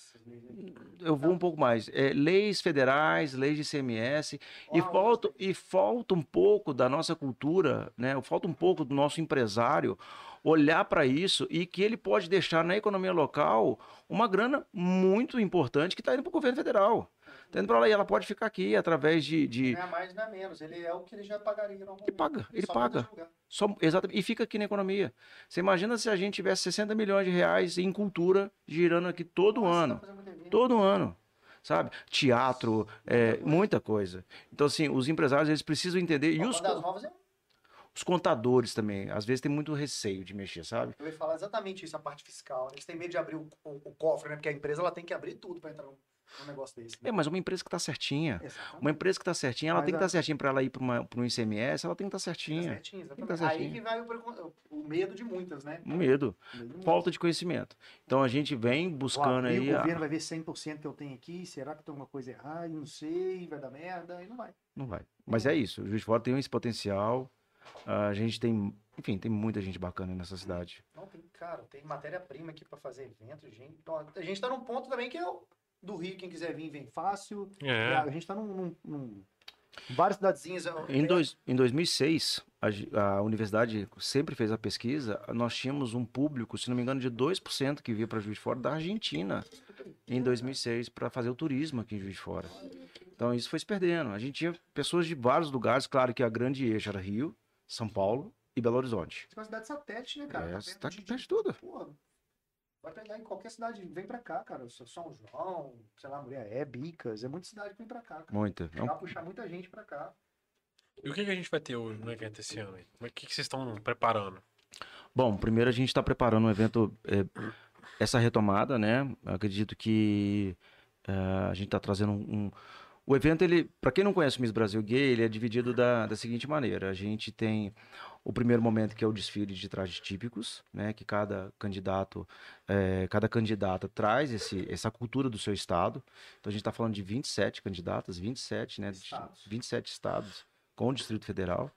Eu vou um pouco mais. É, leis federais, leis de CMS, e falta, e falta um pouco da nossa cultura, né? falta um pouco do nosso empresário olhar para isso e que ele pode deixar na economia local uma grana muito importante que está indo para o governo federal. Está indo para lá e ela pode ficar aqui através de. de Não é mais, não é menos. Ele é o que ele já pagaria normalmente. Ele paga, ele Só paga. Só, exatamente, e fica aqui na economia. Você imagina se a gente tivesse 60 milhões de reais em cultura girando aqui todo Nossa, ano. evento. Todo ano. Sabe? Teatro, é, muita coisa. Então, assim, os empresários eles precisam entender. E os, é os contadores também. Às vezes tem muito receio de mexer, sabe? Eu ia falar exatamente isso, a parte fiscal. né? Eles têm medo de abrir o, o- o cofre, né? Porque a empresa ela tem que abrir tudo para entrar num, num negócio desse. né? É, mas uma empresa que está certinha. Exatamente. Uma empresa que está certinha, ela Mas tem que estar certinha para ela ir para um ICMS, ela tem que estar Tá certinha. certinho, Tem que exatamente. tá Aí que vai o, o medo de muitas, né? Um medo. O medo de. Falta de conhecimento. Então a gente vem buscando e aí. O a- governo vai ver 100% que eu tenho aqui. Será que tem alguma coisa errada? Não sei, vai dar merda. E não vai. Não vai. Mas é isso. O Juiz de Fora tem esse potencial. A gente tem. Enfim, tem muita gente bacana nessa cidade. Não, tem, cara, tem matéria-prima aqui para fazer evento, gente. Então, a gente tá num ponto também que o do Rio, quem quiser vir, vem fácil. É. A gente tá num. num- num- várias cidadezinhas. Em, dois, em 2006, a, a universidade sempre fez a pesquisa. Nós tínhamos um público, se não me engano, de 2% que via para Juiz de Fora da Argentina em 2006 para fazer o turismo aqui em Juiz de Fora. Então isso foi se perdendo. A gente tinha pessoas de vários lugares, claro que a grande eixo era Rio, São Paulo e Belo Horizonte. Isso é uma cidade satélite, né, cara? É, Tá tá de- de tudo. Porra, vai pegar em qualquer cidade, vem pra cá, cara. São João, sei lá, Mulher é, Bicas, é muita cidade que vem pra cá, cara. Muita. Vai puxar muita gente pra cá. E o que, que a gente vai ter hoje no evento esse ano? aí? Como é- O que, que vocês estão preparando? Bom, primeiro a gente está preparando um evento, é, essa retomada, né? Acredito que é, a gente está trazendo um, um- O evento, ele, para quem não conhece o Miss Brasil Gay, ele é dividido da, da seguinte maneira: a gente tem o primeiro momento que é o desfile de trajes típicos, né? Que cada candidato, é, cada candidata traz esse, essa cultura do seu estado. Então a gente está falando de 27 candidatas, 27, né? Estados. 27 estados com o Distrito Federal.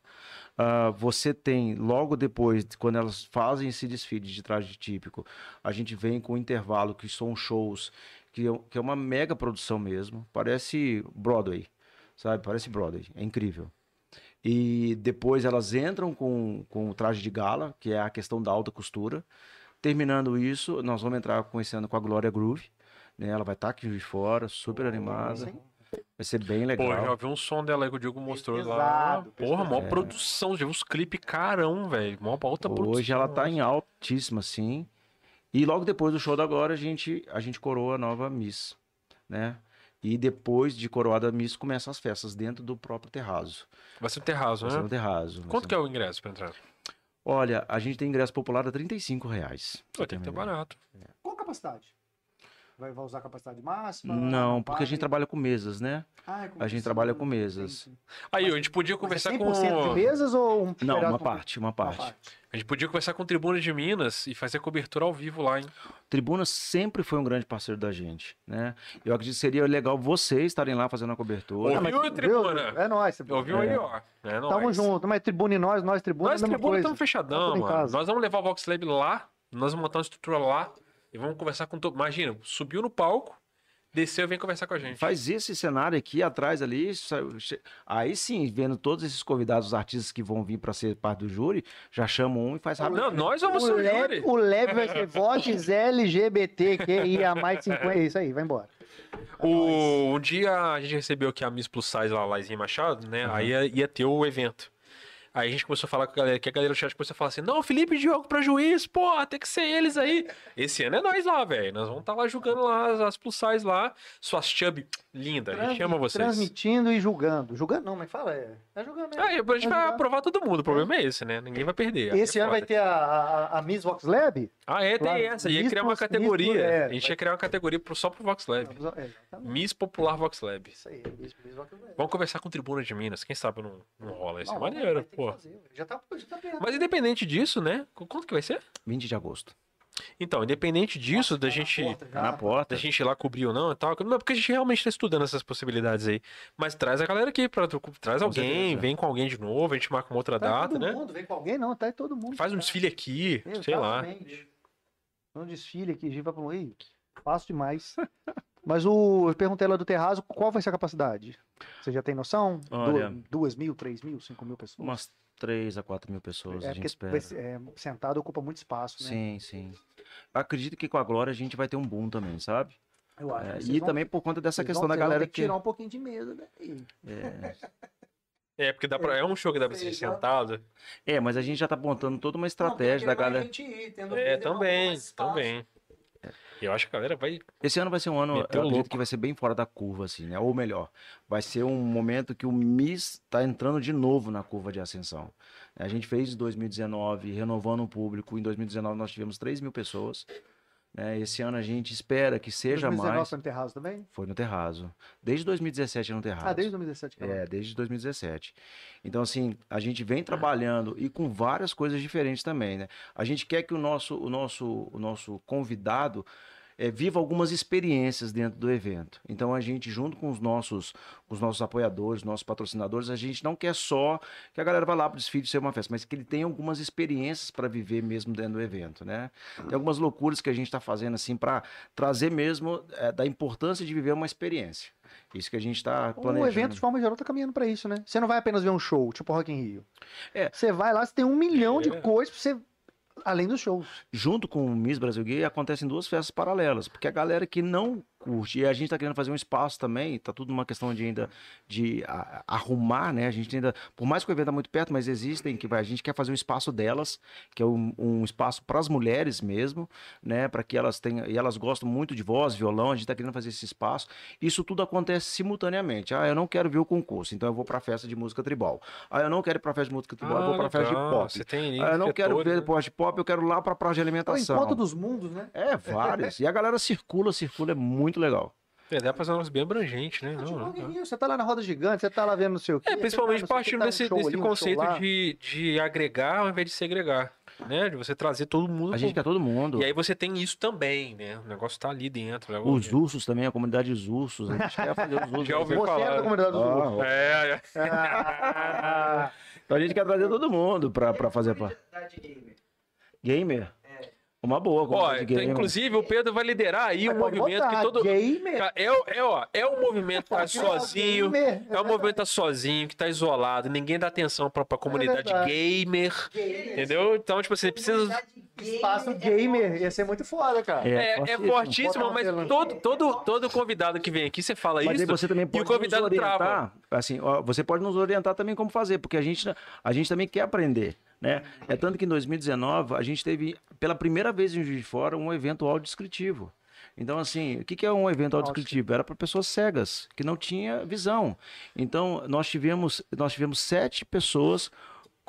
Ah, você tem, logo depois, quando elas fazem esse desfile de traje típico, a gente vem com o intervalo, que são shows, que é, que é uma mega produção mesmo. Parece Broadway, sabe? Parece Broadway. É incrível. E depois elas entram com, com o traje de gala, que é a questão da alta costura. Terminando isso, nós vamos entrar ano com a Glória Groove. Né? Ela vai estar aqui de fora, super animada. Sim. Vai ser bem Pô, legal. eu já vi um som dela que o Diego mostrou lá. Pesado, Porra, mó pesado. produção. Já vi uns clipes carão, velho. Mó alta produção. Hoje ela tá em altíssima, sim. E logo depois do show da Glória, a gente, a gente coroa a nova Miss, né? E depois de coroada a Miss, começam as festas dentro do próprio terraço. Vai ser o terraço, Vai ser né? no terraço. Quanto ser- que é o ingresso pra entrar? Olha, a gente tem ingresso popular a 35 reais. Pô, tem que ter barato. Qual capacidade? Vai, vai usar a capacidade máxima? Não, porque a gente trabalha com mesas, né? Ah, é com a gente trabalha com mesas. Entendi. Aí, a gente podia Mas conversar é com. 100% de mesas ou um Não, uma com- parte, uma uma parte. A gente podia conversar com o Tribuna de Minas e fazer cobertura ao vivo lá, hein? Tribuna sempre foi um grande parceiro da gente, né? Eu acredito que seria legal vocês estarem lá fazendo a cobertura. Ouviu, Viu? Tribuna? É nóis. Ouviu aí, ó. É nóis. Tamo junto, mas tribuna e nós, nós tribuna Nós, é Tribuna, estamos fechadão, Tá mano. Nós vamos levar o Vox Lab lá Nós vamos montar uma estrutura lá e vamos conversar com todo. Imagina, subiu no palco, desceu e vem conversar com a gente. Faz esse cenário aqui atrás ali. Aí sim, vendo todos esses convidados, os artistas que vão vir para ser parte do júri, já chamam um e faz rápido. Não, nós vamos O ser o leve, júri. o leve vai ser votes *laughs* LGBTQIA mais 50. É isso aí, vai embora. O, um dia a gente recebeu aqui a Miss Plus Size lá, Laizinha Machado, né? Aí ia, ia ter o evento. Aí a gente começou a falar com a galera, que a galera do chat começou a falar assim: não, Felipe e Diogo pra juiz, pô, tem que ser eles aí. Esse ano é nós lá, velho. Nós vamos estar lá julgando lá as, as plus size lá. Suas chub linda, a gente ama vocês. Transmitindo e julgando. Julgando não, mas fala, é. É julgando mesmo. Aí, a gente vai julgar. aprovar todo mundo, o problema é esse, né? Ninguém vai perder. Esse É ano vai foda. ter a, a, a Miss Vox Lab? Ah, é, tem essa. Ia Miss criar uma Miss categoria. Plus- é, a gente vai- ia criar uma categoria pro- só pro Vox Lab. É. Miss Popular Vox Lab. Isso aí, Miss, Miss Vox Lab. Vamos conversar com o Tribuna de Minas. Quem sabe não, não rola. Isso é Não, maneiro, que pô. fazer, Já tá, já tá aberto. Mas independente disso, né? Qu- Quanto que vai ser? 20 de agosto. Então, independente disso, da Tá na gente. porta já. Tá na porta. Da gente ir lá cobrir ou não e tal. Não, porque a gente realmente tá estudando essas possibilidades aí. Mas traz a galera aqui, pra, traz alguém, certeza. vem com alguém de novo, a gente marca uma outra Tá data, todo né? mundo, vem com alguém, não, tá aí todo mundo. Faz um cara. desfile aqui, sei lá. Exatamente. Um desfile aqui, a gente vai pra Ih, fácil demais. *laughs* Mas o, eu perguntei lá do terraço, qual vai ser a capacidade? Você já tem noção? Du- Olha- duas mil, três mil, cinco mil pessoas? Umas 3 a 4 mil pessoas, é, a gente espera. é, sentado ocupa muito espaço, né? Sim, sim. Acredito que com a Glória a gente vai ter um boom também, sabe? Eu acho. É, e vão- também por conta dessa questão vão- da galera que. tirar um pouquinho de medo daí. É, É, porque dá pra, é um show que dá pra ser sentado. É, mas a gente já tá montando toda uma estratégia da galera. É, também, também. Eu acho que a galera vai. Esse ano vai ser um ano, eu acredito louco. que vai ser bem fora da curva, assim, né? Ou melhor, vai ser um momento que o MIS está entrando de novo na curva de ascensão. A gente fez em 2019, renovando o público. Em 2019 nós tivemos 3 mil pessoas. né? Esse ano a gente espera que seja 2019 mais. foi no terraço também? Foi no Terrazo. Desde 2017 é no Terrazo. Ah, desde 2017. que É, desde 2017. Então, assim, a gente vem trabalhando e com várias coisas diferentes também, né? A gente quer que o nosso, o nosso, o nosso convidado eh, viva algumas experiências dentro do evento. Então, a gente, junto com os nossos, com os nossos apoiadores, nossos patrocinadores, a gente não quer só que a galera vá lá para o desfile ser uma festa, mas que ele tenha algumas experiências para viver mesmo dentro do evento, né? Tem algumas loucuras que a gente está fazendo, assim, para trazer mesmo eh, da importância de viver uma experiência. Isso que a gente está O planejando. evento, de forma geral, tá caminhando pra isso, né? Você não vai apenas ver um show, tipo Rock in Rio. É. Você vai lá, você tem um milhão de É. coisas pra você... Além dos shows. junto com o Miss Brasil Gay, acontecem duas festas paralelas, porque a galera que não curte, e a gente tá querendo fazer um espaço também, tá tudo uma questão de ainda de a- arrumar, né? A gente ainda, por mais que o evento tá muito perto, mas existem que vai, a gente quer fazer um espaço delas, que é um, um espaço para as mulheres mesmo, né? Para que elas tenham, e elas gostam muito de voz, violão, a gente tá querendo fazer esse espaço. Isso tudo acontece simultaneamente. Ah, eu não quero ver o concurso, então eu vou para festa de música tribal. Ah, eu não quero ir para festa de música tribal, eu vou para festa de Ah, pop. Você tem Ah, eu não quero ver né? depois de pop, eu quero ir lá para praia de É o alimentação. encontro dos mundos, né? É, vários. e a galera circula, circula, é muito legal. É, dá pra fazer um negócio bem abrangente, né? Tipo, Não, in não. Rio, Você tá lá na roda gigante, você tá lá vendo não sei o quê. É, principalmente tá, não sei o quê, partindo tá um desse, desse ali, um conceito lá. de, de agregar ao invés de segregar, né? De você trazer todo mundo. A gente quer todo mundo. E aí você tem isso também, né? O negócio tá ali dentro. né? Os ursos também, a comunidade dos ursos. A gente quer fazer os ursos. Já ouvi Você é falar. da comunidade dos Ah, ursos. É, é. Ah, Então a gente quer trazer todo mundo pra, pra fazer parte. gamer. Gamer? Uma boa Ó, então, gamer. inclusive o Pedro vai liderar aí um pode movimento botar, que todo. Gamer. É, o- é, ó, é um movimento que tá *laughs* sozinho. gamer, É um movimento que tá sozinho, que tá isolado, ninguém dá atenção pra, pra comunidade verdade. gamer. Entendeu? Então, tipo assim, precisa. Espaço gamer, ia ser muito foda, cara. É, é fortíssimo. fortíssimo, Bota mas todo, todo, todo convidado que vem aqui, você fala Mas aí isso. você também pode o convidado nos orientar, trava. assim, ó, você pode nos orientar também como fazer, porque a gente, a gente também quer aprender, né? É tanto que em 2019 a gente teve, pela primeira vez em Juiz de Fora, um evento audiodescritivo. Então, assim, o que é um evento audiodescritivo? Era para pessoas cegas, que não tinha visão. Então, nós tivemos, nós tivemos sete pessoas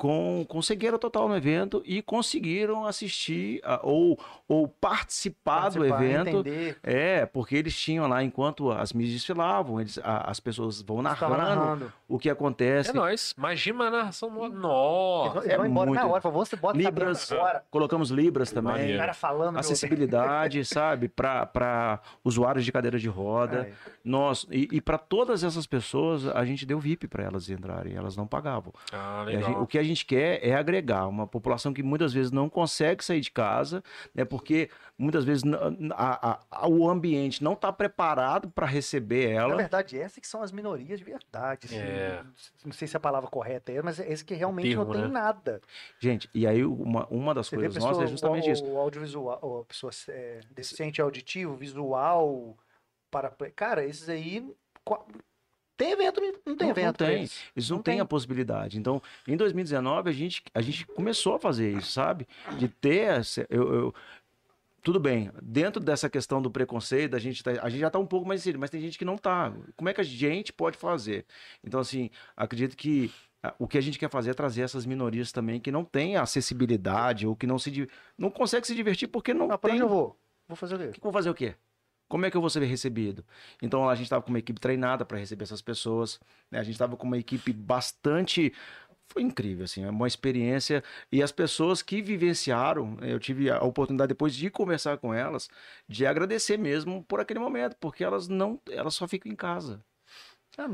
com, com cegueira total no evento e conseguiram assistir a- ou, ou participar, do Participar, evento. entender. É, porque eles tinham lá, enquanto as mídias desfilavam, eles, a- as pessoas vão narrando, narrando. o que acontece. É nóis. Imagina uma narração. no- Nossa. Eles vão embora muito. na hora, você bota Libras, agora. colocamos Libras O também. Maneiro. cara falando. meu- Acessibilidade, *laughs* sabe, para usuários de cadeira de roda. É. Nós, e e para todas essas pessoas, a gente deu VIP para elas entrarem, elas não pagavam. Ah, a gente- legal. o que a gente quer é agregar uma população que muitas vezes não consegue sair de casa, né? Porque muitas vezes a- a- a- o ambiente não está preparado para receber Na ela. verdade, essas que são as minorias de verdade. assim. É. Não sei se a palavra correta é, mas é esse que realmente termo, não tem né? nada. Gente, e aí uma, uma das Você coisas pessoa, nossas é justamente o, isso. O audiovisual, a pessoa é, deficiente auditivo, visual, para Cara, esses aí. Tem evento, não não tem Não, não evento. pra tem. eles. Eles não, Não têm tem. a possibilidade. Então, em 2019, a gente, a gente começou a fazer isso, sabe? De ter. essa- Eu, eu- tudo bem, dentro dessa questão do preconceito, a gente, tá- a gente já está um pouco mais inserido, mas tem gente que não está. Como é que a gente pode fazer? Então, assim, acredito que o que a gente quer fazer é trazer essas minorias também que não têm acessibilidade ou que não se não consegue se divertir porque não Ah, tem. eu vou? Vou fazer o quê? que vou fazer o quê? Como é que eu vou ser recebido? Então a gente estava com uma equipe treinada para receber essas pessoas, né? a gente estava com uma equipe bastante. Foi incrível, assim, é uma experiência. E as pessoas que vivenciaram, eu tive a oportunidade depois de conversar com elas, de agradecer mesmo por aquele momento, porque elas não, elas só ficam em casa. Ah,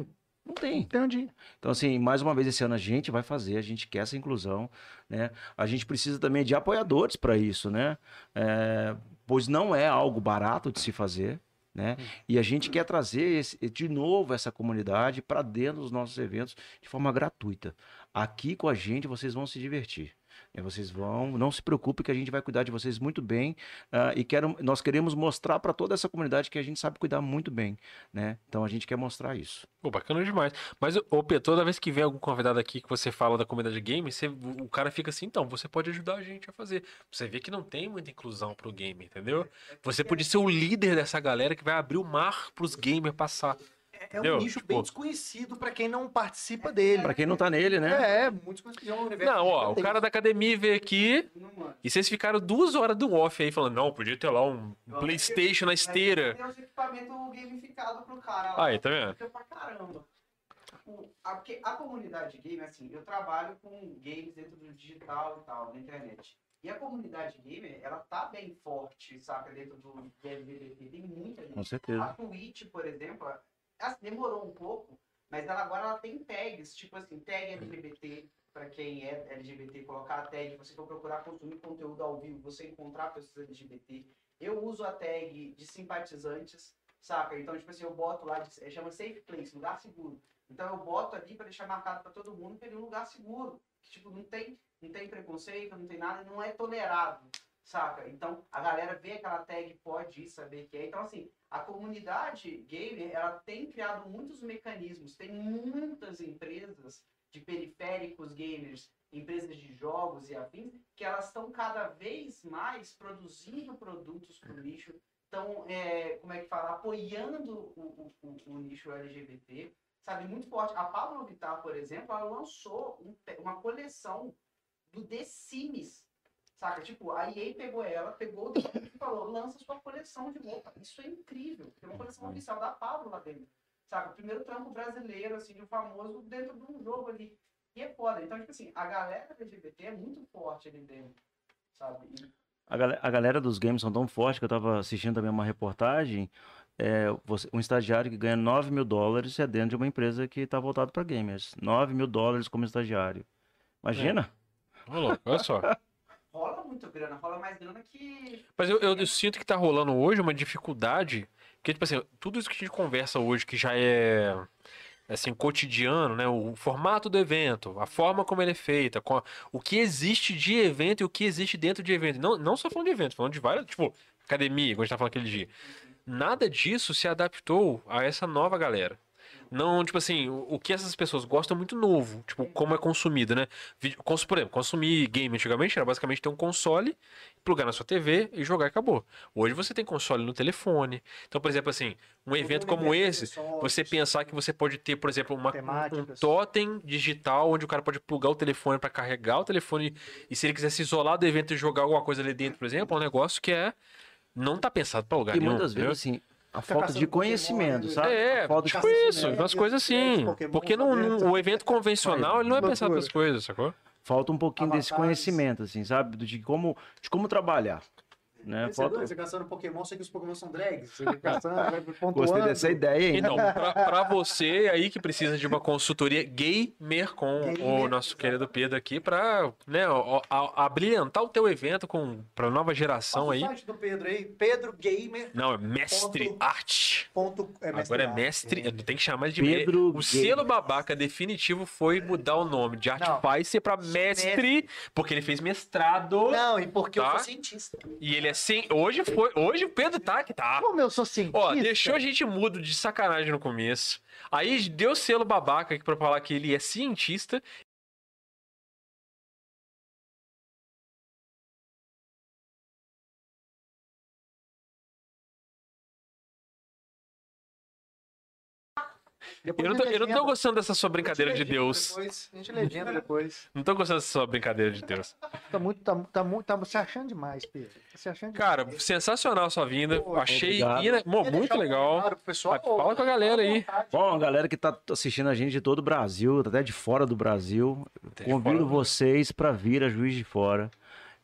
não tem. tem onde ir. Então, assim, mais uma vez esse ano a gente vai fazer, a gente quer essa inclusão, né? A gente precisa também de apoiadores para isso, né? É, pois não é algo barato de se fazer, né? E a gente quer trazer esse- de novo essa comunidade para dentro dos nossos eventos de forma gratuita. Aqui com a gente vocês vão se divertir. Vocês vão, não se preocupe que a gente vai cuidar de vocês muito bem ah, e quero, nós queremos mostrar para toda essa comunidade que a gente sabe cuidar muito bem, né? Então a gente quer mostrar isso. Pô, bacana demais. Mas, ô Pedro, toda vez que vem algum convidado aqui que você fala da comunidade game, você- o cara fica assim, então, você pode ajudar a gente a fazer. Você vê que não tem muita inclusão pro game, entendeu? Você pode ser o líder dessa galera que vai abrir o mar pros gamers passar. É Entendeu? um nicho Tipo- bem desconhecido pra quem não participa dele. Para quem não tá nele, né? É, muito desconhecido. É um universo Não, ó, o cara da academia veio aqui Não, e vocês ficaram duas horas do off aí falando, não, podia ter lá um Playstation na esteira. Tem os equipamentos gamificados pro cara lá. Aí, tá vendo? Fica pra caramba. O- a, porque a comunidade game, assim, eu trabalho com games dentro do digital e tal, na internet. E a comunidade gamer, ela tá bem forte, saca, dentro do LGBT. Tem muita gente. Com certeza. A Twitch, por exemplo, ela demorou um pouco, mas ela agora ela tem tags, tipo assim, tag LGBT, para quem é LGBT, colocar a tag, você for procurar consumir conteúdo ao vivo, você encontrar pessoas LGBT. Eu uso a tag de simpatizantes, saca? Então, tipo assim, eu boto lá, de, é, chama Safe Place, lugar seguro. Então eu boto ali para deixar marcado para todo mundo que ele é um lugar seguro. Que, tipo, não tem, não tem preconceito, não tem nada, não é tolerado, saca? Então a galera vê aquela tag, pode ir saber que é. Então, assim, a comunidade gamer, ela tem criado muitos mecanismos. Tem muitas empresas de periféricos gamers, empresas de jogos e afins, que elas estão cada vez mais produzindo produtos para o nicho, estão, é, como é que fala, apoiando o, o, o, o nicho LGBT, sabe, muito forte. A Pablo Vittar, por exemplo, ela lançou um uma coleção do The Sims, saca? Tipo, a EA pegou ela, pegou o e falou, lança sua coleção de roupa. Isso é incrível, tem uma coleção oficial da Pablo lá dentro, saca? O primeiro trampo brasileiro, assim, de um famoso dentro de um jogo ali. E é foda. Então, tipo assim, a galera LGBT é muito forte ali dentro, sabe? E A, gal- a galera dos games são tão fortes que eu tava assistindo também uma reportagem. É, você- um estagiário que ganha 9 mil dólares é dentro de uma empresa que tá voltado para gamers. 9 mil dólares como estagiário. Imagina? Ô, louco, olha só. *laughs* muito grana, rola mais grana que. Mas eu, eu- eu sinto que tá rolando hoje uma dificuldade, porque, tipo assim, tudo isso que a gente conversa hoje, que já é, assim, cotidiano, né? O formato do evento, a forma como ele é feita, a- o que existe de evento e o que existe dentro de evento. Não, não só falando de evento, falando de várias, tipo, academia, como a gente tá falando aquele dia. Nada disso se adaptou a essa nova galera. Não, tipo assim, o, o que essas pessoas gostam é muito novo, tipo, como é consumido, né? Vídeo- cons- Por exemplo, consumir game antigamente era basicamente ter um console, plugar na sua TV e jogar e acabou. Hoje você tem console no telefone. Então, por exemplo, assim, um evento como esse, você pensar que você pode ter, por exemplo, uma, um totem digital onde o cara pode plugar o telefone para carregar o telefone e se ele quiser se isolar do evento e jogar alguma coisa ali dentro, por exemplo, é um negócio que é não tá pensado para lugar E nenhum. muitas entendeu? vezes, assim, a Fica falta de Pokémon, conhecimento, sabe? É, A falta de tipo isso, umas coisas assim. Porque não, lá não- dentro. o evento convencional ele não é pensado para as coisas, sacou? Falta um pouquinho desse conhecimento, assim, sabe? Do- De como, de como trabalhar. Né? Você, é Foto... doido, você caçando Pokémon, sei que os Pokémon são drags. Você *laughs* caçando, vai pontuando. Gostei dessa ideia, hein? Então, pra, pra você aí que precisa de uma consultoria gamer com o Gamer, nosso exato. querido Pedro aqui pra, né, abrilhantar o teu evento com, pra nova geração Passa aí. o site do Pedro aí, Pedro Gamer. Não, é mestre Ponto- arte. Ponto, é Agora é Arte. mestre, tem que chamar de Pedro O Gamer. selo babaca definitivo foi mudar o nome de Artificer pra mestre, porque ele fez mestrado. Não, e porque eu Tá. sou cientista. E ele é sim. Hoje foi. Hoje o Pedro tá que tá. Como eu sou cientista. Ó, deixou a gente mudo de sacanagem no começo. Aí deu selo babaca aqui pra falar que ele é cientista. Depois Eu não, tô, eu não tô gostando dessa sua brincadeira de Deus. Depois, a gente legenda depois. *laughs* Não tô gostando dessa sua brincadeira de Deus. Tá muito, tá, tá muito, tá se achando demais, Pedro. Tá se achando Cara, demais. sensacional a sua vinda. Pô, Achei ina- Quer muito um legal. pessoal? Ah, fala com a galera aí. Bom, a galera que tá assistindo a gente de todo o Brasil, até de fora do Brasil, Até de convido vocês para vir a Juiz de Fora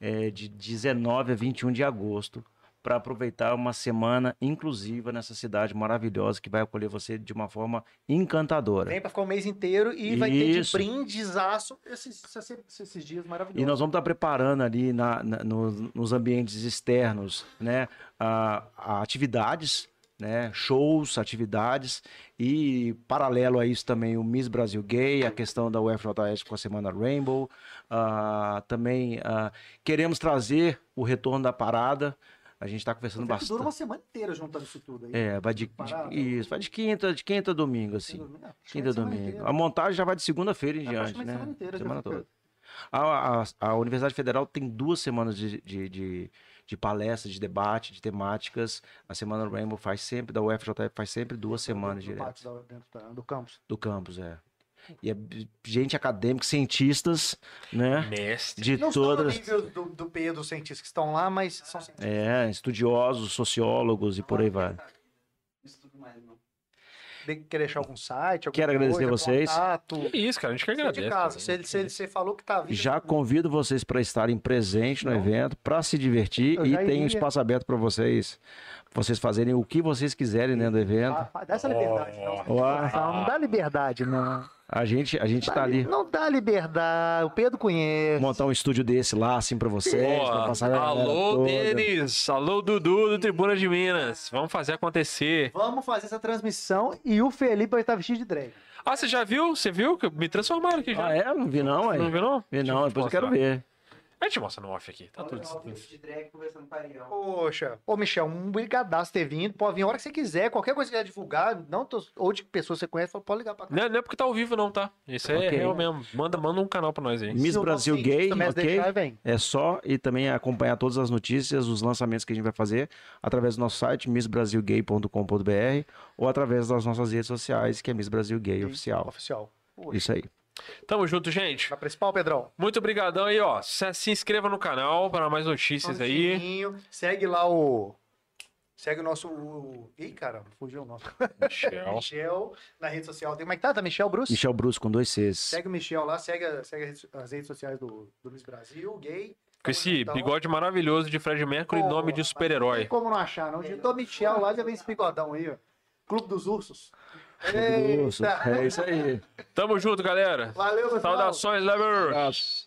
é, de 19 a 21 de agosto para aproveitar uma semana inclusiva nessa cidade maravilhosa que vai acolher você de uma forma encantadora. Vem pra ficar o mês inteiro e vai ter de Isso. brindesaço esses, esses, esses dias maravilhosos. E nós vamos estar preparando ali na- na- nos, nos ambientes externos, né, a, a atividades, né, shows, atividades e paralelo a isso também o Miss Brasil Gay, a questão da UFJS com a semana Rainbow, ah, também ah, queremos trazer o retorno da parada. A gente está conversando Dura uma bastante. semana inteira juntando isso tudo aí. É, vai de, de- isso, vai de quinta, de quinta a domingo assim. É, Quinta a semana domingo. inteira. A montagem já vai de segunda-feira em É, diante, né? semana inteira, Semana fica- toda. A, a, a Universidade Federal tem duas semanas de, de, de, de palestras, de debate, de temáticas. A Semana Rainbow faz sempre, da UFJF faz sempre duas semanas do, direto do campus. do campus, é. E é gente acadêmica, cientistas, né? Mestre. De Não todas. nível do, do Pedro, os cientistas que estão lá, mas são cientistas. É, estudiosos, sociólogos e por aí vai. Isso tudo mais, não. Tem que deixar algum site, Quero agradecer coisa, vocês. Contato. Que isso, cara. A gente que Você agradece. de casa. Se ele, se ele- você falou que tá vindo. Já convido vocês para estarem presentes no Não. evento, para se divertir Eu e tem um espaço aberto para vocês, vocês fazerem o que vocês quiserem dentro do evento. Ah, dá essa liberdade, não. Não, não dá liberdade, não. A gente, a gente Dá tá li- ali Não dá liberdade. O Pedro conhece. montar um estúdio desse lá, assim, pra vocês. Pra passar alô. Denis! Alô, Dudu do Tribuna de Minas! Vamos fazer acontecer. Vamos fazer essa transmissão e o Felipe vai estar vestido de drag. Ah, você já viu? Você viu? que Me transformaram aqui já. Ah, é? Não vi não, aí. Não viu, não? Vi não, eu depois eu quero ver. A gente mostra no off aqui. Tá tudo. De drag conversando com o Ariel. Poxa. Ô, Michel, um brigadaço ter vindo. Pode vir a hora que você quiser. Qualquer coisa que quiser divulgar, não tô- ou de pessoa que você conhece, pode ligar pra cá. Não, é- não é porque tá ao vivo, não, tá? Isso é real mesmo. Manda, manda um canal pra nós aí. Miss Brasil Gay, ok? deixar. É só e também acompanhar todas as notícias, os lançamentos que a gente vai fazer através do nosso site missbrasilgay.com.br ou através das nossas redes sociais, que é Miss Brasil Gay Oficial. Oficial. Poxa. Isso aí. Tamo junto, gente. Na principal, Pedrão. Muito obrigadão aí, ó. Se, se inscreva no canal para mais notícias aí. Sininho. Segue lá o. Segue o nosso. O... Ih, cara, fugiu o nome. *laughs* Michel. Michel na rede social. Como é que tá? Tá Michel Bruce? Michel Bruce com dois Cs. Segue o Michel lá, segue, a- segue as redes- sociais do, do Miss Brasil, gay. Com esse bigode maravilhoso de Fred Mercury, Pô, nome de Não tem super-herói. como não achar, não. Digitou Michel lá, já vem esse bigodão aí, ó. Clube dos Ursos. Eita. É isso aí. Tamo junto, galera. Valeu, pessoal. Saudações, Lever. Abraço.